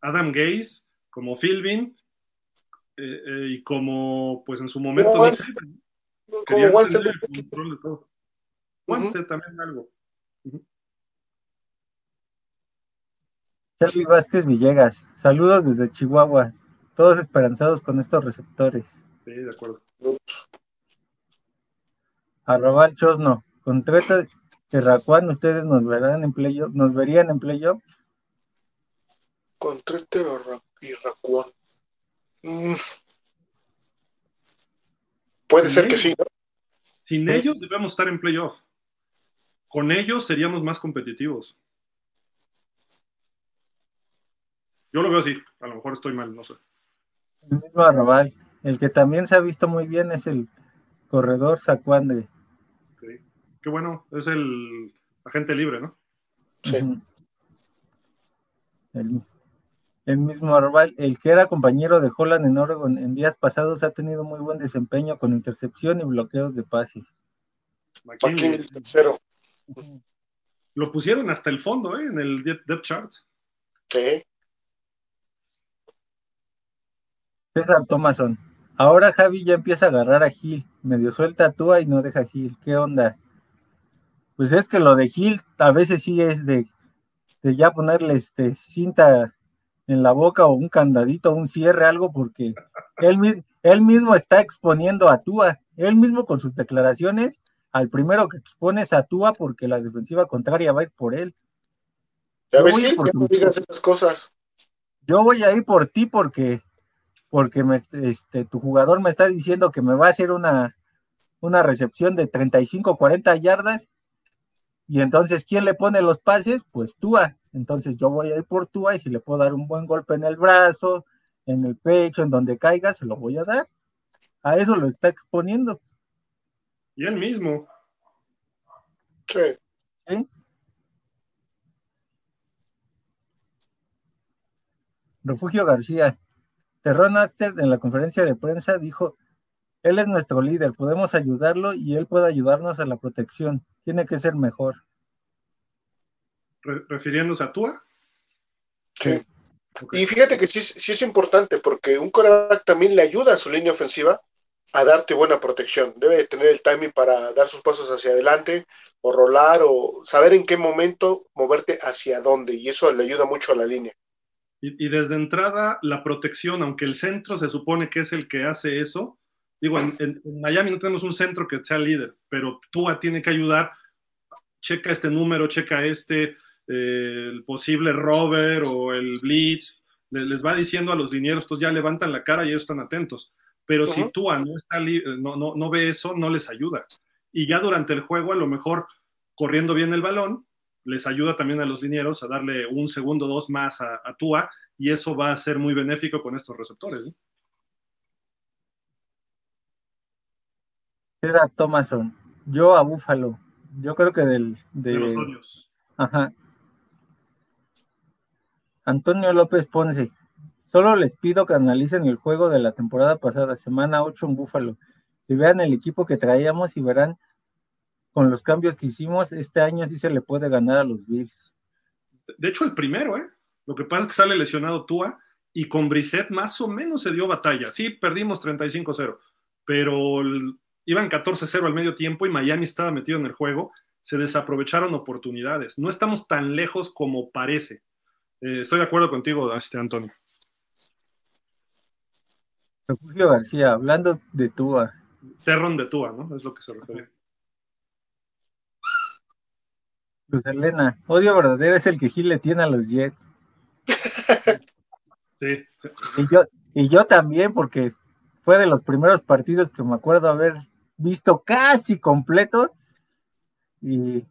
Adam Gaze como Philbin eh, eh, y como, pues en su momento, como Wanstead, también algo. Charlie Vázquez Villegas, saludos desde Chihuahua, todos esperanzados con estos receptores. Sí, de acuerdo. Arrobal Chosno, con Treta de Racuán, ustedes nos verán en playoff, nos verían en playoff. Con de y Racuón. Mm. Puede ser que sí, Sin ellos debemos estar en playoff. Con ellos seríamos más competitivos. Yo lo veo así, a lo mejor estoy mal, no sé. El mismo Arrabal. El que también se ha visto muy bien es el corredor Sacuande. Qué bueno, es el agente libre, ¿no? Sí. el, el mismo Arbal, el que era compañero de Holland en Oregon en días pasados, ha tenido muy buen desempeño con intercepción y bloqueos de pase. el tercero. Lo pusieron hasta el fondo, ¿eh? En el depth chart. Sí. César Thomason. Ahora Javi ya empieza a agarrar a Gil. Medio suelta a Tua y no deja a Gil. ¿Qué onda? Pues es que lo de Gil a veces sí es de, de ya ponerle este cinta en la boca o un candadito, un cierre, algo, porque él, él mismo está exponiendo a Tua, él mismo con sus declaraciones, al primero que expones a Tua porque la defensiva contraria va a ir por él. Ya ves que no digas esas cosas. Yo voy a ir por ti porque, porque me, este, tu jugador me está diciendo que me va a hacer una, una recepción de 35, 40 yardas. Y entonces, ¿quién le pone los pases? Pues Tua. Entonces yo voy a ir por Tua y si le puedo dar un buen golpe en el brazo, en el pecho, en donde caiga, se lo voy a dar. A eso lo está exponiendo. Y él mismo. Sí. Refugio García. Terron Aster en la conferencia de prensa dijo, él es nuestro líder, podemos ayudarlo y él puede ayudarnos a la protección. Tiene que ser mejor refiriéndose a Tua. Sí. Y fíjate que sí, sí, es importante porque un coreback también le ayuda a su línea ofensiva a darte buena protección. Debe tener el timing para dar sus pasos hacia adelante o rolar o saber en qué momento moverte hacia dónde. Y eso le ayuda mucho a la línea. Y, desde entrada, la protección, aunque el centro se supone que es el que hace eso, digo, en, Miami no tenemos un centro que sea líder, pero Tua tiene que ayudar, checa este número, checa este, eh, el posible rover o el blitz, les va diciendo a los linieros, entonces ya levantan la cara y ellos están atentos. Pero si Tua no, está no, no, no ve eso, no les ayuda. Y ya durante el juego, a lo mejor corriendo bien el balón, les ayuda también a los linieros a darle un segundo, dos más a, Tua, y eso va a ser muy benéfico con estos receptores. Era Thomason, yo a Búfalo, yo creo que del... De, de los odios. Ajá. Antonio López Ponce, solo les pido que analicen el juego de la temporada pasada, semana 8 en Búfalo, y vean el equipo que traíamos y verán con los cambios que hicimos, este año sí se le puede ganar a los Bills. De hecho, el primero, ¿eh? Lo que pasa es que sale lesionado Tua y con Brissett más o menos se dio batalla. Sí, perdimos 35-0, pero iban 14-0 al medio tiempo y Miami estaba metido en el juego. Se desaprovecharon oportunidades. No estamos tan lejos como parece. Eh, estoy de acuerdo contigo, este, Antonio. Refugio García, hablando de Tua. Terron de Tua, ¿no? Es lo que se refiere. Luz Elena, odio verdadero es el que Gil le tiene a los Jets. Sí. Y yo, y yo también, porque fue de los primeros partidos que me acuerdo haber visto casi completo. Y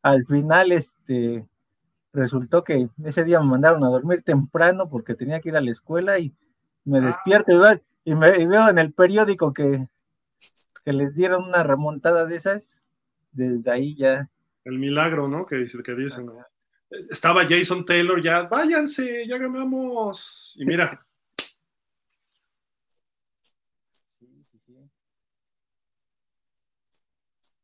al final, este resultó que ese día me mandaron a dormir temprano porque tenía que ir a la escuela y me ah. despierto y, me, y veo en el periódico que, que les dieron una remontada de esas. Desde ahí ya el milagro, ¿no? Que, que dicen. Estaba Jason Taylor ya, váyanse, ya ganamos. Y mira.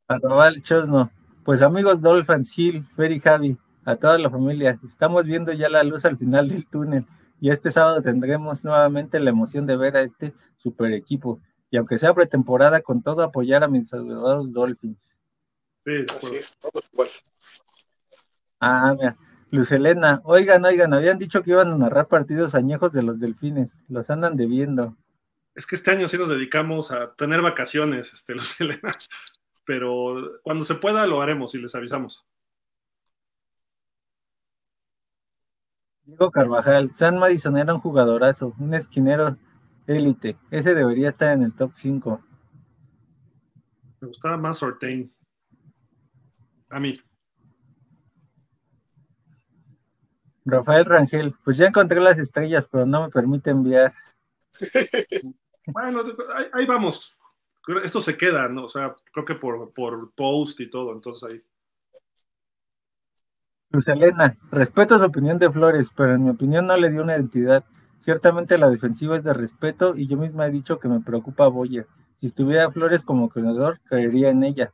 Arrobal Chosno. Pues amigos Dolphins, Hill, Ferry Javi, a toda la familia, estamos viendo ya la luz al final del túnel y este sábado tendremos nuevamente la emoción de ver a este super equipo y aunque sea pretemporada, con todo apoyar a mis saludados Dolphins. Sí, Así es, todos igual. Ah, mira. Luz Elena, oigan, oigan, habían dicho que iban a narrar partidos añejos de los delfines, los andan debiendo. Es que este año sí nos dedicamos a tener vacaciones, este, Luz Elena, pero cuando se pueda lo haremos y les avisamos. Diego Carvajal, San Madison era un jugadorazo, un esquinero élite, ese debería estar en el top 5. Me gustaba más Ortain. A mí. Rafael Rangel, pues ya encontré las estrellas, pero no me permite enviar. bueno, ahí, vamos. Esto se queda, ¿no? O sea, creo que por, por post y todo, entonces ahí. Luz Elena, respeto su opinión de Flores, pero en mi opinión no le dio una identidad. Ciertamente la defensiva es de respeto y yo misma he dicho que me preocupa Boyer. Si estuviera Flores como creador, creería en ella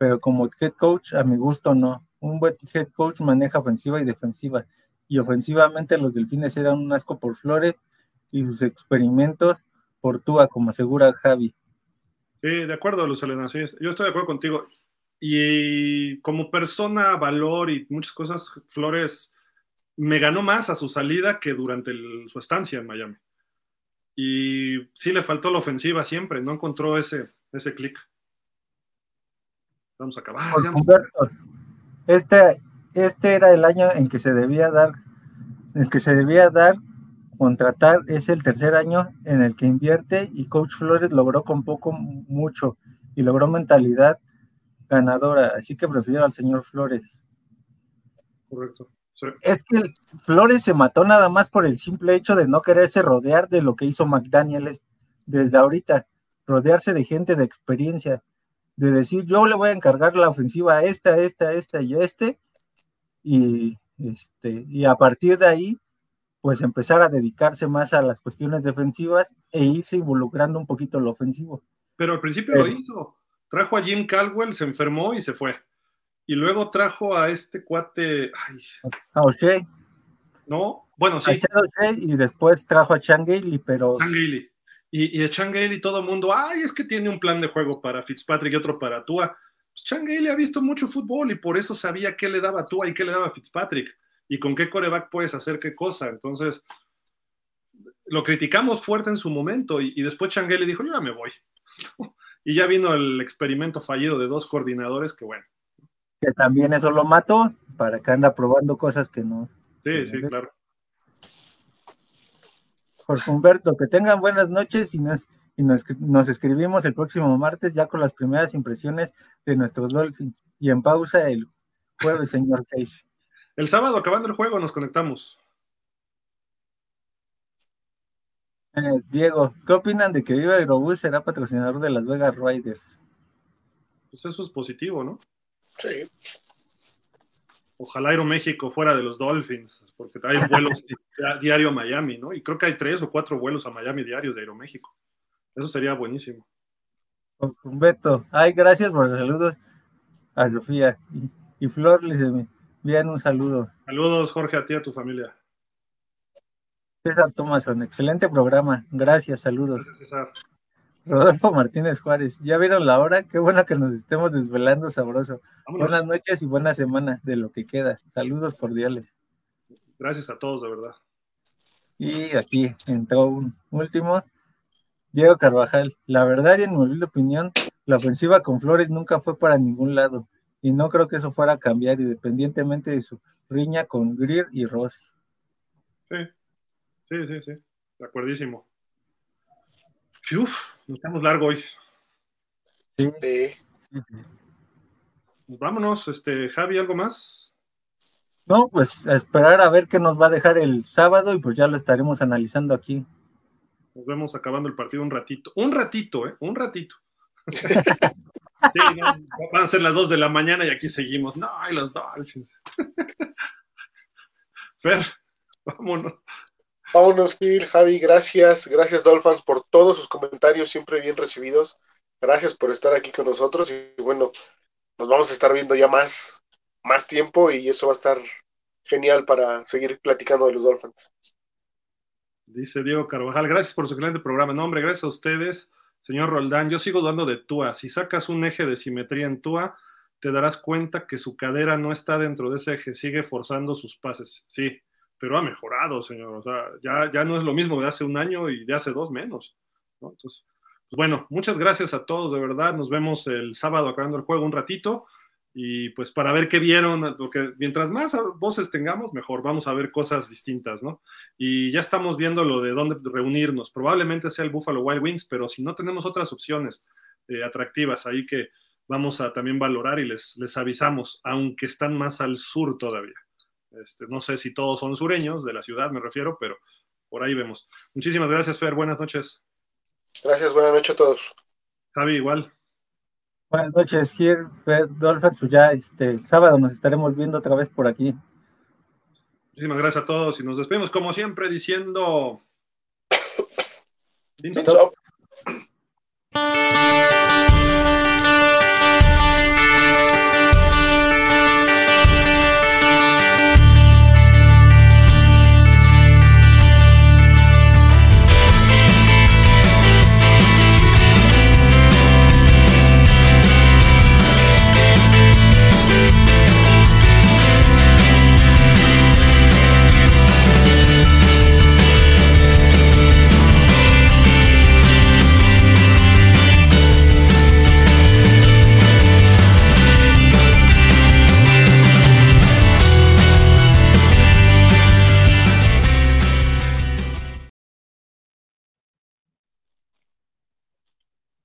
pero como head coach, a mi gusto no. Un buen head coach maneja ofensiva y defensiva, y ofensivamente los delfines eran un asco por Flores y sus experimentos por Tua, como asegura Javi. Sí, de acuerdo, Luz Elena, sí, yo estoy de acuerdo contigo. Y como persona, valor y muchas cosas, Flores me ganó más a su salida que durante su estancia en Miami. Y sí le faltó la ofensiva siempre, no encontró ese, ese clic. Vamos a acabar. este, este era el año en que se debía dar, en que se debía dar, contratar, es el tercer año en el que invierte y Coach Flores logró con poco mucho y logró mentalidad ganadora, así que prefiero al señor Flores. Correcto. Es que Flores se mató nada más por el simple hecho de no quererse rodear de lo que hizo McDaniel desde ahorita, rodearse de gente de experiencia de decir yo le voy a encargar la ofensiva a esta, a esta, a esta y a este, y, este, y a partir de ahí, pues empezar a dedicarse más a las cuestiones defensivas e irse involucrando un poquito lo ofensivo. Pero al principio lo hizo. Trajo a Jim Caldwell, se enfermó y se fue. Y luego trajo a este cuate. A O'Shea. No, bueno, sí. y después trajo a Chang pero. Chang Y, y de todo el mundo, ay, es que tiene un plan de juego para Fitzpatrick y otro para Tua. Pues Changale ha visto mucho fútbol y por eso sabía qué le daba a Tua y qué le daba a Fitzpatrick y con qué coreback puedes hacer qué cosa. Entonces, lo criticamos fuerte en su momento y, y después Changale dijo, yo ya me voy. y ya vino el experimento fallido de dos coordinadores que bueno. Que también eso lo mató, para que anda probando cosas que no. Sí, sí, claro. Jorge Humberto, que tengan buenas noches y nos, y nos, nos, escribimos el próximo martes ya con las primeras impresiones de nuestros Dolphins. Y en pausa el jueves, señor Cage. El sábado, acabando el juego, nos conectamos. Eh, Diego, ¿qué opinan de que Viva Aerobús será patrocinador de Las Vegas Riders? Pues eso es positivo, ¿no? Sí. Ojalá Aeroméxico fuera de los Dolphins, porque hay vuelos diario a Miami, ¿no? Y creo que hay tres o cuatro vuelos a Miami diarios de Aeroméxico. Eso sería buenísimo. Humberto, ay, gracias por los saludos a Sofía. Y, y Flor les envían un saludo. Saludos, Jorge, a ti y a tu familia. César Thomason, excelente programa. Gracias, saludos. Gracias, César. Rodolfo Martínez Juárez, ¿ya vieron la hora? Qué bueno que nos estemos desvelando sabroso. Vámonos. Buenas noches y buena semana de lo que queda. Saludos cordiales. Gracias a todos, de verdad. Y aquí entró un último. Diego Carvajal, la verdad y en mi humilde opinión, la ofensiva con Flores nunca fue para ningún lado y no creo que eso fuera a cambiar independientemente de su riña con Greer y Ross. Sí, sí, sí, sí, de acuerdísimo. Uf, nos estamos largo hoy. Sí. sí. Pues vámonos, este, Javi, ¿algo más? No, pues a esperar a ver qué nos va a dejar el sábado y pues ya lo estaremos analizando aquí. Nos vemos acabando el partido un ratito. Un ratito, ¿eh? Un ratito. sí, no, van a ser las 2 de la mañana y aquí seguimos. No, hay los Dolphins. Fer, vámonos. Vámonos, Gil, Javi, gracias. Gracias, Dolphins, por todos sus comentarios, siempre bien recibidos. Gracias por estar aquí con nosotros. Y bueno, nos vamos a estar viendo ya más, más tiempo y eso va a estar genial para seguir platicando de los Dolphins. Dice Diego Carvajal, gracias por su excelente programa. No, hombre, gracias a ustedes, señor Roldán. Yo sigo dando de Tua. Si sacas un eje de simetría en Tua, te darás cuenta que su cadera no está dentro de ese eje, sigue forzando sus pases. Sí, pero ha mejorado, señor. O sea, ya, ya no es lo mismo de hace un año y de hace dos menos. ¿no? Entonces, pues bueno, muchas gracias a todos, de verdad. Nos vemos el sábado acabando el juego un ratito. Y pues para ver qué vieron, porque mientras más voces tengamos, mejor, vamos a ver cosas distintas, ¿no? Y ya estamos viendo lo de dónde reunirnos. Probablemente sea el Buffalo Wild Wings, pero si no tenemos otras opciones eh, atractivas ahí que vamos a también valorar y les, les avisamos, aunque están más al sur todavía. Este, no sé si todos son sureños, de la ciudad me refiero, pero por ahí vemos. Muchísimas gracias, Fer. Buenas noches. Gracias, buenas noches a todos. Javi, igual. Buenas noches, here, Fer Dolphins. Pues ya este el sábado nos estaremos viendo otra vez por aquí. Muchísimas gracias a todos y nos despedimos como siempre diciendo.